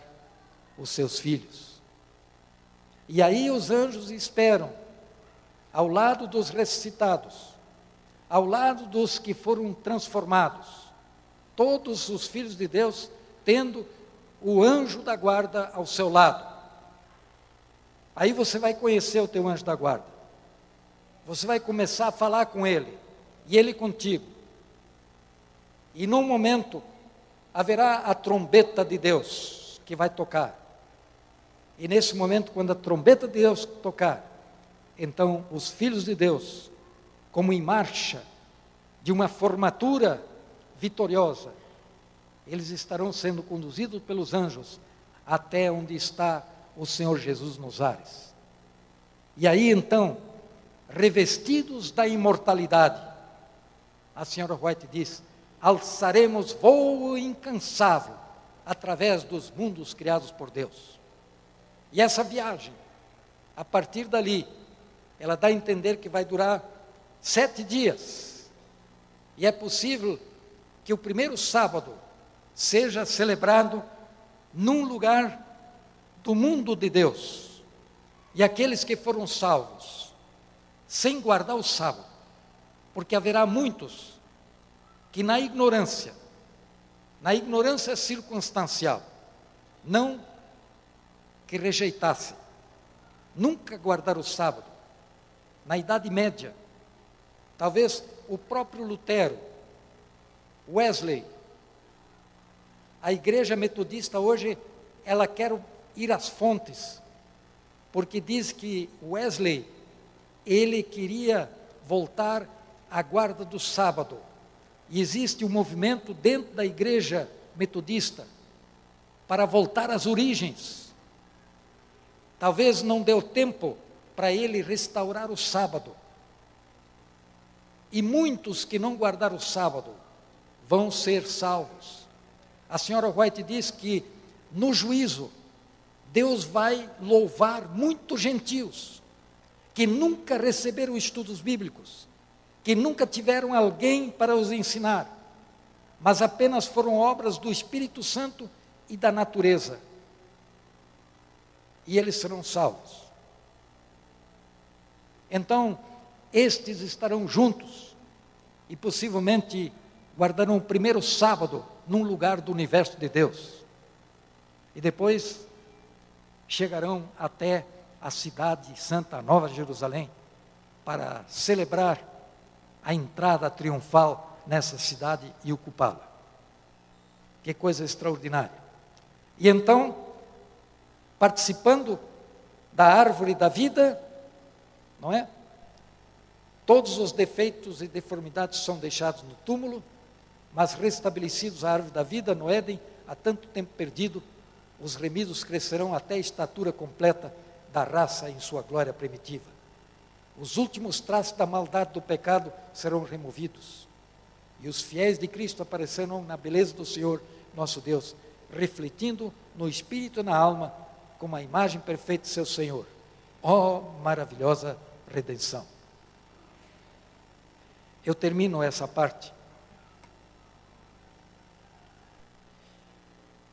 os seus filhos. E aí os anjos esperam, ao lado dos ressuscitados, ao lado dos que foram transformados, todos os filhos de Deus tendo o anjo da guarda ao seu lado. Aí você vai conhecer o teu anjo da guarda. Você vai começar a falar com ele, e ele contigo. E num momento haverá a trombeta de Deus que vai tocar. E nesse momento, quando a trombeta de Deus tocar, então os filhos de Deus, como em marcha de uma formatura vitoriosa, eles estarão sendo conduzidos pelos anjos até onde está o Senhor Jesus nos ares. E aí então, revestidos da imortalidade, a senhora White diz: alçaremos voo incansável através dos mundos criados por Deus. E essa viagem, a partir dali, ela dá a entender que vai durar sete dias. E é possível que o primeiro sábado seja celebrado num lugar do mundo de Deus. E aqueles que foram salvos, sem guardar o sábado, porque haverá muitos que na ignorância, na ignorância circunstancial, não que rejeitasse, nunca guardar o sábado. Na Idade Média, talvez o próprio Lutero, Wesley, a igreja metodista hoje, ela quer ir às fontes, porque diz que Wesley, ele queria voltar à guarda do sábado. E existe um movimento dentro da igreja metodista para voltar às origens. Talvez não deu tempo para ele restaurar o sábado. E muitos que não guardaram o sábado vão ser salvos. A senhora White diz que no juízo, Deus vai louvar muitos gentios que nunca receberam estudos bíblicos, que nunca tiveram alguém para os ensinar, mas apenas foram obras do Espírito Santo e da natureza. E eles serão salvos. Então, estes estarão juntos e possivelmente guardarão o primeiro sábado num lugar do universo de Deus. E depois chegarão até a cidade santa, Nova Jerusalém, para celebrar a entrada triunfal nessa cidade e ocupá-la. Que coisa extraordinária. E então, participando da árvore da vida, não é? Todos os defeitos e deformidades são deixados no túmulo, mas restabelecidos a árvore da vida no Éden, há tanto tempo perdido, os remidos crescerão até a estatura completa da raça em sua glória primitiva. Os últimos traços da maldade do pecado serão removidos. E os fiéis de Cristo aparecerão na beleza do Senhor, nosso Deus, refletindo no espírito e na alma como a imagem perfeita de seu Senhor. Ó oh, maravilhosa redenção! Eu termino essa parte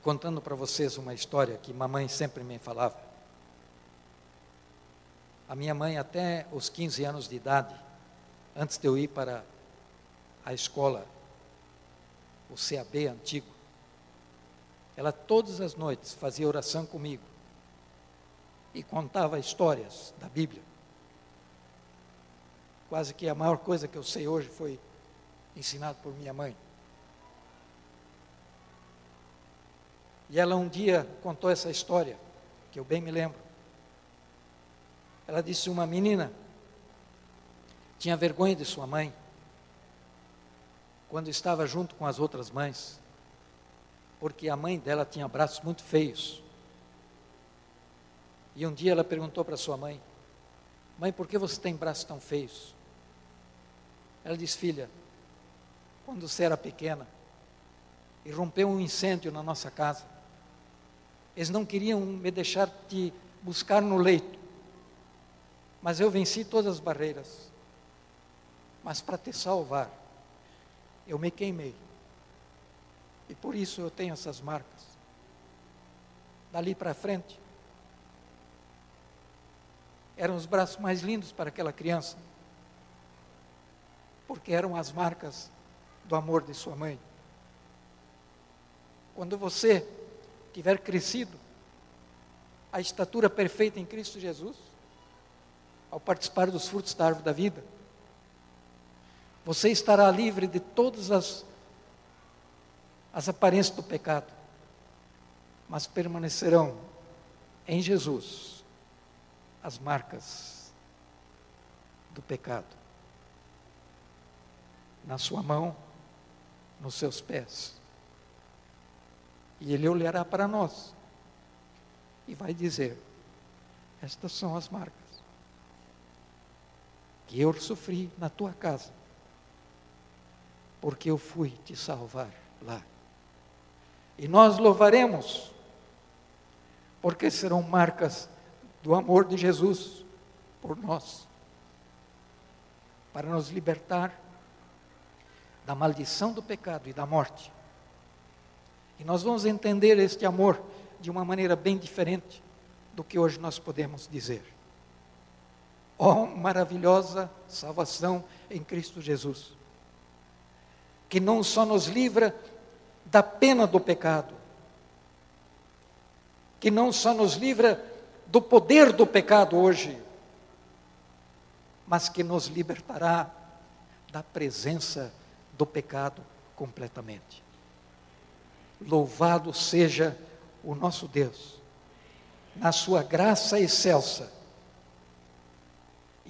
contando para vocês uma história que mamãe sempre me falava. A minha mãe, até os 15 anos de idade, antes de eu ir para a escola, o CAB antigo, ela todas as noites fazia oração comigo e contava histórias da Bíblia. Quase que a maior coisa que eu sei hoje foi ensinado por minha mãe. E ela um dia contou essa história, que eu bem me lembro. Ela disse: uma menina tinha vergonha de sua mãe quando estava junto com as outras mães, porque a mãe dela tinha braços muito feios. E um dia ela perguntou para sua mãe: Mãe, por que você tem braços tão feios? Ela disse: Filha, quando você era pequena, irrompeu um incêndio na nossa casa eles não queriam me deixar te buscar no leito. Mas eu venci todas as barreiras. Mas para te salvar, eu me queimei. E por isso eu tenho essas marcas. Dali para frente, eram os braços mais lindos para aquela criança, porque eram as marcas do amor de sua mãe. Quando você tiver crescido a estatura perfeita em Cristo Jesus, ao participar dos frutos da árvore da vida, você estará livre de todas as, as aparências do pecado, mas permanecerão em Jesus as marcas do pecado na sua mão, nos seus pés. E ele olhará para nós e vai dizer: Estas são as marcas que eu sofri na tua casa. porque eu fui te salvar lá. E nós louvaremos, porque serão marcas do amor de Jesus por nós, para nos libertar da maldição do pecado e da morte. E nós vamos entender este amor de uma maneira bem diferente do que hoje nós podemos dizer. Oh, maravilhosa salvação em Cristo Jesus, que não só nos livra da pena do pecado, que não só nos livra do poder do pecado hoje, mas que nos libertará da presença do pecado completamente. Louvado seja o nosso Deus, na sua graça excelsa.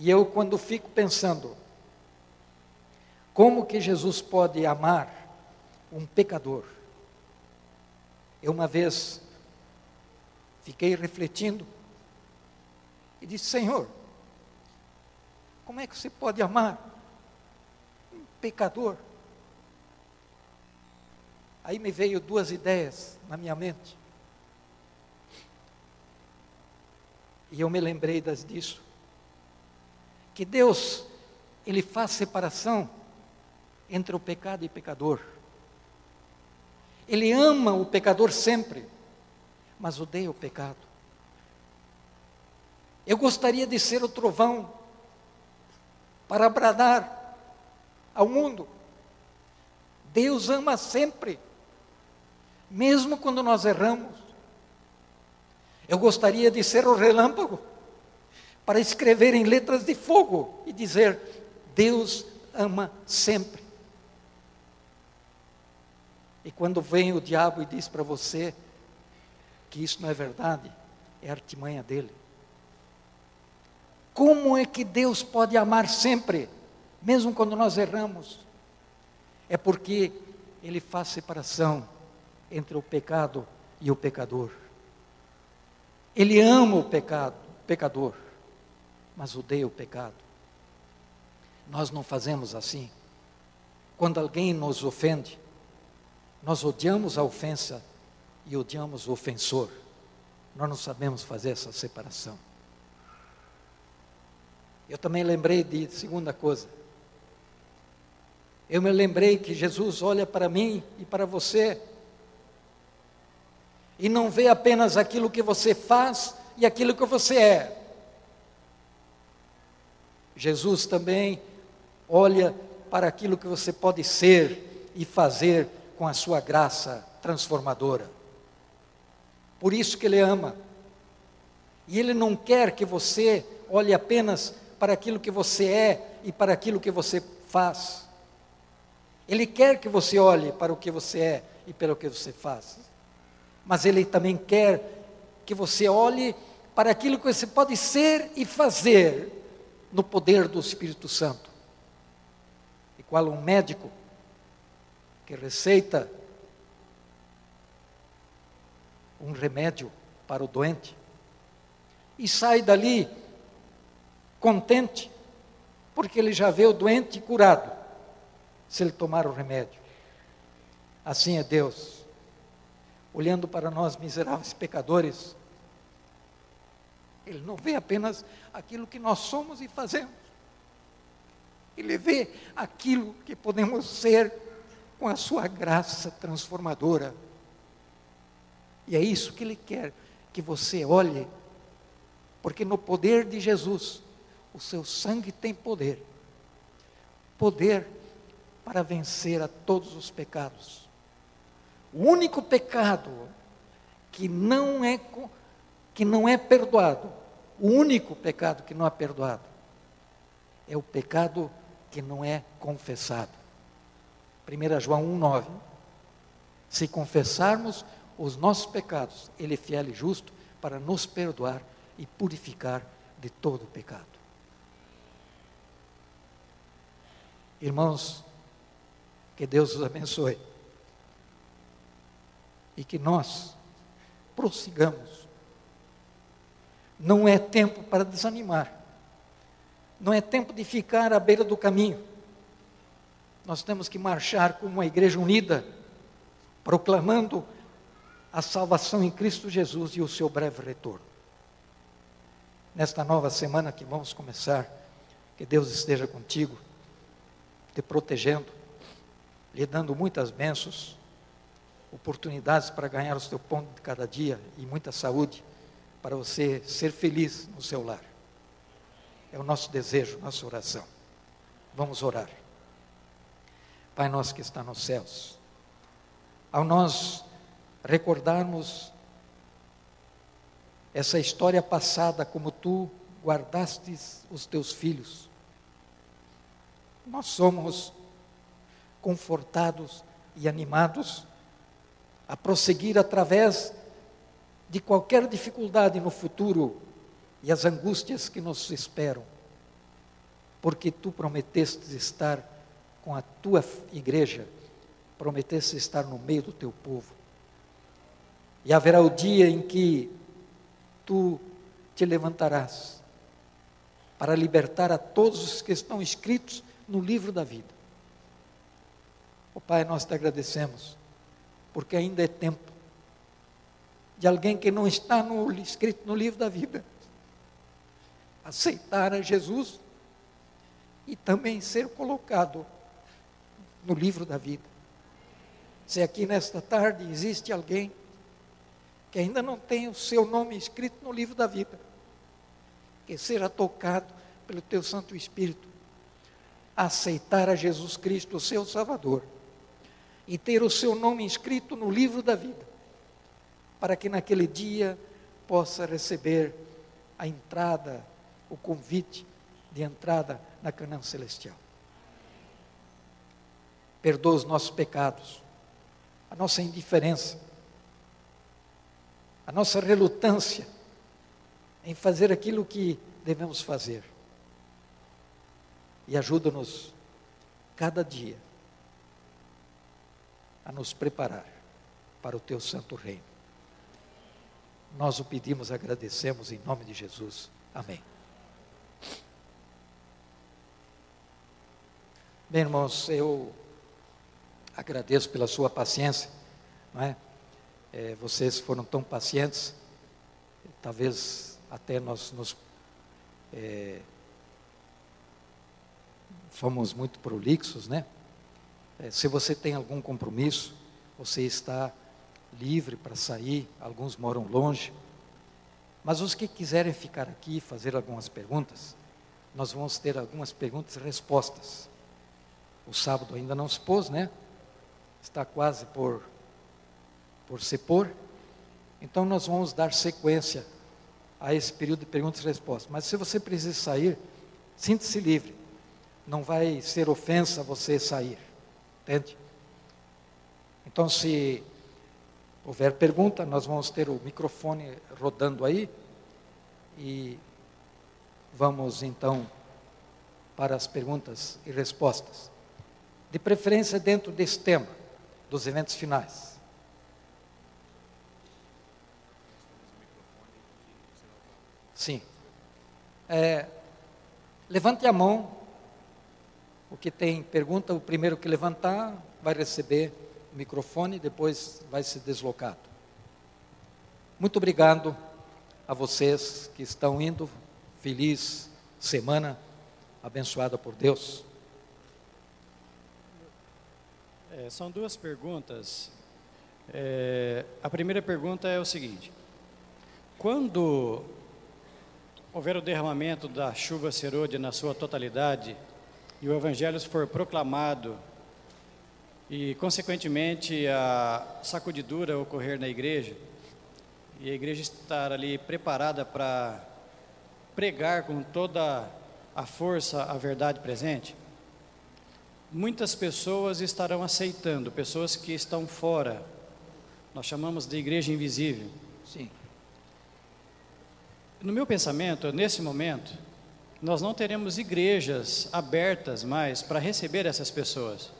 E eu, quando fico pensando, como que Jesus pode amar um pecador? Eu, uma vez, fiquei refletindo e disse: Senhor, como é que você pode amar um pecador? Aí me veio duas ideias na minha mente. E eu me lembrei das disso. Que Deus, Ele faz separação entre o pecado e o pecador. Ele ama o pecador sempre, mas odeia o pecado. Eu gostaria de ser o trovão para bradar ao mundo. Deus ama sempre, mesmo quando nós erramos. Eu gostaria de ser o relâmpago para escrever em letras de fogo e dizer: Deus ama sempre. E quando vem o diabo e diz para você que isso não é verdade, é artimanha dele. Como é que Deus pode amar sempre, mesmo quando nós erramos? É porque Ele faz separação entre o pecado e o pecador. Ele ama o pecado, o pecador, mas odeia o pecado. Nós não fazemos assim. Quando alguém nos ofende, nós odiamos a ofensa e odiamos o ofensor. Nós não sabemos fazer essa separação. Eu também lembrei de segunda coisa. Eu me lembrei que Jesus olha para mim e para você e não vê apenas aquilo que você faz e aquilo que você é. Jesus também olha para aquilo que você pode ser e fazer com a sua graça transformadora. Por isso que ele ama. E ele não quer que você olhe apenas para aquilo que você é e para aquilo que você faz. Ele quer que você olhe para o que você é e pelo que você faz. Mas ele também quer que você olhe para aquilo que você pode ser e fazer no poder do Espírito Santo. E qual um médico que receita um remédio para o doente e sai dali contente, porque ele já vê o doente curado, se ele tomar o remédio. Assim é Deus, olhando para nós miseráveis pecadores, Ele não vê apenas aquilo que nós somos e fazemos, Ele vê aquilo que podemos ser com a Sua graça transformadora. E é isso que Ele quer que você olhe, porque no poder de Jesus, o seu sangue tem poder poder para vencer a todos os pecados. O único pecado que não é que não é perdoado, o único pecado que não é perdoado é o pecado que não é confessado. 1 João 1:9. Se confessarmos os nossos pecados, ele é fiel e justo para nos perdoar e purificar de todo pecado. Irmãos, que Deus os abençoe. E que nós prossigamos. Não é tempo para desanimar. Não é tempo de ficar à beira do caminho. nós temos que marchar como uma igreja unida, proclamando a salvação em Cristo Jesus e o seu breve retorno. Nesta nova semana que vamos começar, que Deus esteja contigo, te protegendo, lhe dando muitas bênçãos, oportunidades para ganhar o seu pão de cada dia e muita saúde para você ser feliz no seu lar. É o nosso desejo, nossa oração. Vamos orar. Pai nosso que está nos céus, ao nós recordarmos essa história passada, como tu guardastes os teus filhos, nós somos confortados e animados a prosseguir através de qualquer dificuldade no futuro e as angústias que nos esperam, porque tu prometeste estar com a tua igreja, prometeste estar no meio do teu povo. E haverá o dia em que tu te levantarás para libertar a todos os que estão escritos no livro da vida. Oh, Pai, nós te agradecemos, porque ainda é tempo de alguém que não está no, escrito no livro da vida aceitar a Jesus e também ser colocado no livro da vida. Se aqui nesta tarde existe alguém que ainda não tem o seu nome escrito no livro da vida, que seja tocado pelo teu Santo Espírito, aceitar a Jesus Cristo, o seu Salvador, e ter o seu nome escrito no livro da vida, para que naquele dia possa receber a entrada, o convite de entrada na Canaã celestial. Perdoa os nossos pecados, a nossa indiferença, a nossa relutância em fazer aquilo que devemos fazer. E ajuda-nos cada dia a nos preparar para o teu santo reino. Nós o pedimos, agradecemos em nome de Jesus. Amém. Bem, irmãos, eu agradeço pela sua paciência, não é? é vocês foram tão pacientes, talvez até nós nos é, fomos muito prolixos, né? É, se você tem algum compromisso, você está livre para sair, alguns moram longe. Mas os que quiserem ficar aqui e fazer algumas perguntas, nós vamos ter algumas perguntas e respostas. O sábado ainda não se pôs, né? Está quase por, por se pôr. Então nós vamos dar sequência a esse período de perguntas e respostas. Mas se você precisa sair, sinta-se livre. Não vai ser ofensa você sair. Entende? Então se houver pergunta, nós vamos ter o microfone rodando aí e vamos então para as perguntas e respostas. De preferência dentro desse tema, dos eventos finais. Sim. É, levante a mão. O que tem pergunta, o primeiro que levantar vai receber microfone, depois vai ser deslocado. Muito obrigado a vocês que estão indo. Feliz semana abençoada por Deus. É, são duas perguntas. É, a primeira pergunta é o seguinte: quando houver o derramamento da chuva serôdia na sua totalidade e o evangelho for proclamado e, consequentemente, a sacudidura ocorrer na igreja, e a igreja estar ali preparada para pregar com toda a força a verdade presente, muitas pessoas estarão aceitando, pessoas que estão fora. Nós chamamos de igreja invisível. Sim. No meu pensamento, nesse momento, nós não teremos igrejas abertas mais para receber essas pessoas.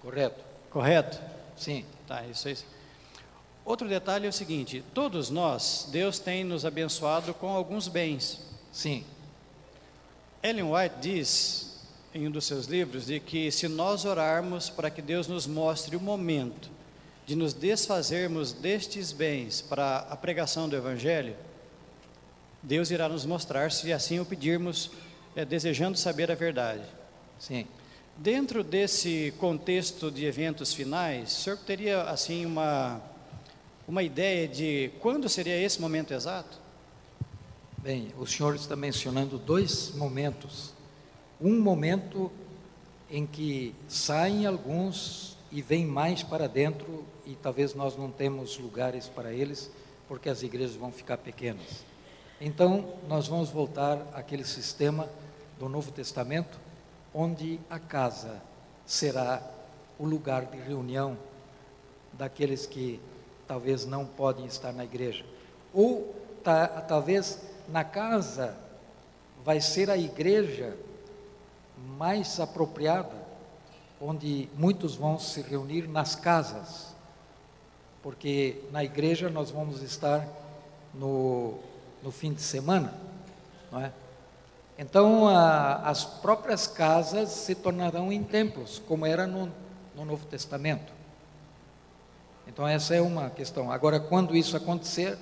Correto. Correto? Sim. Tá, isso aí. Outro detalhe é o seguinte: todos nós, Deus tem nos abençoado com alguns bens. Sim. Ellen White diz em um dos seus livros de que se nós orarmos para que Deus nos mostre o momento de nos desfazermos destes bens para a pregação do Evangelho, Deus irá nos mostrar se assim o pedirmos, é, desejando saber a verdade. Sim. Dentro desse contexto de eventos finais, o senhor teria assim uma uma ideia de quando seria esse momento exato? Bem, o senhor está mencionando dois momentos. Um momento em que saem alguns e vêm mais para dentro e talvez nós não temos lugares para eles porque as igrejas vão ficar pequenas. Então, nós vamos voltar àquele sistema do Novo Testamento onde a casa será o lugar de reunião daqueles que talvez não podem estar na igreja. Ou ta, talvez na casa vai ser a igreja mais apropriada, onde muitos vão se reunir nas casas, porque na igreja nós vamos estar no, no fim de semana, não é? Então, a, as próprias casas se tornarão em templos, como era no, no Novo Testamento. Então, essa é uma questão. Agora, quando isso acontecer,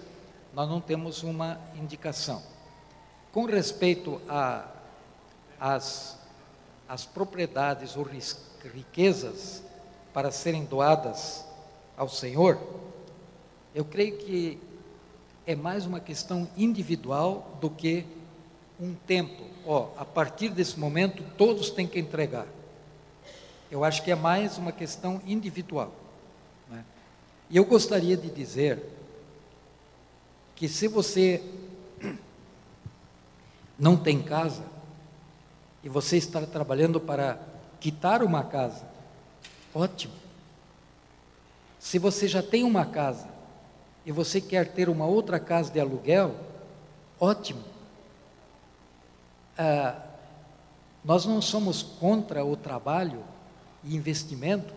nós não temos uma indicação. Com respeito às as propriedades ou riquezas para serem doadas ao Senhor, eu creio que é mais uma questão individual do que um tempo. Ó, a partir desse momento, todos têm que entregar. Eu acho que é mais uma questão individual. Né? E eu gostaria de dizer que se você <clears throat> não tem casa e você está trabalhando para quitar uma casa, ótimo. Se você já tem uma casa e você quer ter uma outra casa de aluguel, ótimo. Ah, nós não somos contra o trabalho e investimento.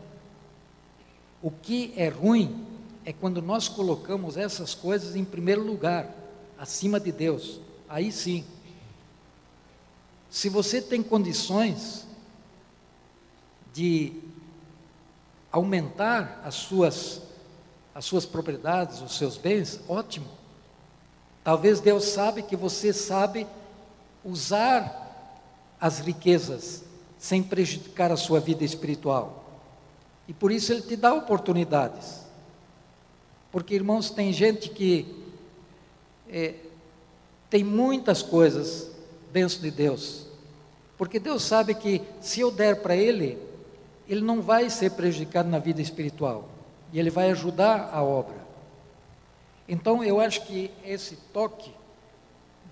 O que é ruim é quando nós colocamos essas coisas em primeiro lugar, acima de Deus. Aí sim. Se você tem condições de aumentar as suas as suas propriedades, os seus bens, ótimo. Talvez Deus sabe que você sabe usar as riquezas sem prejudicar a sua vida espiritual. E por isso ele te dá oportunidades. Porque, irmãos, tem gente que é, tem muitas coisas dentro de Deus. Porque Deus sabe que se eu der para ele, ele não vai ser prejudicado na vida espiritual. E ele vai ajudar a obra. Então, eu acho que esse toque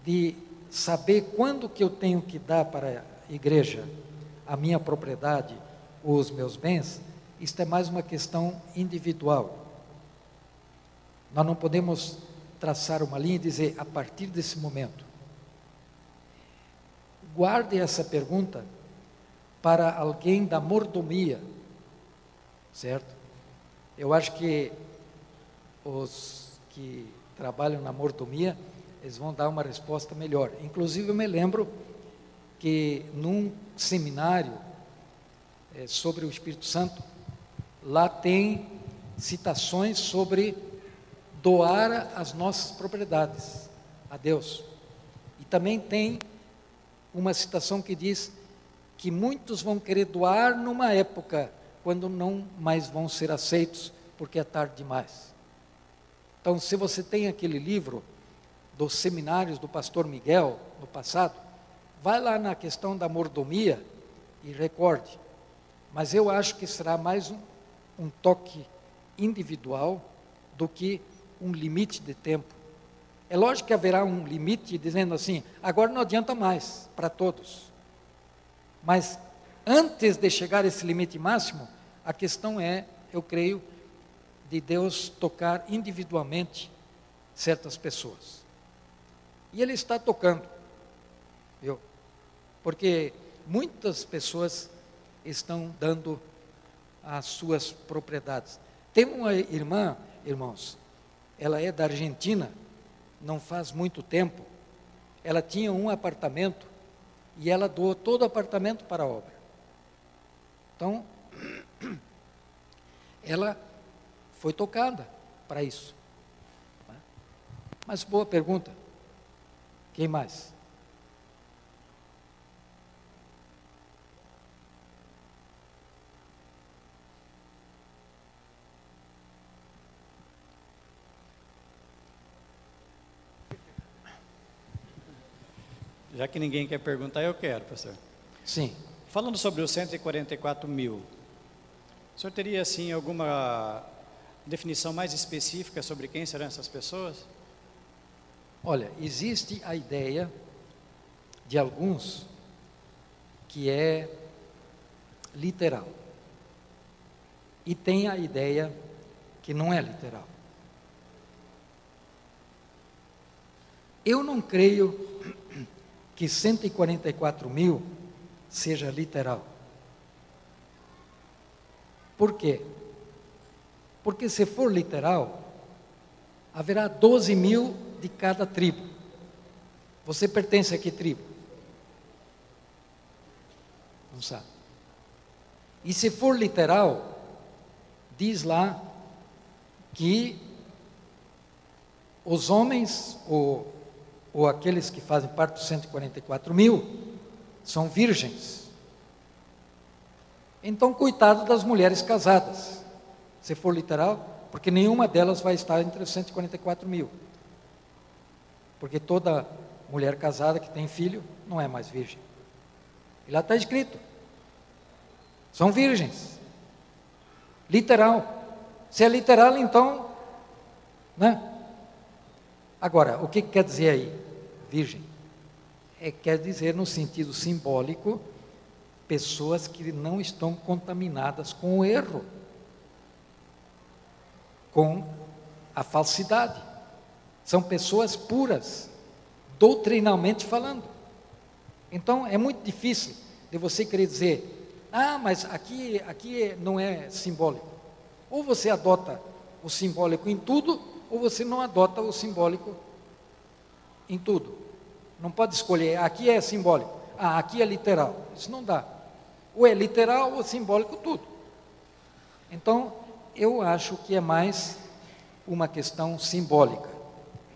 de saber quando que eu tenho que dar para a igreja a minha propriedade, os meus bens, isto é mais uma questão individual. Nós não podemos traçar uma linha e dizer a partir desse momento. Guarde essa pergunta para alguém da mordomia, certo? Eu acho que os que trabalham na mordomia eles vão dar uma resposta melhor. Inclusive, eu me lembro que num seminário é, sobre o Espírito Santo, lá tem citações sobre doar as nossas propriedades a Deus. E também tem uma citação que diz que muitos vão querer doar numa época quando não mais vão ser aceitos, porque é tarde demais. Então, se você tem aquele livro, dos seminários do pastor Miguel no passado, vai lá na questão da mordomia e recorde. Mas eu acho que será mais um, um toque individual do que um limite de tempo. É lógico que haverá um limite dizendo assim, agora não adianta mais para todos. Mas antes de chegar a esse limite máximo, a questão é, eu creio, de Deus tocar individualmente certas pessoas. E ele está tocando, viu? Porque muitas pessoas estão dando as suas propriedades. Tem uma irmã, irmãos, ela é da Argentina, não faz muito tempo. Ela tinha um apartamento e ela doou todo o apartamento para a obra. Então, <clears throat> ela foi tocada para isso. Mas boa pergunta. Quem mais? Já que ninguém quer perguntar, eu quero, pastor. Sim. Falando sobre os 144 mil, o senhor teria, assim, alguma definição mais específica sobre quem serão essas pessoas? Olha, existe a ideia de alguns que é literal. E tem a ideia que não é literal. Eu não creio que 144 mil seja literal. Por quê? Porque se for literal, haverá 12 mil de cada tribo. Você pertence a que tribo? Não sabe. E se for literal, diz lá que os homens, ou, ou aqueles que fazem parte dos 144 mil, são virgens. Então, coitado das mulheres casadas, se for literal, porque nenhuma delas vai estar entre os 144 mil. Porque toda mulher casada que tem filho não é mais virgem. E lá está escrito: são virgens. Literal. Se é literal, então, né? Agora, o que quer dizer aí, virgem? É, quer dizer, no sentido simbólico, pessoas que não estão contaminadas com o erro, com a falsidade. São pessoas puras, doutrinalmente falando. Então, é muito difícil de você querer dizer, ah, mas aqui, aqui não é simbólico. Ou você adota o simbólico em tudo, ou você não adota o simbólico em tudo. Não pode escolher, aqui é simbólico, ah, aqui é literal. Isso não dá. Ou é literal ou simbólico tudo. Então, eu acho que é mais uma questão simbólica.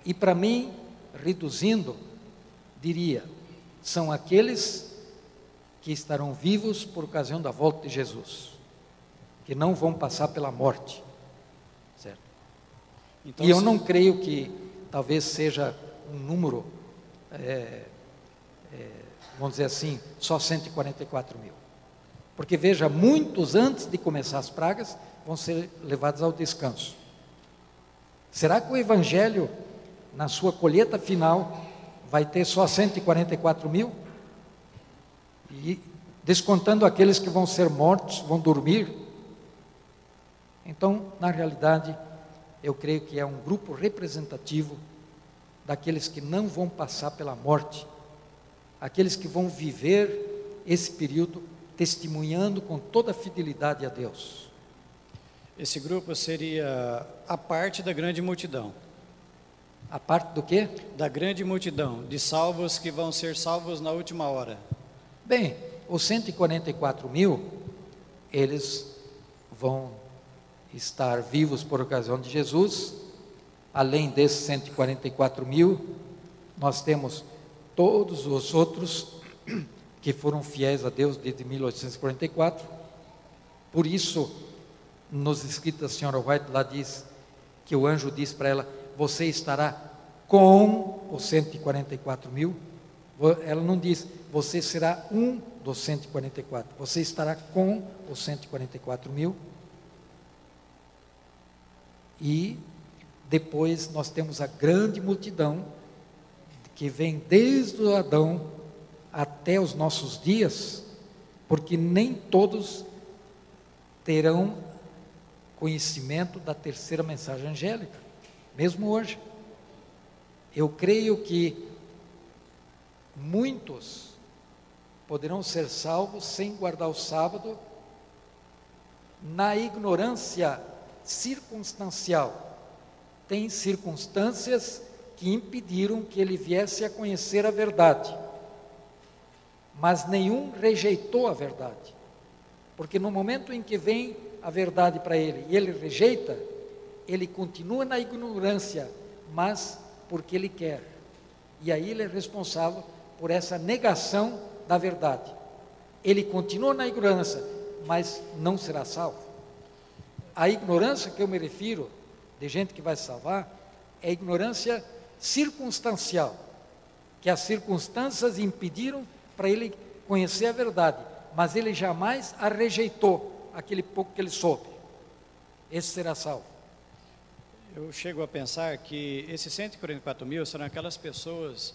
E para mim, reduzindo, diria, são aqueles que estarão vivos por ocasião da volta de Jesus, que não vão passar pela morte. Certo? Então, e eu se- não creio que talvez seja um número, é, é, vamos dizer assim, só 144 mil. Porque veja, muitos antes de começar as pragas vão ser levados ao descanso. Será que o Evangelho, na sua colheita final, vai ter só 144 mil? E descontando aqueles que vão ser mortos, vão dormir? Então, na realidade, eu creio que é um grupo representativo daqueles que não vão passar pela morte, aqueles que vão viver esse período testemunhando com toda a fidelidade a Deus. Esse grupo seria a parte da grande multidão. A parte do quê? Da grande multidão de salvos que vão ser salvos na última hora. Bem, os 144 mil, eles vão estar vivos por ocasião de Jesus. Além desses 144 mil, nós temos todos os outros que foram fiéis a Deus desde 1844. Por isso, nos escritos da senhora White, lá diz que o anjo diz para ela: Você estará com os 144 mil. Ela não diz, você será um dos 144. Você estará com os 144 mil. E depois nós temos a grande multidão que vem desde o Adão até os nossos dias, porque nem todos terão conhecimento da terceira mensagem angélica, mesmo hoje. Eu creio que muitos poderão ser salvos sem guardar o sábado, na ignorância circunstancial. Tem circunstâncias que impediram que ele viesse a conhecer a verdade. mas nenhum rejeitou a verdade. Porque no momento em que vem a verdade para ele e ele rejeita, ele continua na ignorância, mas porque ele quer. E aí ele é responsável por essa negação da verdade. Ele continua na ignorância, mas não será salvo. A ignorância que eu me refiro, de gente que vai salvar, é ignorância circunstancial, que as circunstâncias impediram para ele conhecer a verdade, mas ele jamais a rejeitou, aquele pouco que ele soube. Esse será salvo. Eu chego a pensar que esses 144 mil serão aquelas pessoas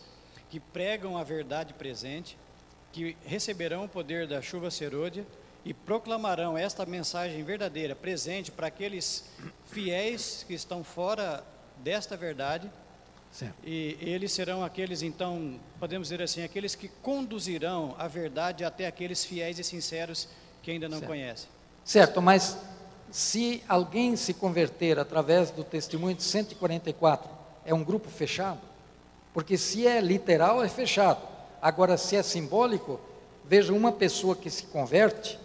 que pregam a verdade presente, que receberão o poder da chuva serôdia e proclamarão esta mensagem verdadeira, presente para aqueles fiéis que estão fora desta verdade. Certo. E eles serão aqueles, então, podemos dizer assim, aqueles que conduzirão a verdade até aqueles fiéis e sinceros que ainda não Certo. conhecem. Certo, mas se alguém se converter através do testemunho de 144, é um grupo fechado? Porque se é literal, é fechado. Agora, se é simbólico, veja uma pessoa que se converte,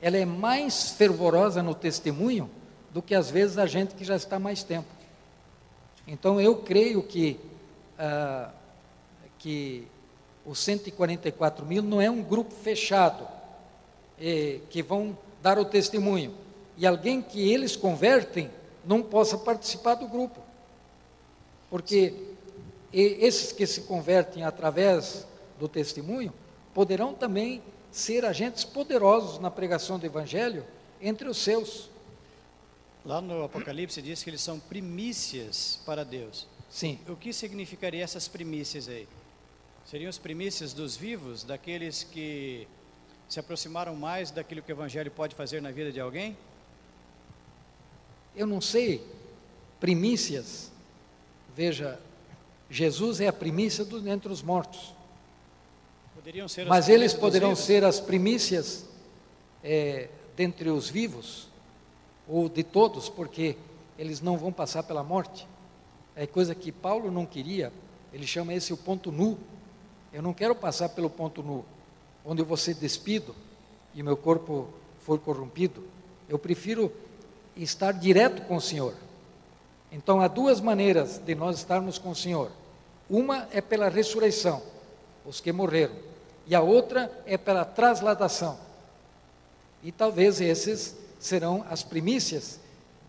ela é mais fervorosa no testemunho do que às vezes a gente que já está mais tempo. Então, eu creio que, ah, que os 144 mil não é um grupo fechado, eh, que vão dar o testemunho. E alguém que eles convertem não possa participar do grupo. Porque esses que se convertem através do testemunho poderão também ser agentes poderosos na pregação do evangelho entre os seus. Lá no Apocalipse diz que eles são primícias para Deus. Sim. O que significaria essas primícias aí? Seriam as primícias dos vivos, daqueles que se aproximaram mais daquilo que o Evangelho pode fazer na vida de alguém? Eu não sei, primícias. Veja, Jesus é a primícia do, entre os mortos. Mas eles poderão ser as primícias é, dentre os vivos, ou de todos, porque eles não vão passar pela morte. É coisa que Paulo não queria, ele chama esse o ponto nu. Eu não quero passar pelo ponto nu, onde eu vou ser despido e meu corpo for corrompido. Eu prefiro estar direto com o Senhor. Então há duas maneiras de nós estarmos com o Senhor. Uma é pela ressurreição, os que morreram, e a outra é pela trasladação. E talvez esses serão as primícias,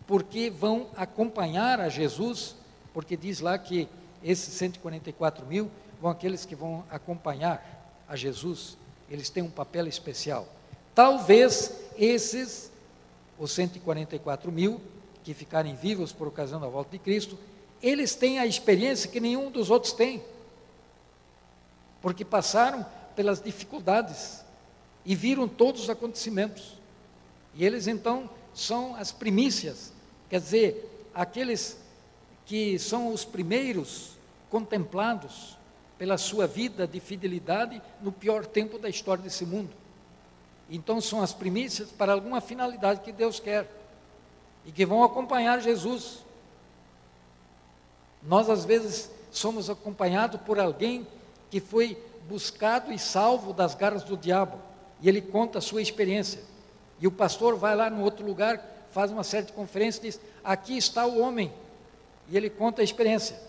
porque vão acompanhar a Jesus, porque diz lá que esses 144 mil vão aqueles que vão acompanhar a Jesus, eles têm um papel especial. Talvez esses, os 144 mil, que ficarem vivos por ocasião da volta de Cristo, eles têm a experiência que nenhum dos outros tem, porque passaram pelas dificuldades e viram todos os acontecimentos. E eles então são as primícias, quer dizer, aqueles que são os primeiros contemplados pela sua vida de fidelidade no pior tempo da história desse mundo. Então são as primícias para alguma finalidade que Deus quer e que vão acompanhar Jesus. Nós às vezes somos acompanhados por alguém que foi buscado e salvo das garras do diabo, e ele conta a sua experiência. E o pastor vai lá no outro lugar, faz uma certa conferência e diz: Aqui está o homem. E ele conta a experiência.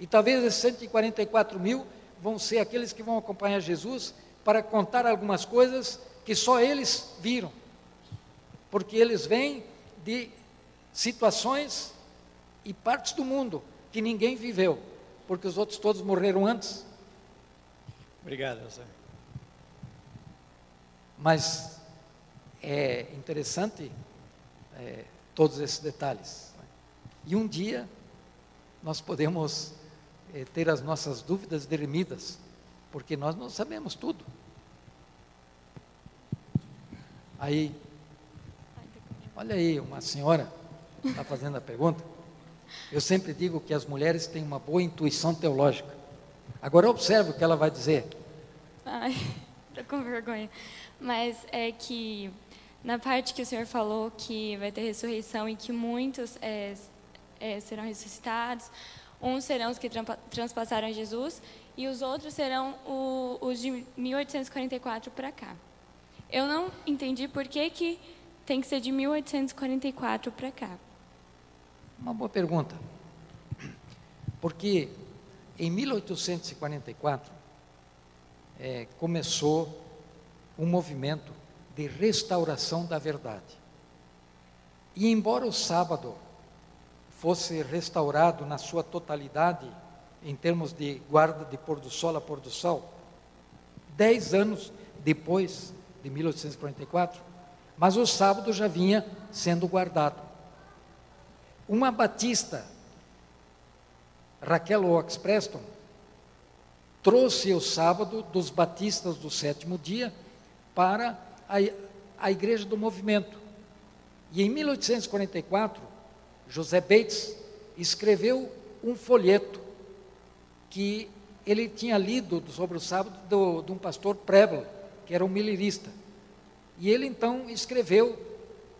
E talvez esses 144 mil vão ser aqueles que vão acompanhar Jesus para contar algumas coisas que só eles viram. Porque eles vêm de situações e partes do mundo que ninguém viveu, porque os outros todos morreram antes. Obrigado, Elsa. Mas é interessante é, todos esses detalhes. né? E um dia nós podemos é, ter as nossas dúvidas dirimidas, porque nós não sabemos tudo. Aí, olha aí, uma senhora está fazendo a pergunta. Eu sempre digo que as mulheres têm uma boa intuição teológica. Agora observe o que ela vai dizer. Ai, <laughs> tô com vergonha. Mas é que na parte que o senhor falou que vai ter ressurreição e que muitos é, é, serão ressuscitados, uns serão os que transpassaram Jesus e os outros serão o, os de 1844 para cá. Eu não entendi por que, que tem que ser de 1844 para cá. Uma boa pergunta. Porque em 1844 é, começou um movimento de restauração da verdade. E embora o sábado fosse restaurado na sua totalidade, em termos de guarda de pôr do sol a pôr do sol, dez anos depois de 1844, mas o sábado já vinha sendo guardado. Uma batista, Raquel Oaks Preston, trouxe o sábado dos batistas do sétimo dia para a, a igreja do movimento. E em 1844, José Bates escreveu um folheto que ele tinha lido sobre o sábado do, de um pastor Preble, que era um milirista. E ele então escreveu,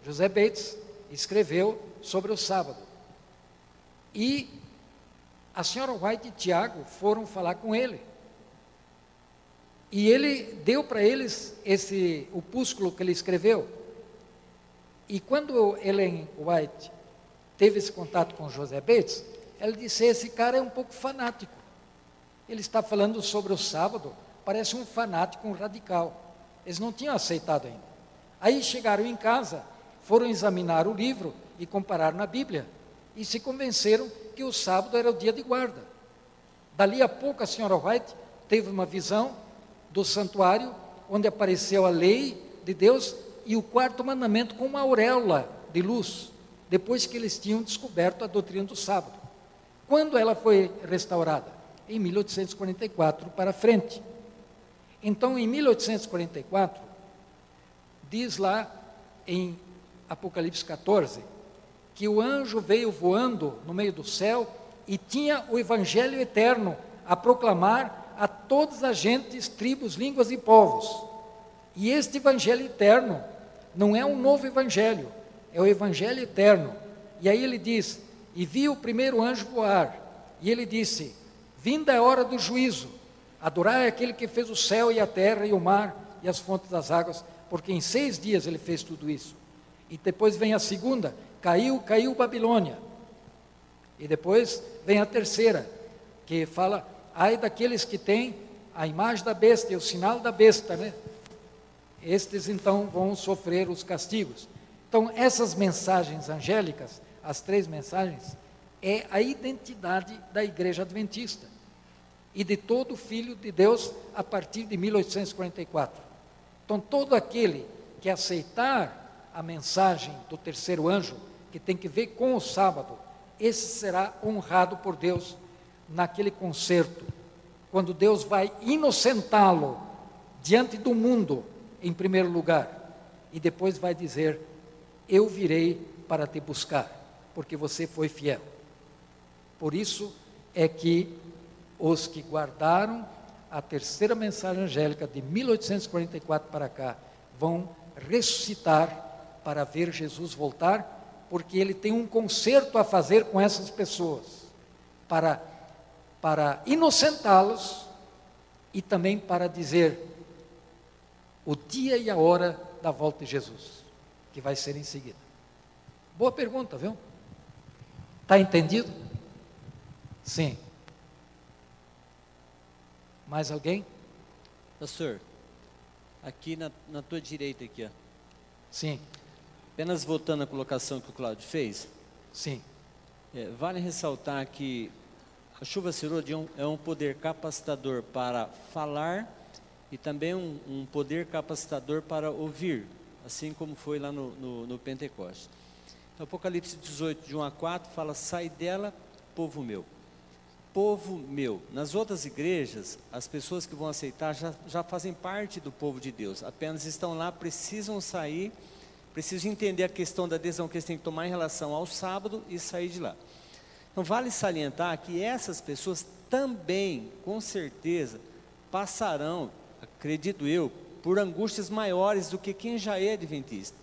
José Bates escreveu sobre o sábado. E a senhora White e Tiago foram falar com ele. E ele deu para eles esse opúsculo que ele escreveu. E quando Ellen White teve esse contato com José Bates, ela disse: Esse cara é um pouco fanático. Ele está falando sobre o sábado, parece um fanático, um radical. Eles não tinham aceitado ainda. Aí chegaram em casa, foram examinar o livro e comparar na Bíblia. E se convenceram que o sábado era o dia de guarda. Dali a pouco a senhora White teve uma visão do santuário, onde apareceu a lei de Deus e o quarto mandamento com uma auréola de luz, depois que eles tinham descoberto a doutrina do sábado. Quando ela foi restaurada? Em 1844 para frente. Então, em 1844, diz lá em Apocalipse 14, que o anjo veio voando no meio do céu e tinha o evangelho eterno a proclamar a todas as gentes, tribos, línguas e povos. E este evangelho eterno não é um novo evangelho, é o evangelho eterno. E aí ele diz: E vi o primeiro anjo voar, e ele disse: Vinda a hora do juízo, adorai aquele que fez o céu e a terra e o mar e as fontes das águas, porque em seis dias ele fez tudo isso. E depois vem a segunda: caiu, caiu Babilônia. E depois vem a terceira, que fala ai daqueles que têm a imagem da besta e o sinal da besta, né? Estes então vão sofrer os castigos. Então, essas mensagens angélicas, as três mensagens, é a identidade da igreja adventista e de todo filho de Deus a partir de 1844. Então, todo aquele que aceitar a mensagem do terceiro anjo, que tem que ver com o sábado, esse será honrado por Deus naquele concerto, quando Deus vai inocentá-lo diante do mundo, em primeiro lugar, e depois vai dizer: Eu virei para te buscar, porque você foi fiel. Por isso é que os que guardaram a terceira mensagem angélica de 1844 para cá vão ressuscitar para ver Jesus voltar, porque ele tem um concerto a fazer com essas pessoas, para para inocentá-los e também para dizer o dia e a hora da volta de Jesus, que vai ser em seguida. Boa pergunta, viu? Está entendido? Sim. Mais alguém? Pastor, aqui na, na tua direita aqui, ó. Sim. Apenas voltando à colocação que o Cláudio fez. Sim. É, vale ressaltar que a chuva cirúrgica é um poder capacitador para falar e também um, um, poder capacitador para ouvir, assim como foi lá no, no, no Pentecostes. Apocalipse 18, de 1 a 4, fala: Sai dela, povo meu. Povo meu. Nas outras igrejas, as pessoas que vão aceitar já, já fazem parte do povo de Deus, apenas estão lá, precisam sair, precisam entender a questão da decisão que eles têm que tomar em relação ao sábado e sair de lá. Então, vale salientar que essas pessoas também, com certeza, passarão, acredito eu, por angústias maiores do que quem já é adventista.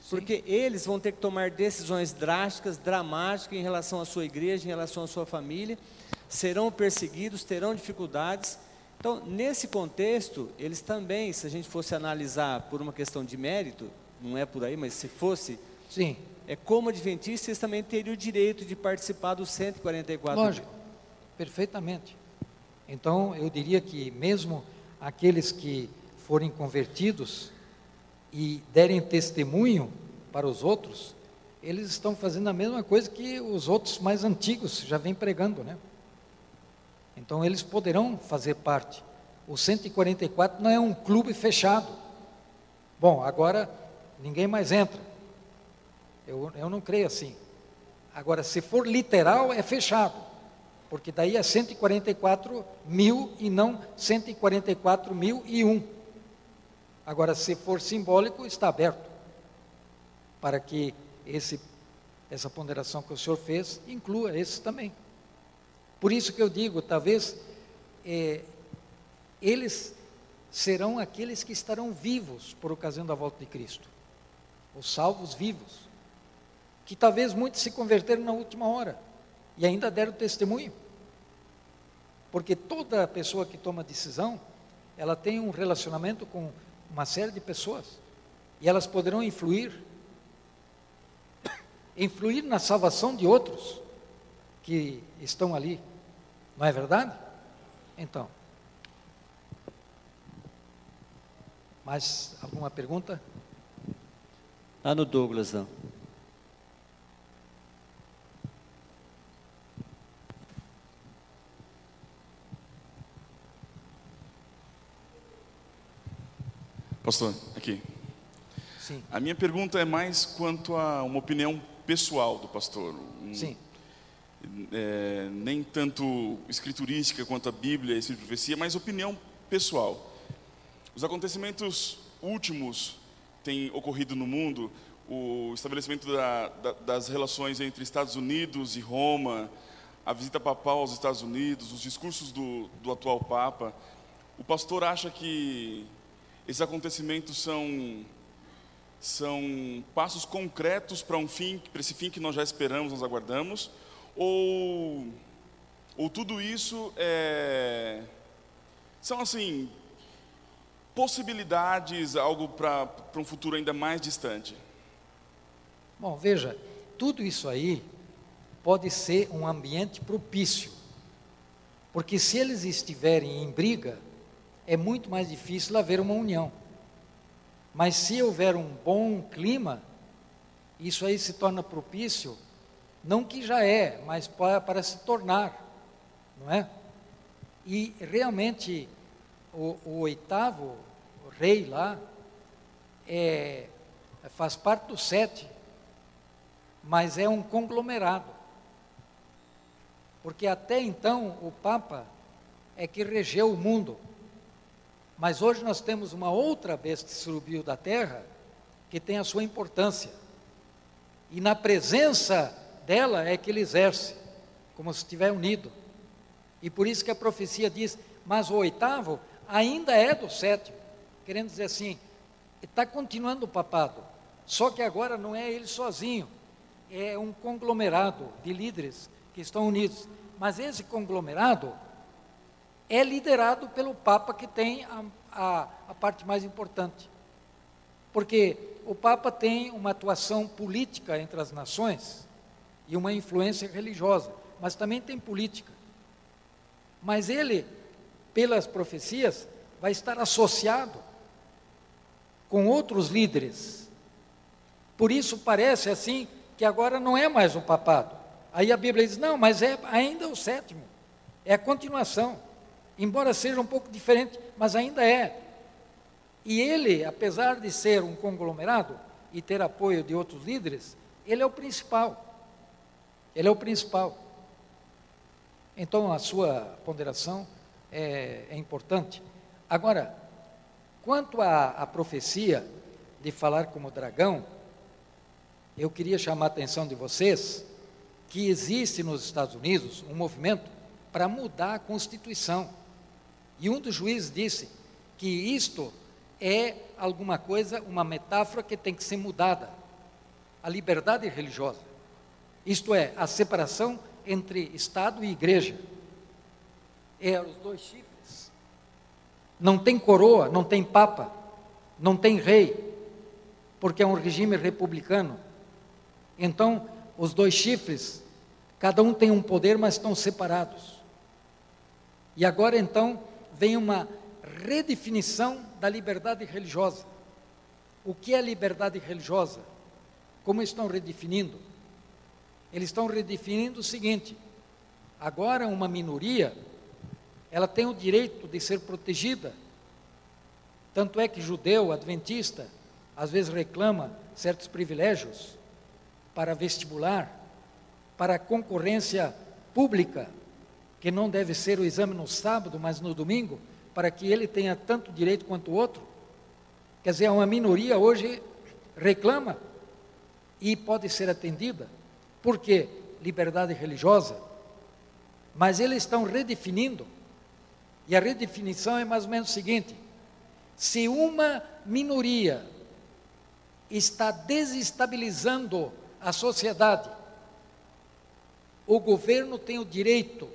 Sim. Porque eles vão ter que tomar decisões drásticas, dramáticas em relação à sua igreja, em relação à sua família, serão perseguidos, terão dificuldades. Então, nesse contexto, eles também, se a gente fosse analisar por uma questão de mérito, não é por aí, mas se fosse, Sim, é como adventistas eles também teriam o direito de participar dos 144 lógico, perfeitamente. Então, eu diria que mesmo aqueles que forem convertidos e derem testemunho para os outros, eles estão fazendo a mesma coisa que os outros mais antigos já vêm pregando, né? Então, eles poderão fazer parte. O 144 não é um clube fechado. Bom, agora ninguém mais entra. Eu, eu não creio assim. Agora, se for literal, é fechado. Porque daí é 144 mil e não 144 mil e um. Agora, se for simbólico, está aberto. Para que esse, essa ponderação que o senhor fez inclua esse também. Por isso que eu digo, talvez é, eles serão aqueles que estarão vivos por ocasião da volta de Cristo, os salvos vivos, que talvez muitos se converteram na última hora e ainda deram testemunho, porque toda pessoa que toma decisão, ela tem um relacionamento com uma série de pessoas e elas poderão influir, <coughs> influir na salvação de outros que estão ali, não é verdade? Então, mais alguma pergunta? Lá no Douglas, não. Pastor, aqui. Sim, A minha pergunta é mais quanto a uma opinião pessoal do pastor. Um- sim, é, nem tanto escriturística quanto a Bíblia e a Profecia, mas opinião pessoal. Os acontecimentos últimos têm ocorrido no mundo, o estabelecimento da- da- das relações entre Estados Unidos e Roma, a visita papal aos Estados Unidos, os discursos do, do atual Papa. O pastor acha que esses acontecimentos são são passos concretos para um fim, para esse fim que nós já esperamos, nós aguardamos, ou ou tudo isso é, são assim possibilidades, algo para um futuro ainda mais distante. Bom, veja, tudo isso aí pode ser um ambiente propício. Porque se eles estiverem em briga, é muito mais difícil haver uma união. Mas se houver um bom clima, isso aí se torna propício, não que já é, mas para, para se tornar, não é? E realmente o, o oitavo rei lá é, faz parte dos sete, mas é um conglomerado. Porque até então o Papa é que regeu o mundo. Mas hoje nós temos uma outra besta que subiu da terra que tem a sua importância. E na presença dela é que ele exerce, como se estiver unido. E por isso que a profecia diz: mas o oitavo ainda é do sétimo. Querendo dizer assim, está continuando o papado. Só que agora não é ele sozinho, é um conglomerado de líderes que estão unidos. Mas esse conglomerado é liderado pelo Papa, que tem a, a, a parte mais importante. Porque o Papa tem uma atuação política entre as nações e uma influência religiosa, mas também tem política. Mas ele, pelas profecias, vai estar associado com outros líderes. Por isso parece assim que agora não é mais o papado. Aí a Bíblia diz: não, mas é ainda o sétimo, é a continuação. Embora seja um pouco diferente, mas ainda é. E ele, apesar de ser um conglomerado e ter apoio de outros líderes, ele é o principal. Ele é o principal. Então a sua ponderação é, é importante. Agora, quanto à, à profecia de falar como dragão, eu queria chamar a atenção de vocês que existe nos Estados Unidos um movimento para mudar a Constituição. E um dos juízes disse que isto é alguma coisa, uma metáfora que tem que ser mudada. A liberdade religiosa. Isto é, a separação entre Estado e Igreja. é os dois chifres. Não tem coroa, não tem papa, não tem rei, porque é um regime republicano. Então, os dois chifres, cada um tem um poder, mas estão separados. E agora então vem uma redefinição da liberdade religiosa. O que é liberdade religiosa? Como estão redefinindo? Eles estão redefinindo o seguinte: agora uma minoria, ela tem o direito de ser protegida. Tanto é que judeu, adventista, às vezes reclama certos privilégios para vestibular, para concorrência pública, que não deve ser o exame no sábado, mas no domingo, para que ele tenha tanto direito quanto o outro. Quer dizer, uma minoria hoje reclama e pode ser atendida. Por quê? Liberdade religiosa. Mas eles estão redefinindo. E a redefinição é mais ou menos o seguinte: se uma minoria está desestabilizando a sociedade, o governo tem o direito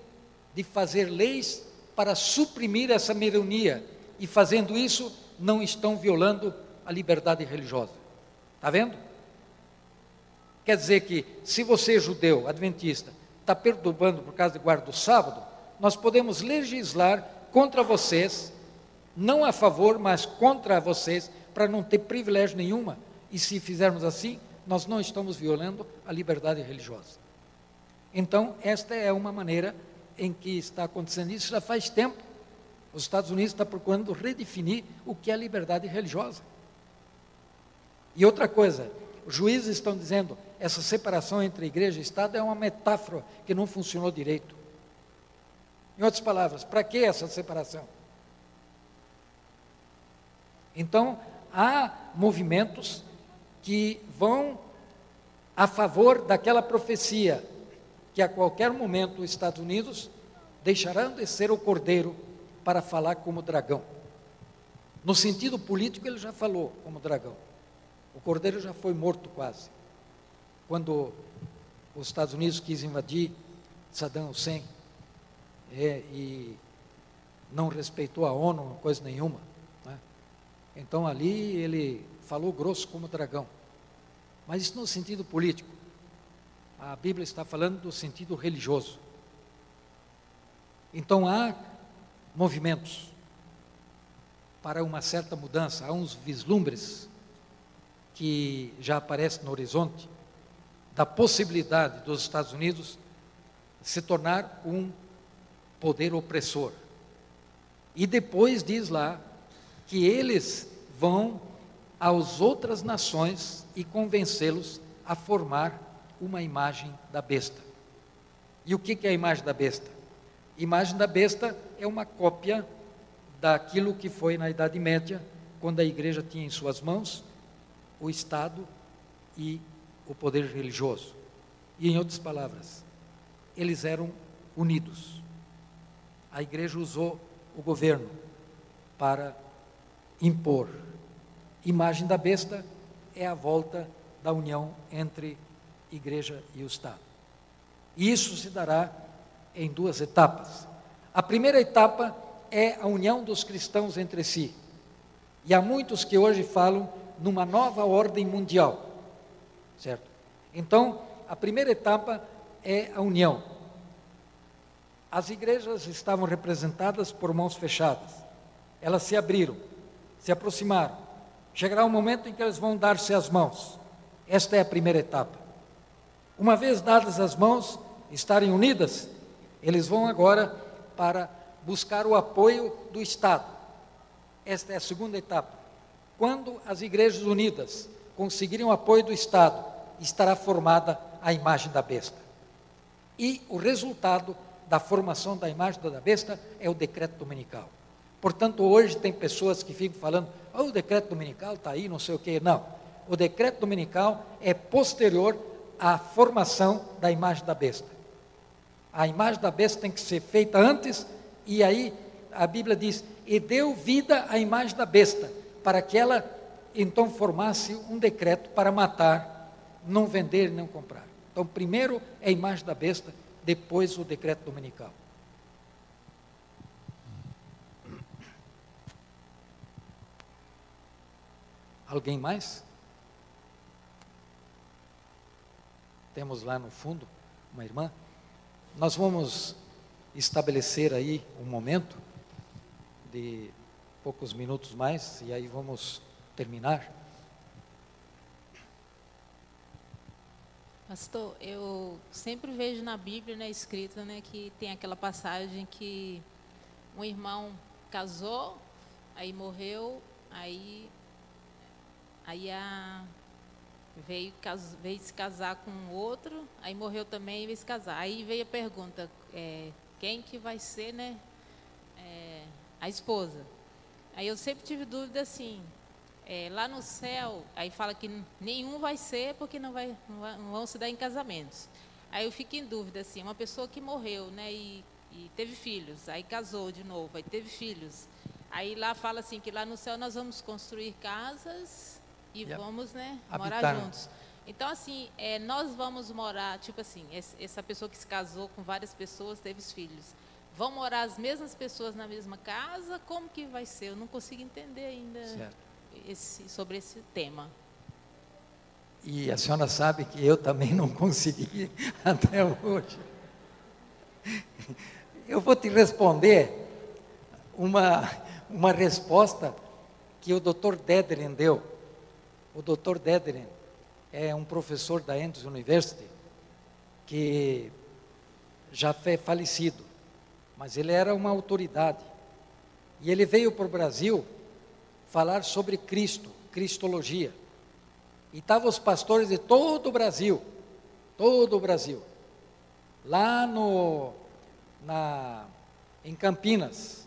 de fazer leis para suprimir essa minoria, e fazendo isso, não estão violando a liberdade religiosa. Está vendo? Quer dizer que, se você, judeu, adventista, está perturbando por causa de guarda do sábado, nós podemos legislar contra vocês, não a favor, mas contra vocês, para não ter privilégio nenhuma. E se fizermos assim, nós não estamos violando a liberdade religiosa. Então, esta é uma maneira em que está acontecendo isso já faz tempo. Os Estados Unidos estão procurando redefinir o que é liberdade religiosa. E outra coisa, os juízes estão dizendo essa separação entre igreja e Estado é uma metáfora que não funcionou direito. Em outras palavras, para que essa separação? Então, há movimentos que vão a favor daquela profecia que a qualquer momento os Estados Unidos deixarão de ser o cordeiro para falar como dragão. No sentido político, ele já falou como dragão. O cordeiro já foi morto quase. Quando os Estados Unidos quis invadir Saddam Hussein é, e não respeitou a ONU, coisa nenhuma. Né? Então ali ele falou grosso como dragão. Mas isso no sentido político. A Bíblia está falando do sentido religioso. Então há movimentos para uma certa mudança, há uns vislumbres que já aparecem no horizonte da possibilidade dos Estados Unidos se tornar um poder opressor. E depois diz lá que eles vão às outras nações e convencê-los a formar uma imagem da besta. E o que é a imagem da besta? A imagem da besta é uma cópia daquilo que foi na Idade Média, quando a igreja tinha em suas mãos o Estado e o poder religioso. E, em outras palavras, eles eram unidos. A igreja usou o governo para impor. Imagem da besta é a volta da união entre igreja e o Estado. E isso se dará em duas etapas. A primeira etapa é a união dos cristãos entre si. E há muitos que hoje falam numa nova ordem mundial, certo? Então, a primeira etapa é a união. As igrejas estavam representadas por mãos fechadas. Elas se abriram, se aproximaram. Chegará um momento em que elas vão dar-se as mãos. Esta é a primeira etapa. Uma vez dadas as mãos, estarem unidas, eles vão agora para buscar o apoio do Estado. Esta é a segunda etapa. Quando as igrejas unidas conseguirem o apoio do Estado, estará formada a imagem da besta. E o resultado da formação da imagem da besta é o decreto dominical. Portanto, hoje tem pessoas que ficam falando, oh, o decreto dominical está aí, não sei o quê. Não. O decreto dominical é posterior a formação da imagem da besta. A imagem da besta tem que ser feita antes, e aí a Bíblia diz: e deu vida à imagem da besta, para que ela então formasse um decreto para matar, não vender, não comprar. Então, primeiro é a imagem da besta, depois o decreto dominical. Alguém mais? Temos lá no fundo uma irmã. Nós vamos estabelecer aí um momento de poucos minutos mais e aí vamos terminar. Pastor, eu sempre vejo na Bíblia, né, escrito, né, que tem aquela passagem que um irmão casou, aí morreu, aí aí a veio, cas, veio se casar com outro, aí morreu também e veio se casar. Aí veio a pergunta, é, quem que vai ser, né, é, a esposa? Aí eu sempre tive dúvida assim, é, lá no céu, aí fala que nenhum vai ser porque não, vai, não, vão se dar em casamentos. Aí eu fico em dúvida, assim, uma pessoa que morreu, né, e, e teve filhos, aí casou de novo, aí teve filhos. Aí lá fala assim que lá no céu nós vamos construir casas e, vamos, né, habitar. morar juntos. Então, assim, é, nós vamos morar, tipo assim, essa pessoa que se casou com várias pessoas, teve filhos. Vão morar as mesmas pessoas na mesma casa? Como que vai ser? Eu não consigo entender ainda. Certo esse, sobre esse tema. E a senhora sabe que eu também não consegui <laughs> até hoje. Eu vou te responder uma, uma resposta que o Dr. Dedren deu. O Dr. Dedren é um professor da Andrews University que já foi falecido, mas ele era uma autoridade. E ele veio para o Brasil falar sobre Cristo, Cristologia. E estavam os pastores de todo o Brasil, todo o Brasil, lá no, na, em Campinas,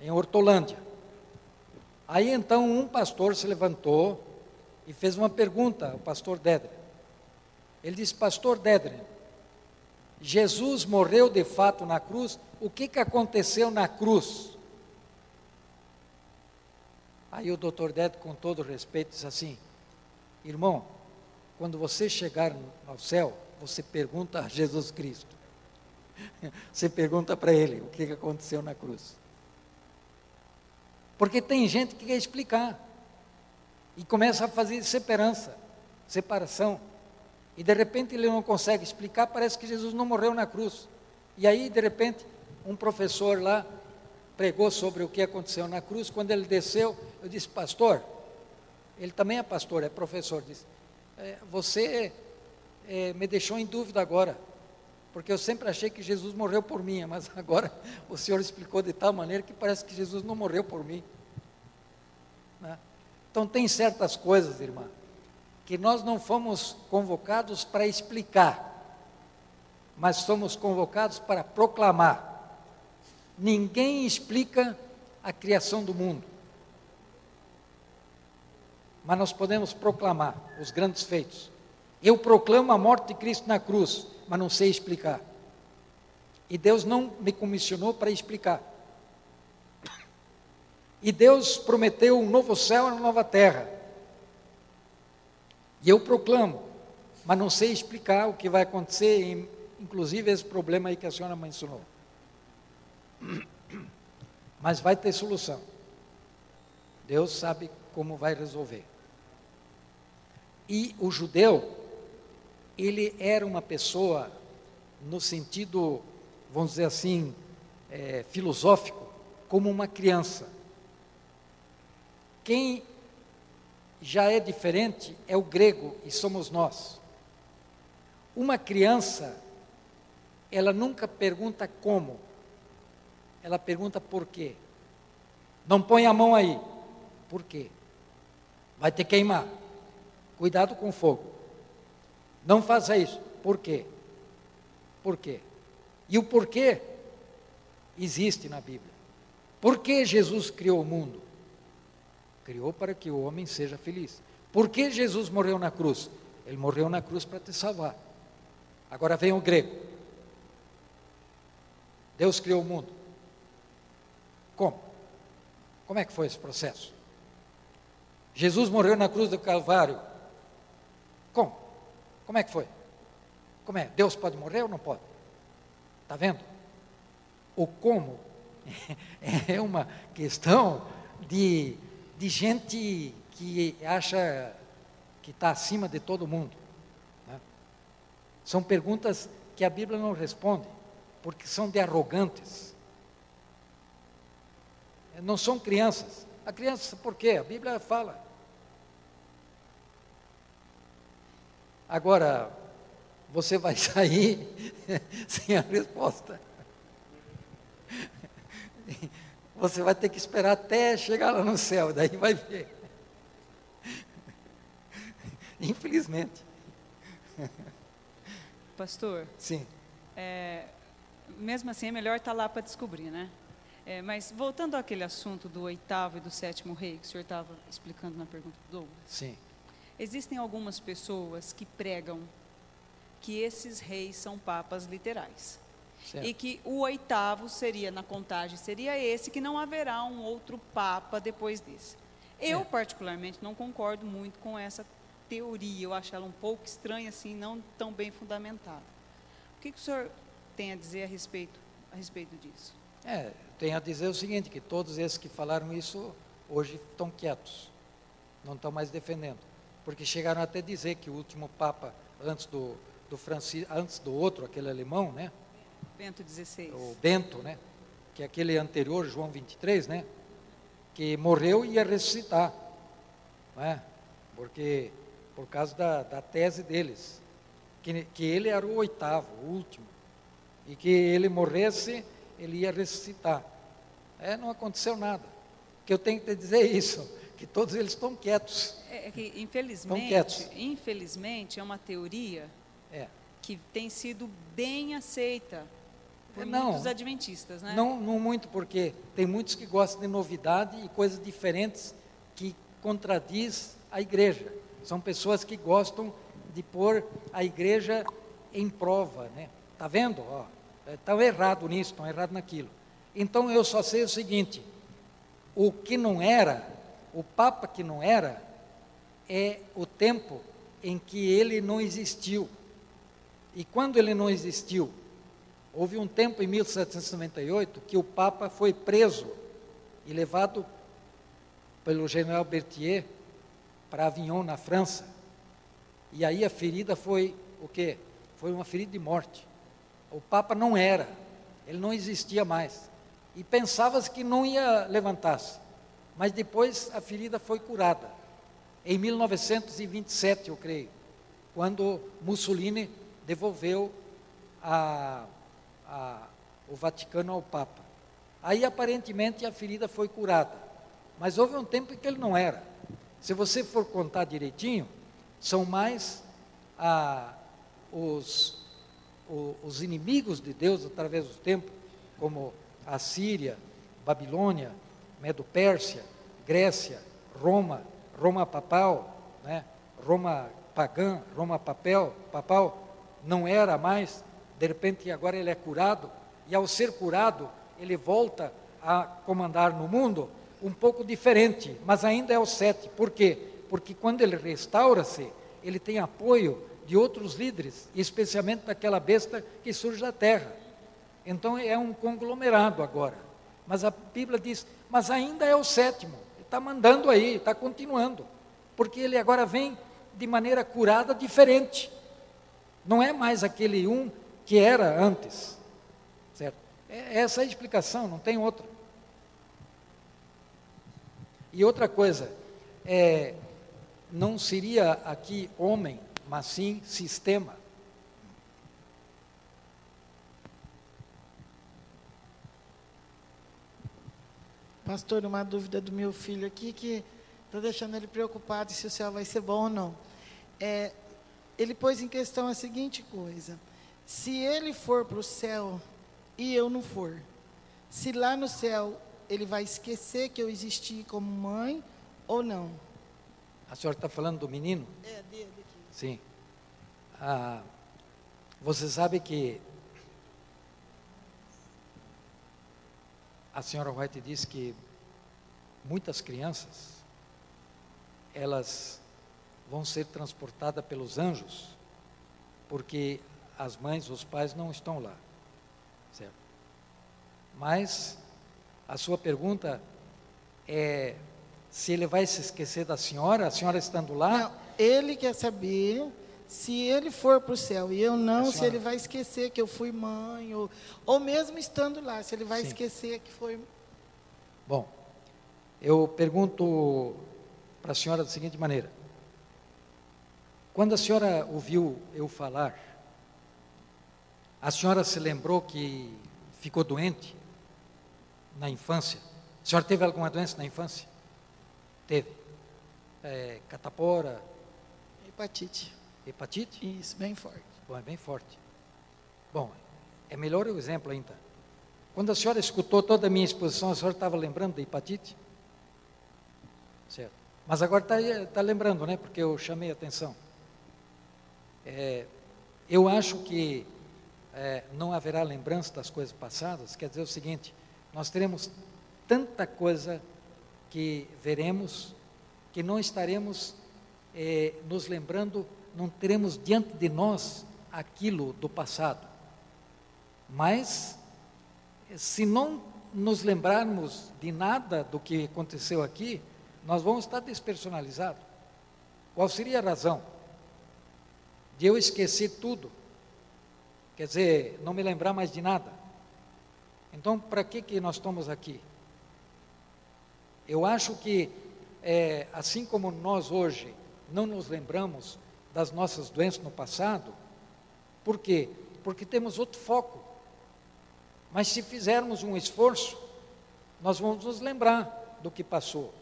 em Hortolândia. Aí então um pastor se levantou e fez uma pergunta ao pastor Dedre. Ele disse: Pastor Dedre, Jesus morreu de fato na cruz, o que, que aconteceu na cruz? Aí o doutor Dedo, com todo respeito, disse assim: Irmão, quando você chegar ao céu, você pergunta a Jesus Cristo. <laughs> Você pergunta para ele o que aconteceu na cruz. Porque tem gente que quer explicar e começa a fazer separança, separação. E de repente ele não consegue explicar, parece que Jesus não morreu na cruz. E aí, de repente, um professor lá pregou sobre o que aconteceu na cruz. Quando ele desceu, eu disse, pastor, ele também é pastor, é professor, disse, é, você é, me deixou em dúvida agora, porque eu sempre achei que Jesus morreu por mim, mas <laughs> agora o senhor explicou de tal maneira que parece que Jesus não morreu por mim. Né? Então tem certas coisas, irmã, que nós não fomos convocados para explicar, mas somos convocados para proclamar. Ninguém explica a criação do mundo mas nós podemos proclamar os grandes feitos. Eu proclamo a morte de Cristo na cruz, mas não sei explicar. E Deus não me comissionou para explicar. E Deus prometeu um novo céu e uma nova terra. E eu proclamo, mas não sei explicar o que vai acontecer, inclusive esse problema aí que a senhora mencionou. Mas vai ter solução. Deus sabe como vai resolver. E o judeu, ele era uma pessoa, no sentido, vamos dizer assim, é, filosófico, como uma criança. Quem já é diferente é o grego e somos nós. Uma criança, ela nunca pergunta como, ela pergunta por quê. Não põe a mão aí, por quê? Vai ter que queimar. Cuidado com o fogo. Não faça isso. Por quê? Por quê? E o porquê existe na Bíblia. Por que Jesus criou o mundo? Criou para que o homem seja feliz. Por que Jesus morreu na cruz? Ele morreu na cruz para te salvar. Agora vem o grego. Deus criou o mundo. Como? Como é que foi esse processo? Jesus morreu na cruz do Calvário? Como é que foi? Como é? Deus pode morrer ou não pode? Está vendo? O como <laughs> é uma questão de, de gente que acha que está acima de todo mundo. né? São perguntas que a Bíblia não responde, porque são de arrogantes. Não são crianças. A criança, por quê? A Bíblia fala. Agora, você vai <laughs> sair <laughs> sem a resposta. Você vai ter que esperar até chegar lá no céu, daí vai ver. Infelizmente. Pastor, Sim. é, mesmo assim é melhor estar lá para descobrir, né? É, mas voltando àquele assunto do oitavo e do sétimo rei que o senhor estava explicando na pergunta do Douglas, Sim. Existem algumas pessoas que pregam que esses reis são papas literais. Certo. E que o oitavo seria, na contagem, seria esse, que não haverá um outro papa depois desse. Eu, É. particularmente, não concordo muito com essa teoria. Eu acho ela um pouco estranha, assim, não tão bem fundamentada. O que, que o senhor tem a dizer a respeito, a respeito disso? É, tenho a dizer o seguinte, que todos esses que falaram isso hoje estão quietos, não estão mais defendendo, porque chegaram até a dizer que o último papa antes do, do Francisco, antes do outro, aquele alemão, né, Bento XVI. o Bento, né, que é aquele anterior, João 23, né, que morreu e ia ressuscitar, não é? porque por causa da, da tese deles, que, que ele era o oitavo, o último, e que ele morresse, ele ia ressuscitar. É, não aconteceu nada. Que eu tenho que te dizer isso, que todos eles estão quietos. É, é que, infelizmente, quietos. infelizmente, é uma teoria É. que tem sido bem aceita por Não. muitos adventistas, né? Não, não muito, porque tem muitos que gostam de novidade e coisas diferentes que contradiz a igreja. São pessoas que gostam de pôr a igreja em prova, né? Tá vendo? Ó, estão errado nisso, estão errado naquilo. Então eu só sei o seguinte: o que não era, o Papa que não era, é o tempo em que ele não existiu. E quando ele não existiu, houve um tempo em 1798 que o Papa foi preso e levado pelo general Berthier para Avignon, na França. E aí a ferida foi o quê? Foi uma ferida de morte. O Papa não era, ele não existia mais. E pensava-se que não ia levantar-se. Mas depois a ferida foi curada. Em 1927, eu creio, quando Mussolini devolveu a, a, o Vaticano ao Papa. Aí aparentemente a ferida foi curada. Mas houve um tempo em que ele não era. Se você for contar direitinho, são mais ah, os, os inimigos de Deus através do tempo, como a Síria, Babilônia, Medo-Pérsia, Grécia, Roma, Roma papal, né? Roma pagã, Roma papel, papal, não era mais, de repente agora ele é curado, e ao ser curado, ele volta a comandar no mundo um pouco diferente, mas ainda é o sete. Por quê? Porque quando ele restaura-se, ele tem apoio de outros líderes, especialmente daquela besta que surge da terra. Então é um conglomerado agora. Mas a Bíblia diz, mas ainda é o sétimo. Está mandando aí, está continuando. Porque ele agora vem de maneira curada diferente. Não é mais aquele um que era antes. Certo? É essa é a explicação, não tem outra. E outra coisa, é, não seria aqui homem, mas sim sistema. Pastor, uma dúvida do meu filho aqui que está deixando ele preocupado se o céu vai ser bom ou não. É, ele pôs em questão a seguinte coisa: se ele for para o céu e eu não for, se lá no céu ele vai esquecer que eu existi como mãe ou não? A senhora está falando do menino? É dele aqui. Sim. Ah, você sabe que a senhora White disse que muitas crianças elas vão ser transportadas pelos anjos porque as mães, os pais não estão lá, certo? Mas a sua pergunta é se ele vai se esquecer da senhora, a senhora estando lá? Não, ele quer saber se ele for para o céu e eu não, se senhora- ele vai esquecer que eu fui mãe, ou, ou mesmo estando lá, se ele vai Sim. esquecer que foi. Bom, eu pergunto para a senhora da seguinte maneira: quando a senhora ouviu eu falar, a senhora se lembrou que ficou doente na infância? A senhora teve alguma doença na infância? Teve. É, catapora, Hepatite. Hepatite? Isso, bem forte. Bom, é bem forte. Bom, é melhor o exemplo ainda. Quando a senhora escutou toda a minha exposição, a senhora estava lembrando da hepatite? Certo. Mas agora está tá lembrando, né? Porque eu chamei a atenção. É, eu acho que é, não haverá lembrança das coisas passadas. Quer dizer o seguinte: nós teremos tanta coisa que veremos que não estaremos eh, nos lembrando, não teremos diante de nós aquilo do passado. Mas, se não nos lembrarmos de nada do que aconteceu aqui, nós vamos estar despersonalizados. Qual seria a razão? De eu esquecer tudo. Quer dizer, não me lembrar mais de nada. Então, para que, que nós estamos aqui? Eu acho que, é, assim como nós hoje não nos lembramos das nossas doenças no passado, por quê? Porque temos outro foco. Mas se fizermos um esforço, nós vamos nos lembrar do que passou.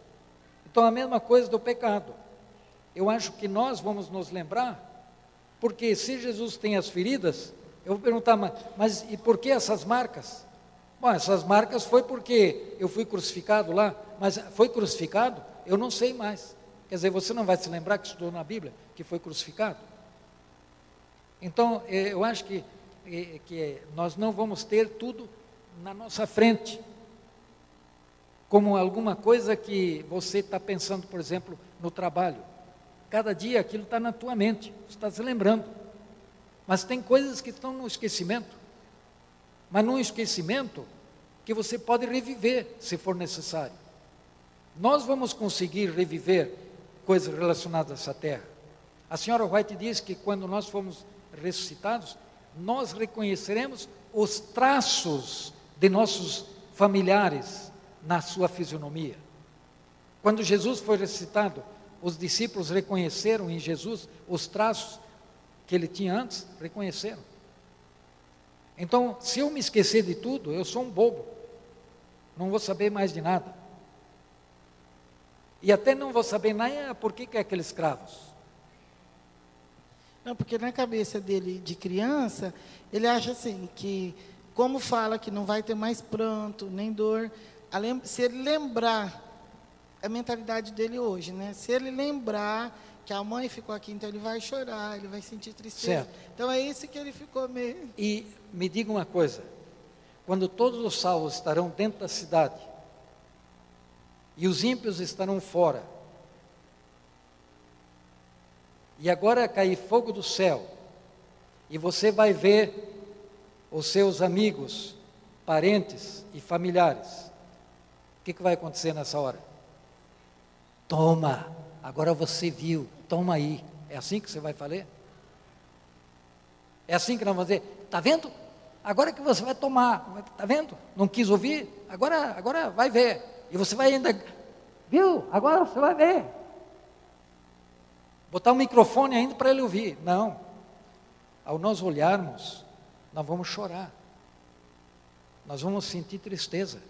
Então, a mesma coisa do pecado. Eu acho que nós vamos nos lembrar, porque se Jesus tem as feridas, eu vou perguntar, mas, mas e por que essas marcas? Bom, essas marcas foi porque eu fui crucificado lá, mas foi crucificado? Eu não sei mais. Quer dizer, você não vai se lembrar que estudou na Bíblia que foi crucificado? Então, eh, eu acho que, eh, que nós não vamos ter tudo na nossa frente, como alguma coisa que você está pensando, por exemplo, no trabalho. Cada dia aquilo está na tua mente, você está se lembrando. Mas tem coisas que estão no esquecimento. Mas num esquecimento que você pode reviver, se for necessário. Nós vamos conseguir reviver coisas relacionadas a essa terra. A senhora White diz que quando nós formos ressuscitados, nós reconheceremos os traços de nossos familiares na sua fisionomia. Quando Jesus foi ressuscitado, os discípulos reconheceram em Jesus os traços que ele tinha antes, reconheceram. Então, se eu me esquecer de tudo, eu sou um bobo. Não vou saber mais de nada. E até não vou saber nem por que, que é aqueles cravos. Não, porque na cabeça dele de criança, ele acha assim que como fala que não vai ter mais pranto, nem dor, se ele lembrar a mentalidade dele hoje, né? Se ele lembrar que a mãe ficou aqui, então ele vai chorar, ele vai sentir tristeza. Certo. Então é isso que ele ficou meio. E me diga uma coisa: quando todos os salvos estarão dentro da cidade e os ímpios estarão fora, e agora cair fogo do céu, e você vai ver os seus amigos, parentes e familiares, o que, que vai acontecer nessa hora? Toma, agora você viu, toma aí. É assim que você vai fazer? É assim que nós vamos dizer, está vendo? Agora que você vai tomar, está vendo? Não quis ouvir? Agora, agora vai ver. E você vai ainda, viu? Agora você vai ver. Botar um microfone ainda para ele ouvir. Não. Ao nós olharmos, nós vamos chorar. Nós vamos sentir tristeza.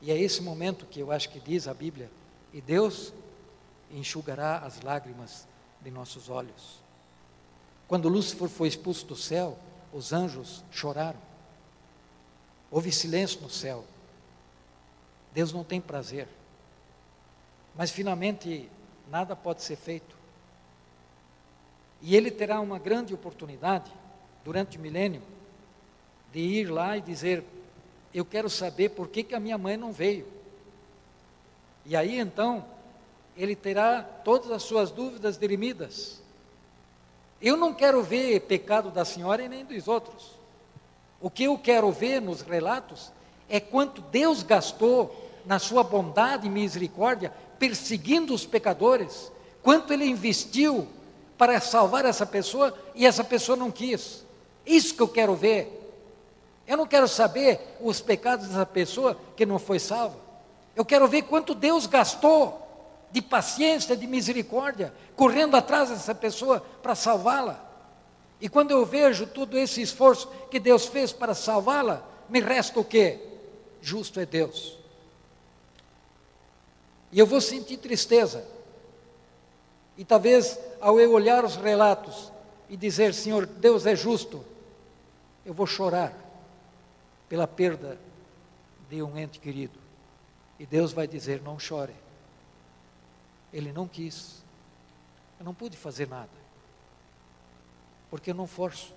E é esse momento que eu acho que diz a Bíblia, e Deus enxugará as lágrimas de nossos olhos. Quando Lúcifer foi expulso do céu, os anjos choraram. Houve silêncio no céu. Deus não tem prazer. Mas finalmente nada pode ser feito. E ele terá uma grande oportunidade durante o milênio de ir lá e dizer: Eu quero saber por que, que a minha mãe não veio. E aí então, ele terá todas as suas dúvidas dirimidas. Eu não quero ver pecado da senhora e nem dos outros. O que eu quero ver nos relatos é quanto Deus gastou na sua bondade e misericórdia, perseguindo os pecadores, quanto ele investiu para salvar essa pessoa e essa pessoa não quis. Isso que eu quero ver. Eu não quero saber os pecados dessa pessoa que não foi salva. Eu quero ver quanto Deus gastou de paciência, de misericórdia, correndo atrás dessa pessoa para salvá-la. E quando eu vejo todo esse esforço que Deus fez para salvá-la, me resta o quê? Justo é Deus. E eu vou sentir tristeza. E talvez ao eu olhar os relatos e dizer, Senhor, Deus é justo, eu vou chorar pela perda de um ente querido. E Deus vai dizer: não chore. Ele não quis. Eu não pude fazer nada. Porque eu não forço.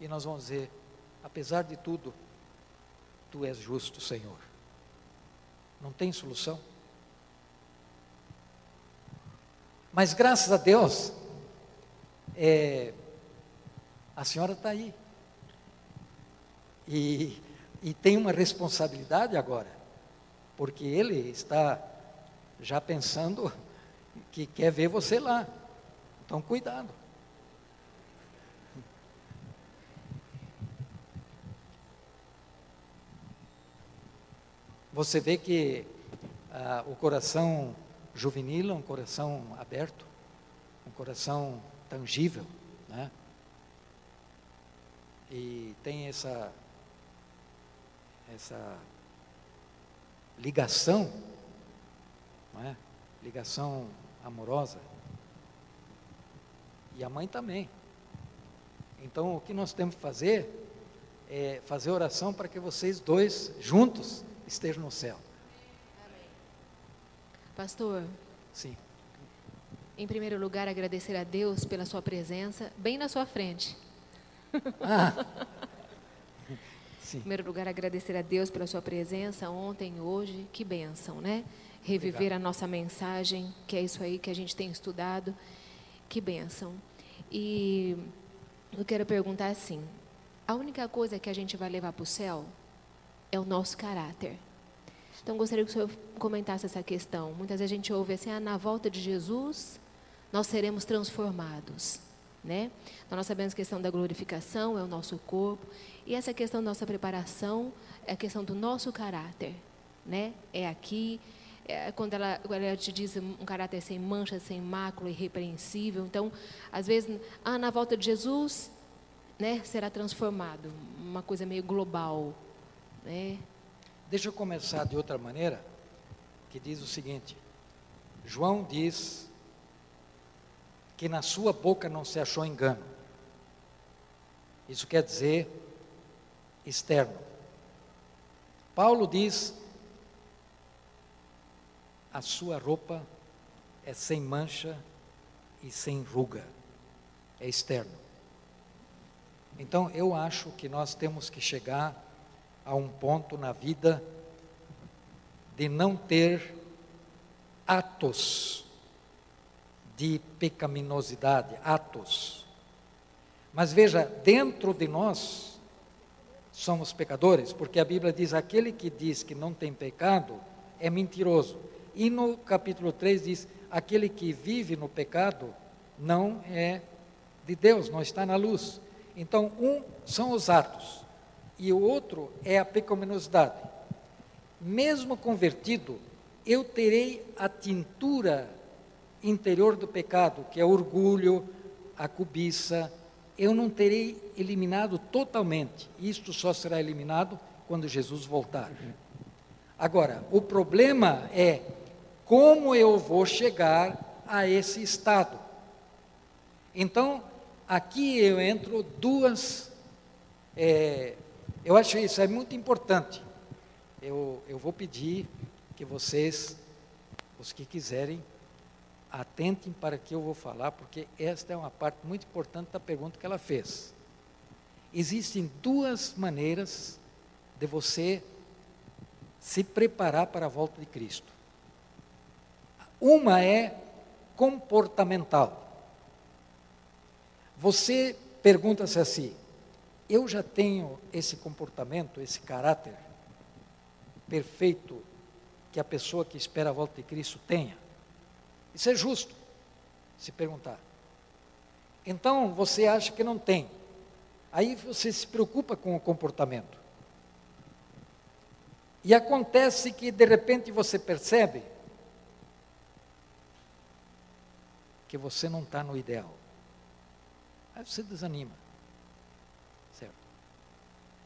E nós vamos dizer: apesar de tudo, tu és justo, Senhor. Não tem solução. Mas graças a Deus, é, a senhora está aí. E, e tem uma responsabilidade agora, porque ele está já pensando que quer ver você lá. Então, cuidado. Você vê que ah, o coração juvenil é um coração aberto, um coração tangível, né? E tem essa essa ligação, não é? Ligação amorosa. E a mãe também. Então, o que nós temos que fazer é fazer oração para que vocês dois juntos estejam no céu. Pastor. Sim. Em primeiro lugar, agradecer a Deus pela sua presença, bem na sua frente. Ah. <laughs> Sim. Em primeiro lugar, agradecer a Deus pela sua presença ontem e hoje. Que bênção, né? Reviver Obrigado. a nossa mensagem, que é isso aí que a gente tem estudado. Que bênção. E eu quero perguntar assim: a única coisa que a gente vai levar para o céu é o nosso caráter. Então, gostaria que o senhor comentasse essa questão. Muitas vezes a gente ouve assim: ah, na volta de Jesus, nós seremos transformados. Né? Então, nós sabemos a questão da glorificação é o nosso corpo, e essa questão da nossa preparação é a questão do nosso caráter. Né? É aqui, é quando ela, ela te diz um caráter sem mancha, sem mácula, irrepreensível. Então, às vezes, ah, na volta de Jesus, né, será transformado. Uma coisa meio global. Né? Deixa eu começar de outra maneira, que diz o seguinte: João diz que na sua boca não se achou engano. Isso quer dizer externo. Paulo diz: a sua roupa é sem mancha e sem ruga, é externo. Então eu acho que nós temos que chegar a um ponto na vida de não ter atos de pecaminosidade, atos. Mas veja, dentro de nós somos pecadores, porque a Bíblia diz: aquele que diz que não tem pecado é mentiroso. E no capítulo 3 diz: aquele que vive no pecado não é de Deus, não está na luz. Então, um são os atos, e o outro é a pecaminosidade. Mesmo convertido, eu terei a tintura interior do pecado, que é o orgulho, a cobiça, eu não terei eliminado totalmente. Isto só será eliminado quando Jesus voltar. Agora, o problema é como eu vou chegar a esse estado. Então, aqui eu entro duas é, eu acho isso é muito importante. Eu, eu vou pedir que vocês, os que quiserem, atentem para o que eu vou falar, porque esta é uma parte muito importante da pergunta que ela fez. Existem duas maneiras de você se preparar para a volta de Cristo. Uma é comportamental. Você pergunta-se assim: eu já tenho esse comportamento, esse caráter? perfeito que a pessoa que espera a volta de Cristo tenha? Isso é justo, se perguntar. Então, você acha que não tem. Aí você se preocupa com o comportamento. E acontece que, de repente, você percebe que você não está no ideal. Aí você desanima.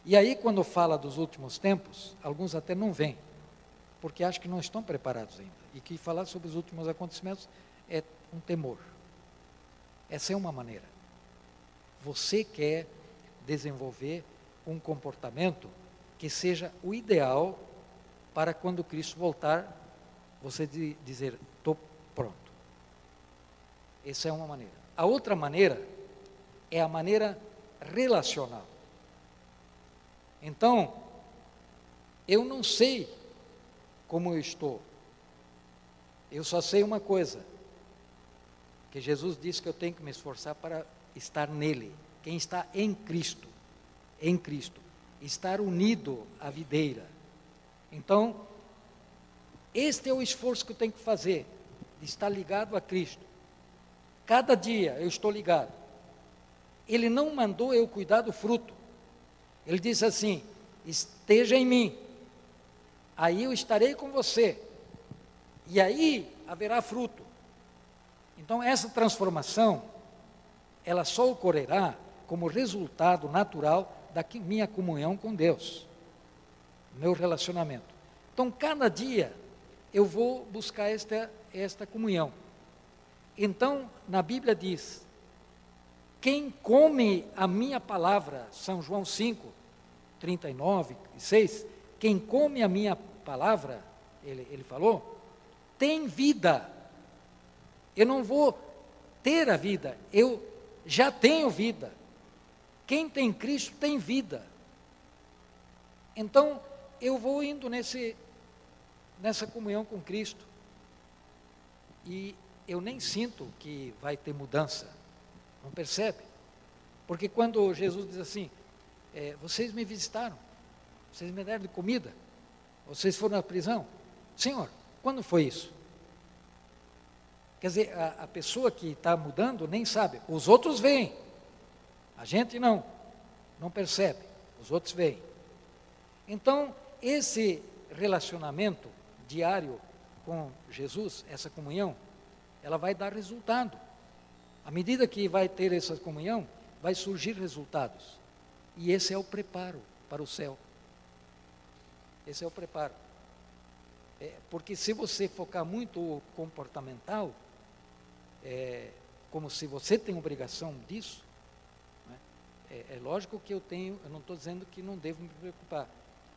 E aí, quando fala dos últimos tempos, alguns até não vêm, porque acham que não estão preparados ainda. E que falar sobre os últimos acontecimentos é um temor. Essa é uma maneira. Você quer desenvolver um comportamento que seja o ideal para quando Cristo voltar, você dizer, estou pronto. Essa é uma maneira. A outra maneira é a maneira relacional. Então, eu não sei como eu estou. Eu só sei uma coisa: que Jesus disse que eu tenho que me esforçar para estar nele. Quem está em Cristo, em Cristo, estar unido à videira. Então, este é o esforço que eu tenho que fazer, de estar ligado a Cristo. Cada dia eu estou ligado. Ele não mandou eu cuidar do fruto. Ele disse assim: esteja em mim, aí eu estarei com você, e aí haverá fruto. Então, essa transformação, ela só ocorrerá como resultado natural da minha comunhão com Deus meu relacionamento. Então, cada dia eu vou buscar esta, esta comunhão. Então, na Bíblia diz: quem come a minha palavra, São João 5, 39 e 6, quem come a minha palavra, ele, ele falou, tem vida. Eu não vou ter a vida, eu já tenho vida. Quem tem Cristo tem vida. Então, eu vou indo nesse, nessa comunhão com Cristo. E eu nem sinto que vai ter mudança. Não percebe? Porque quando Jesus diz assim, é, vocês me visitaram, vocês me deram de comida, vocês foram à prisão. Senhor, quando foi isso? Quer dizer, a, a pessoa que está mudando nem sabe. Os outros veem. A gente não. Não percebe. Os outros veem. Então, esse relacionamento diário com Jesus, essa comunhão, ela vai dar resultado. À medida que vai ter essa comunhão, vai surgir resultados. E esse é o preparo para o céu. Esse é o preparo. É, porque se você focar muito comportamental, é, como se você tem obrigação disso, né, é, é lógico que eu tenho, eu não estou dizendo que não devo me preocupar,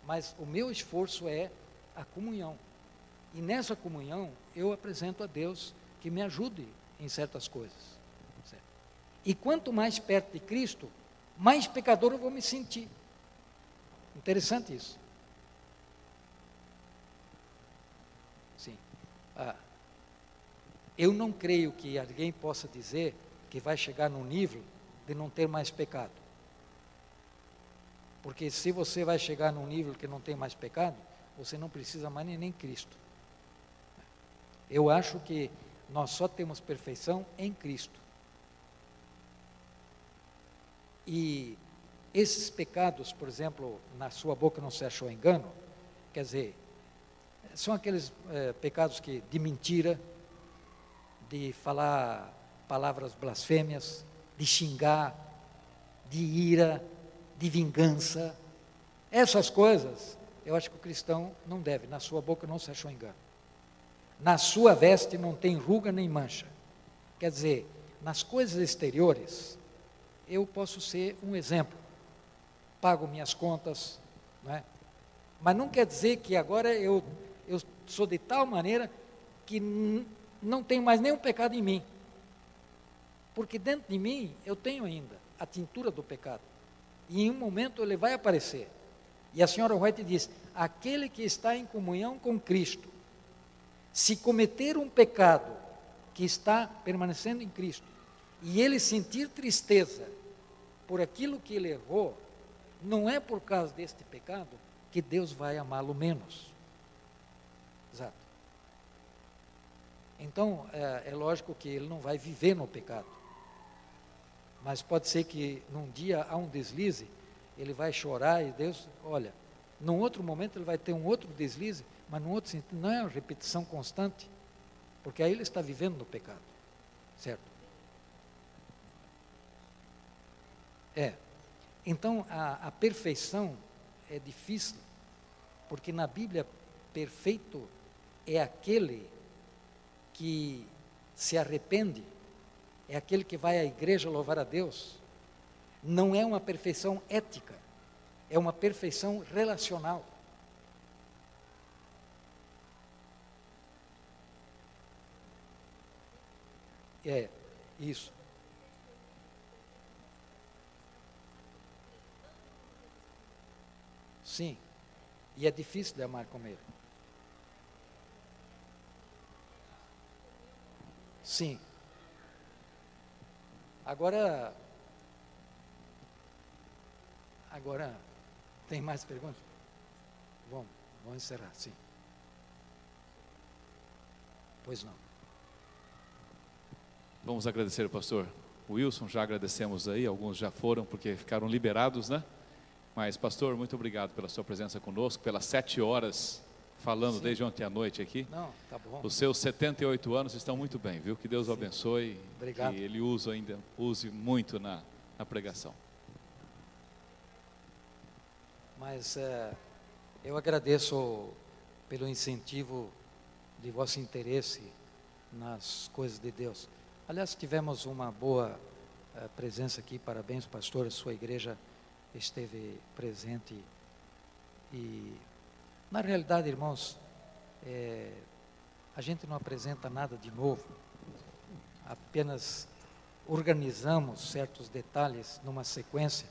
mas o meu esforço é a comunhão. E nessa comunhão eu apresento a Deus que me ajude em certas coisas. E quanto mais perto de Cristo, mais pecador eu vou me sentir. Interessante isso. Sim. Ah, eu não creio que alguém possa dizer que vai chegar num nível de não ter mais pecado. Porque se você vai chegar num nível que não tem mais pecado, você não precisa mais nem, nem Cristo. Eu acho que nós só temos perfeição em Cristo. E esses pecados, por exemplo, na sua boca não se achou engano, quer dizer, são aqueles é, pecados que de mentira, de falar palavras blasfêmias, de xingar, de ira, de vingança. Essas coisas, eu acho que o cristão não deve. Na sua boca não se achou engano. Na sua veste não tem ruga nem mancha. Quer dizer, nas coisas exteriores, eu posso ser um exemplo. Pago minhas contas, não é? mas não quer dizer que agora eu, eu sou de tal maneira que não tenho mais nenhum pecado em mim. Porque dentro de mim eu tenho ainda a tintura do pecado. E em um momento ele vai aparecer. E a senhora White diz: aquele que está em comunhão com Cristo, se cometer um pecado que está permanecendo em Cristo, e ele sentir tristeza por aquilo que ele errou, não é por causa deste pecado que Deus vai amá-lo menos. Exato. Então, é, é lógico que ele não vai viver no pecado. Mas pode ser que num dia há um deslize, ele vai chorar e Deus, olha, num outro momento ele vai ter um outro deslize, mas num outro sentido, não é uma repetição constante, porque aí ele está vivendo no pecado, certo? É. Então a, a perfeição é difícil, porque na Bíblia perfeito é aquele que se arrepende, é aquele que vai à igreja louvar a Deus. Não é uma perfeição ética, é uma perfeição relacional. É, isso. Sim. E é difícil de amar como ele. Sim. Agora. Agora. Tem mais perguntas? Vamos, vamos encerrar, sim. Pois não. Vamos agradecer ao pastor Wilson, já agradecemos aí, alguns já foram porque ficaram liberados, né? Mas, pastor, muito obrigado pela sua presença conosco, pelas sete horas falando Sim. desde ontem à noite aqui. Não, tá bom. Os seus 78 anos estão muito bem, viu? Que Deus o abençoe. Obrigado. Que Ele use ainda, use muito na, na pregação. Mas é, eu agradeço pelo incentivo de vosso interesse nas coisas de Deus. Aliás, tivemos uma boa uh, presença aqui, parabéns, pastor, a sua igreja esteve presente. E, na realidade, irmãos, é, a gente não apresenta nada de novo, apenas organizamos certos detalhes numa sequência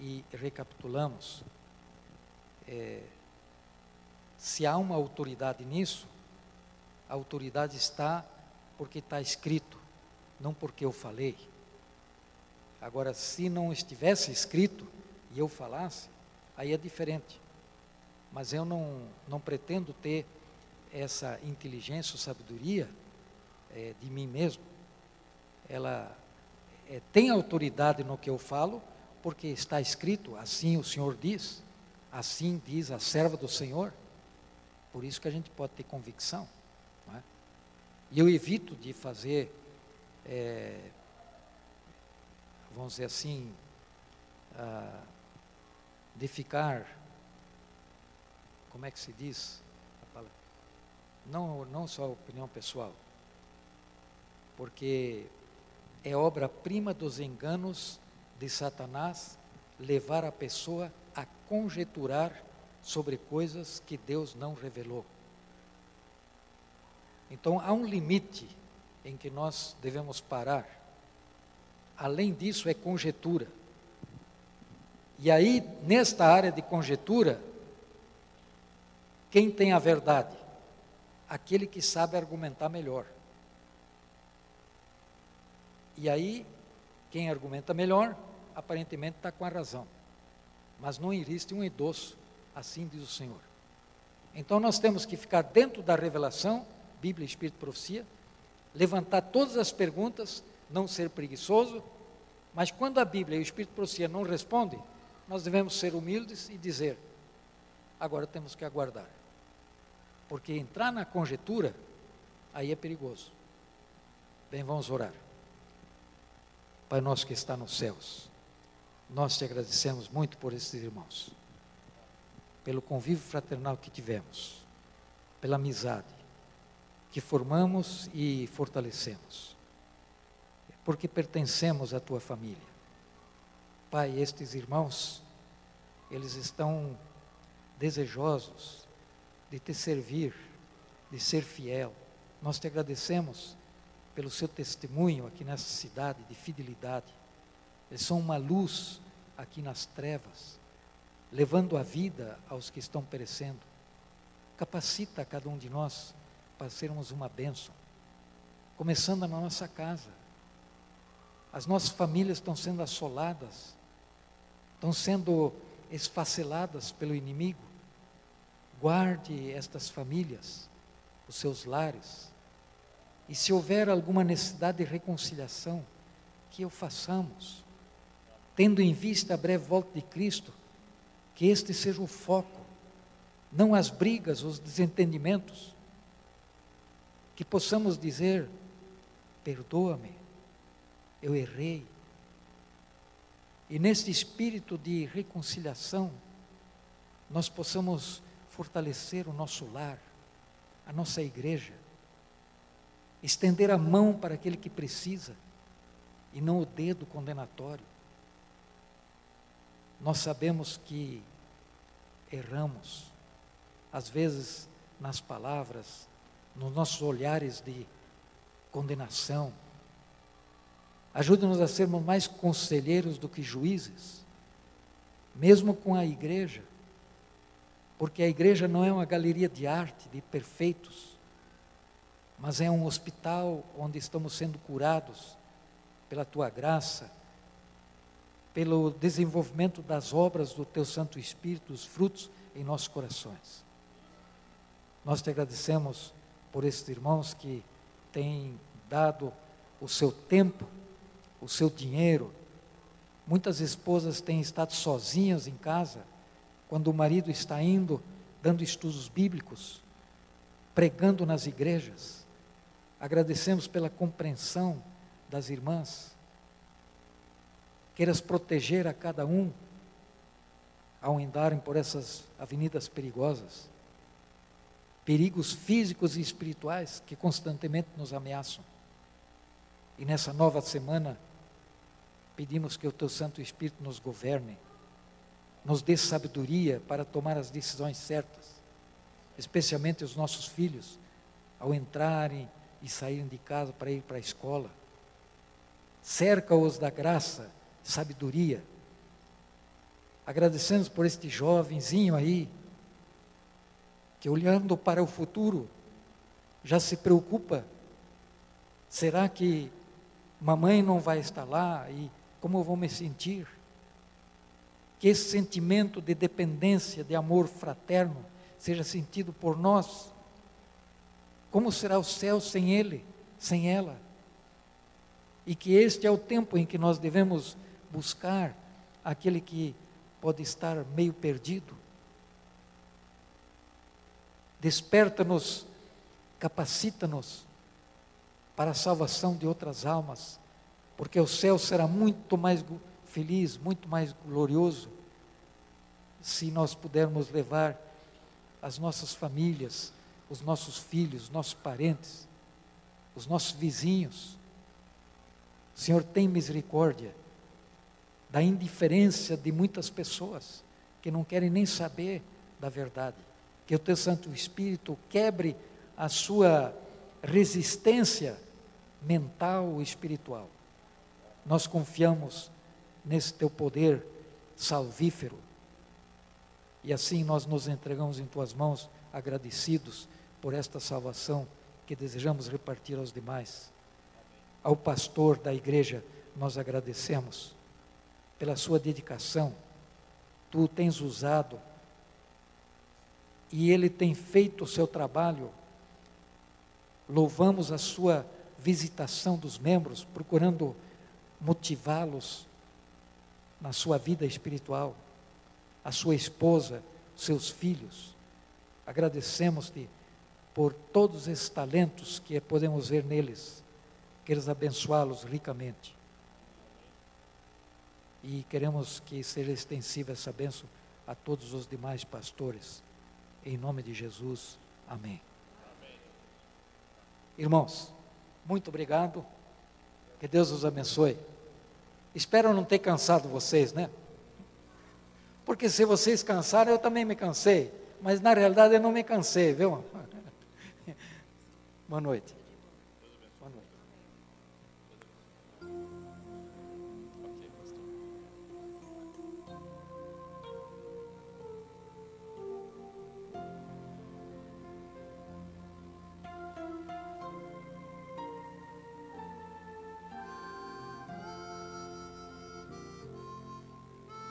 e recapitulamos. É, se há uma autoridade nisso, a autoridade está porque está escrito não porque eu falei. Agora, se não estivesse escrito e eu falasse, aí é diferente. Mas eu não, não pretendo ter essa inteligência ou sabedoria é, de mim mesmo. Ela é, tem autoridade no que eu falo, porque está escrito, assim o Senhor diz, assim diz a serva do Senhor. Por isso que a gente pode ter convicção. É? E eu evito de fazer é, vamos dizer assim, ah, de ficar, como é que se diz? Não, não só opinião pessoal, porque é obra-prima dos enganos de Satanás levar a pessoa a conjeturar sobre coisas que Deus não revelou. Então há um limite em que nós devemos parar. Além disso, é conjetura. E aí, nesta área de conjetura, quem tem a verdade? Aquele que sabe argumentar melhor. E aí, quem argumenta melhor, aparentemente está com a razão. Mas não existe um endosso, assim diz o Senhor. Então nós temos que ficar dentro da revelação, Bíblia, Espírito Profecia, levantar todas as perguntas, não ser preguiçoso, mas quando a Bíblia e o Espírito Profecia não respondem, nós devemos ser humildes e dizer: agora temos que aguardar. Porque entrar na conjetura, aí é perigoso. Bem, vamos orar. Pai nosso que está nos céus, nós te agradecemos muito por esses irmãos, pelo convívio fraternal que tivemos, pela amizade, que formamos e fortalecemos, porque pertencemos à tua família. Pai, estes irmãos, eles estão desejosos de te servir, de ser fiel. Nós te agradecemos pelo seu testemunho aqui nessa cidade de fidelidade. Eles são uma luz aqui nas trevas, levando a vida aos que estão perecendo. Capacita cada um de nós para sermos uma bênção. Começando na nossa casa. As nossas famílias estão sendo assoladas, estão sendo esfaceladas pelo inimigo. Guarde estas famílias, os seus lares. E se houver alguma necessidade de reconciliação, que o façamos, tendo em vista a breve volta de Cristo, que este seja o foco, não as brigas, os desentendimentos, que possamos dizer: perdoa-me, eu errei. E neste espírito de reconciliação, nós possamos fortalecer o nosso lar, a nossa igreja, estender a mão para aquele que precisa e não o dedo condenatório. Nós sabemos que erramos, às vezes nas palavras, nos nossos olhares de condenação. Ajude-nos a sermos mais conselheiros do que juízes, mesmo com a igreja porque a igreja não é uma galeria de arte, de perfeitos, mas é um hospital onde estamos sendo curados pela tua graça, pelo desenvolvimento das obras do teu Santo Espírito, os frutos em nossos corações. Nós te agradecemos por esses irmãos que têm dado o seu tempo, o seu dinheiro. Muitas esposas têm estado sozinhas em casa quando o marido está indo, dando estudos bíblicos, pregando nas igrejas. Agradecemos pela compreensão das irmãs. Queiras proteger a cada um ao andarem por essas avenidas perigosas. Perigos físicos e espirituais que constantemente nos ameaçam. E nessa nova semana, pedimos que o Teu Santo Espírito nos governe nos dê sabedoria para tomar as decisões certas, especialmente os nossos filhos, ao entrarem e saírem de casa para ir para a escola. Cerca-os da graça, sabedoria. Agradecemos por este jovenzinho aí, que olhando para o futuro, já se preocupa: será que mamãe não vai estar lá e como eu vou me sentir? que esse sentimento de dependência, de amor fraterno, seja sentido por nós. Como será o céu sem ele, sem ela? E que este é o tempo em que nós devemos buscar aquele que pode estar meio perdido. Desperta-nos, capacita-nos para a salvação de outras almas, porque o céu será muito mais feliz, muito mais glorioso, se nós pudermos levar as nossas famílias, os nossos filhos, os nossos parentes, os nossos vizinhos. O Senhor tem misericórdia da indiferença de muitas pessoas que não querem nem saber da verdade. Que o teu Santo Espírito quebre a sua resistência mental e espiritual. Nós confiamos nesse teu poder salvífero. E assim nós nos entregamos em tuas mãos, agradecidos por esta salvação que desejamos repartir aos demais. Ao pastor da igreja, nós agradecemos pela sua dedicação. Tu tens usado e ele tem feito o seu trabalho. Louvamos a sua visitação dos membros, procurando motivá-los na sua vida espiritual, a sua esposa, seus filhos. Agradecemos-te por todos esses talentos que podemos ver neles. Queres abençoá-los ricamente. E queremos que seja extensiva essa bênção a todos os demais pastores. Em nome de Jesus. Amém. Amém. Irmãos, muito obrigado. Que Deus os abençoe. Espero não ter cansado vocês, né? Porque se vocês cansaram, eu também me cansei. Mas na realidade eu não me cansei, viu? <laughs> Boa noite.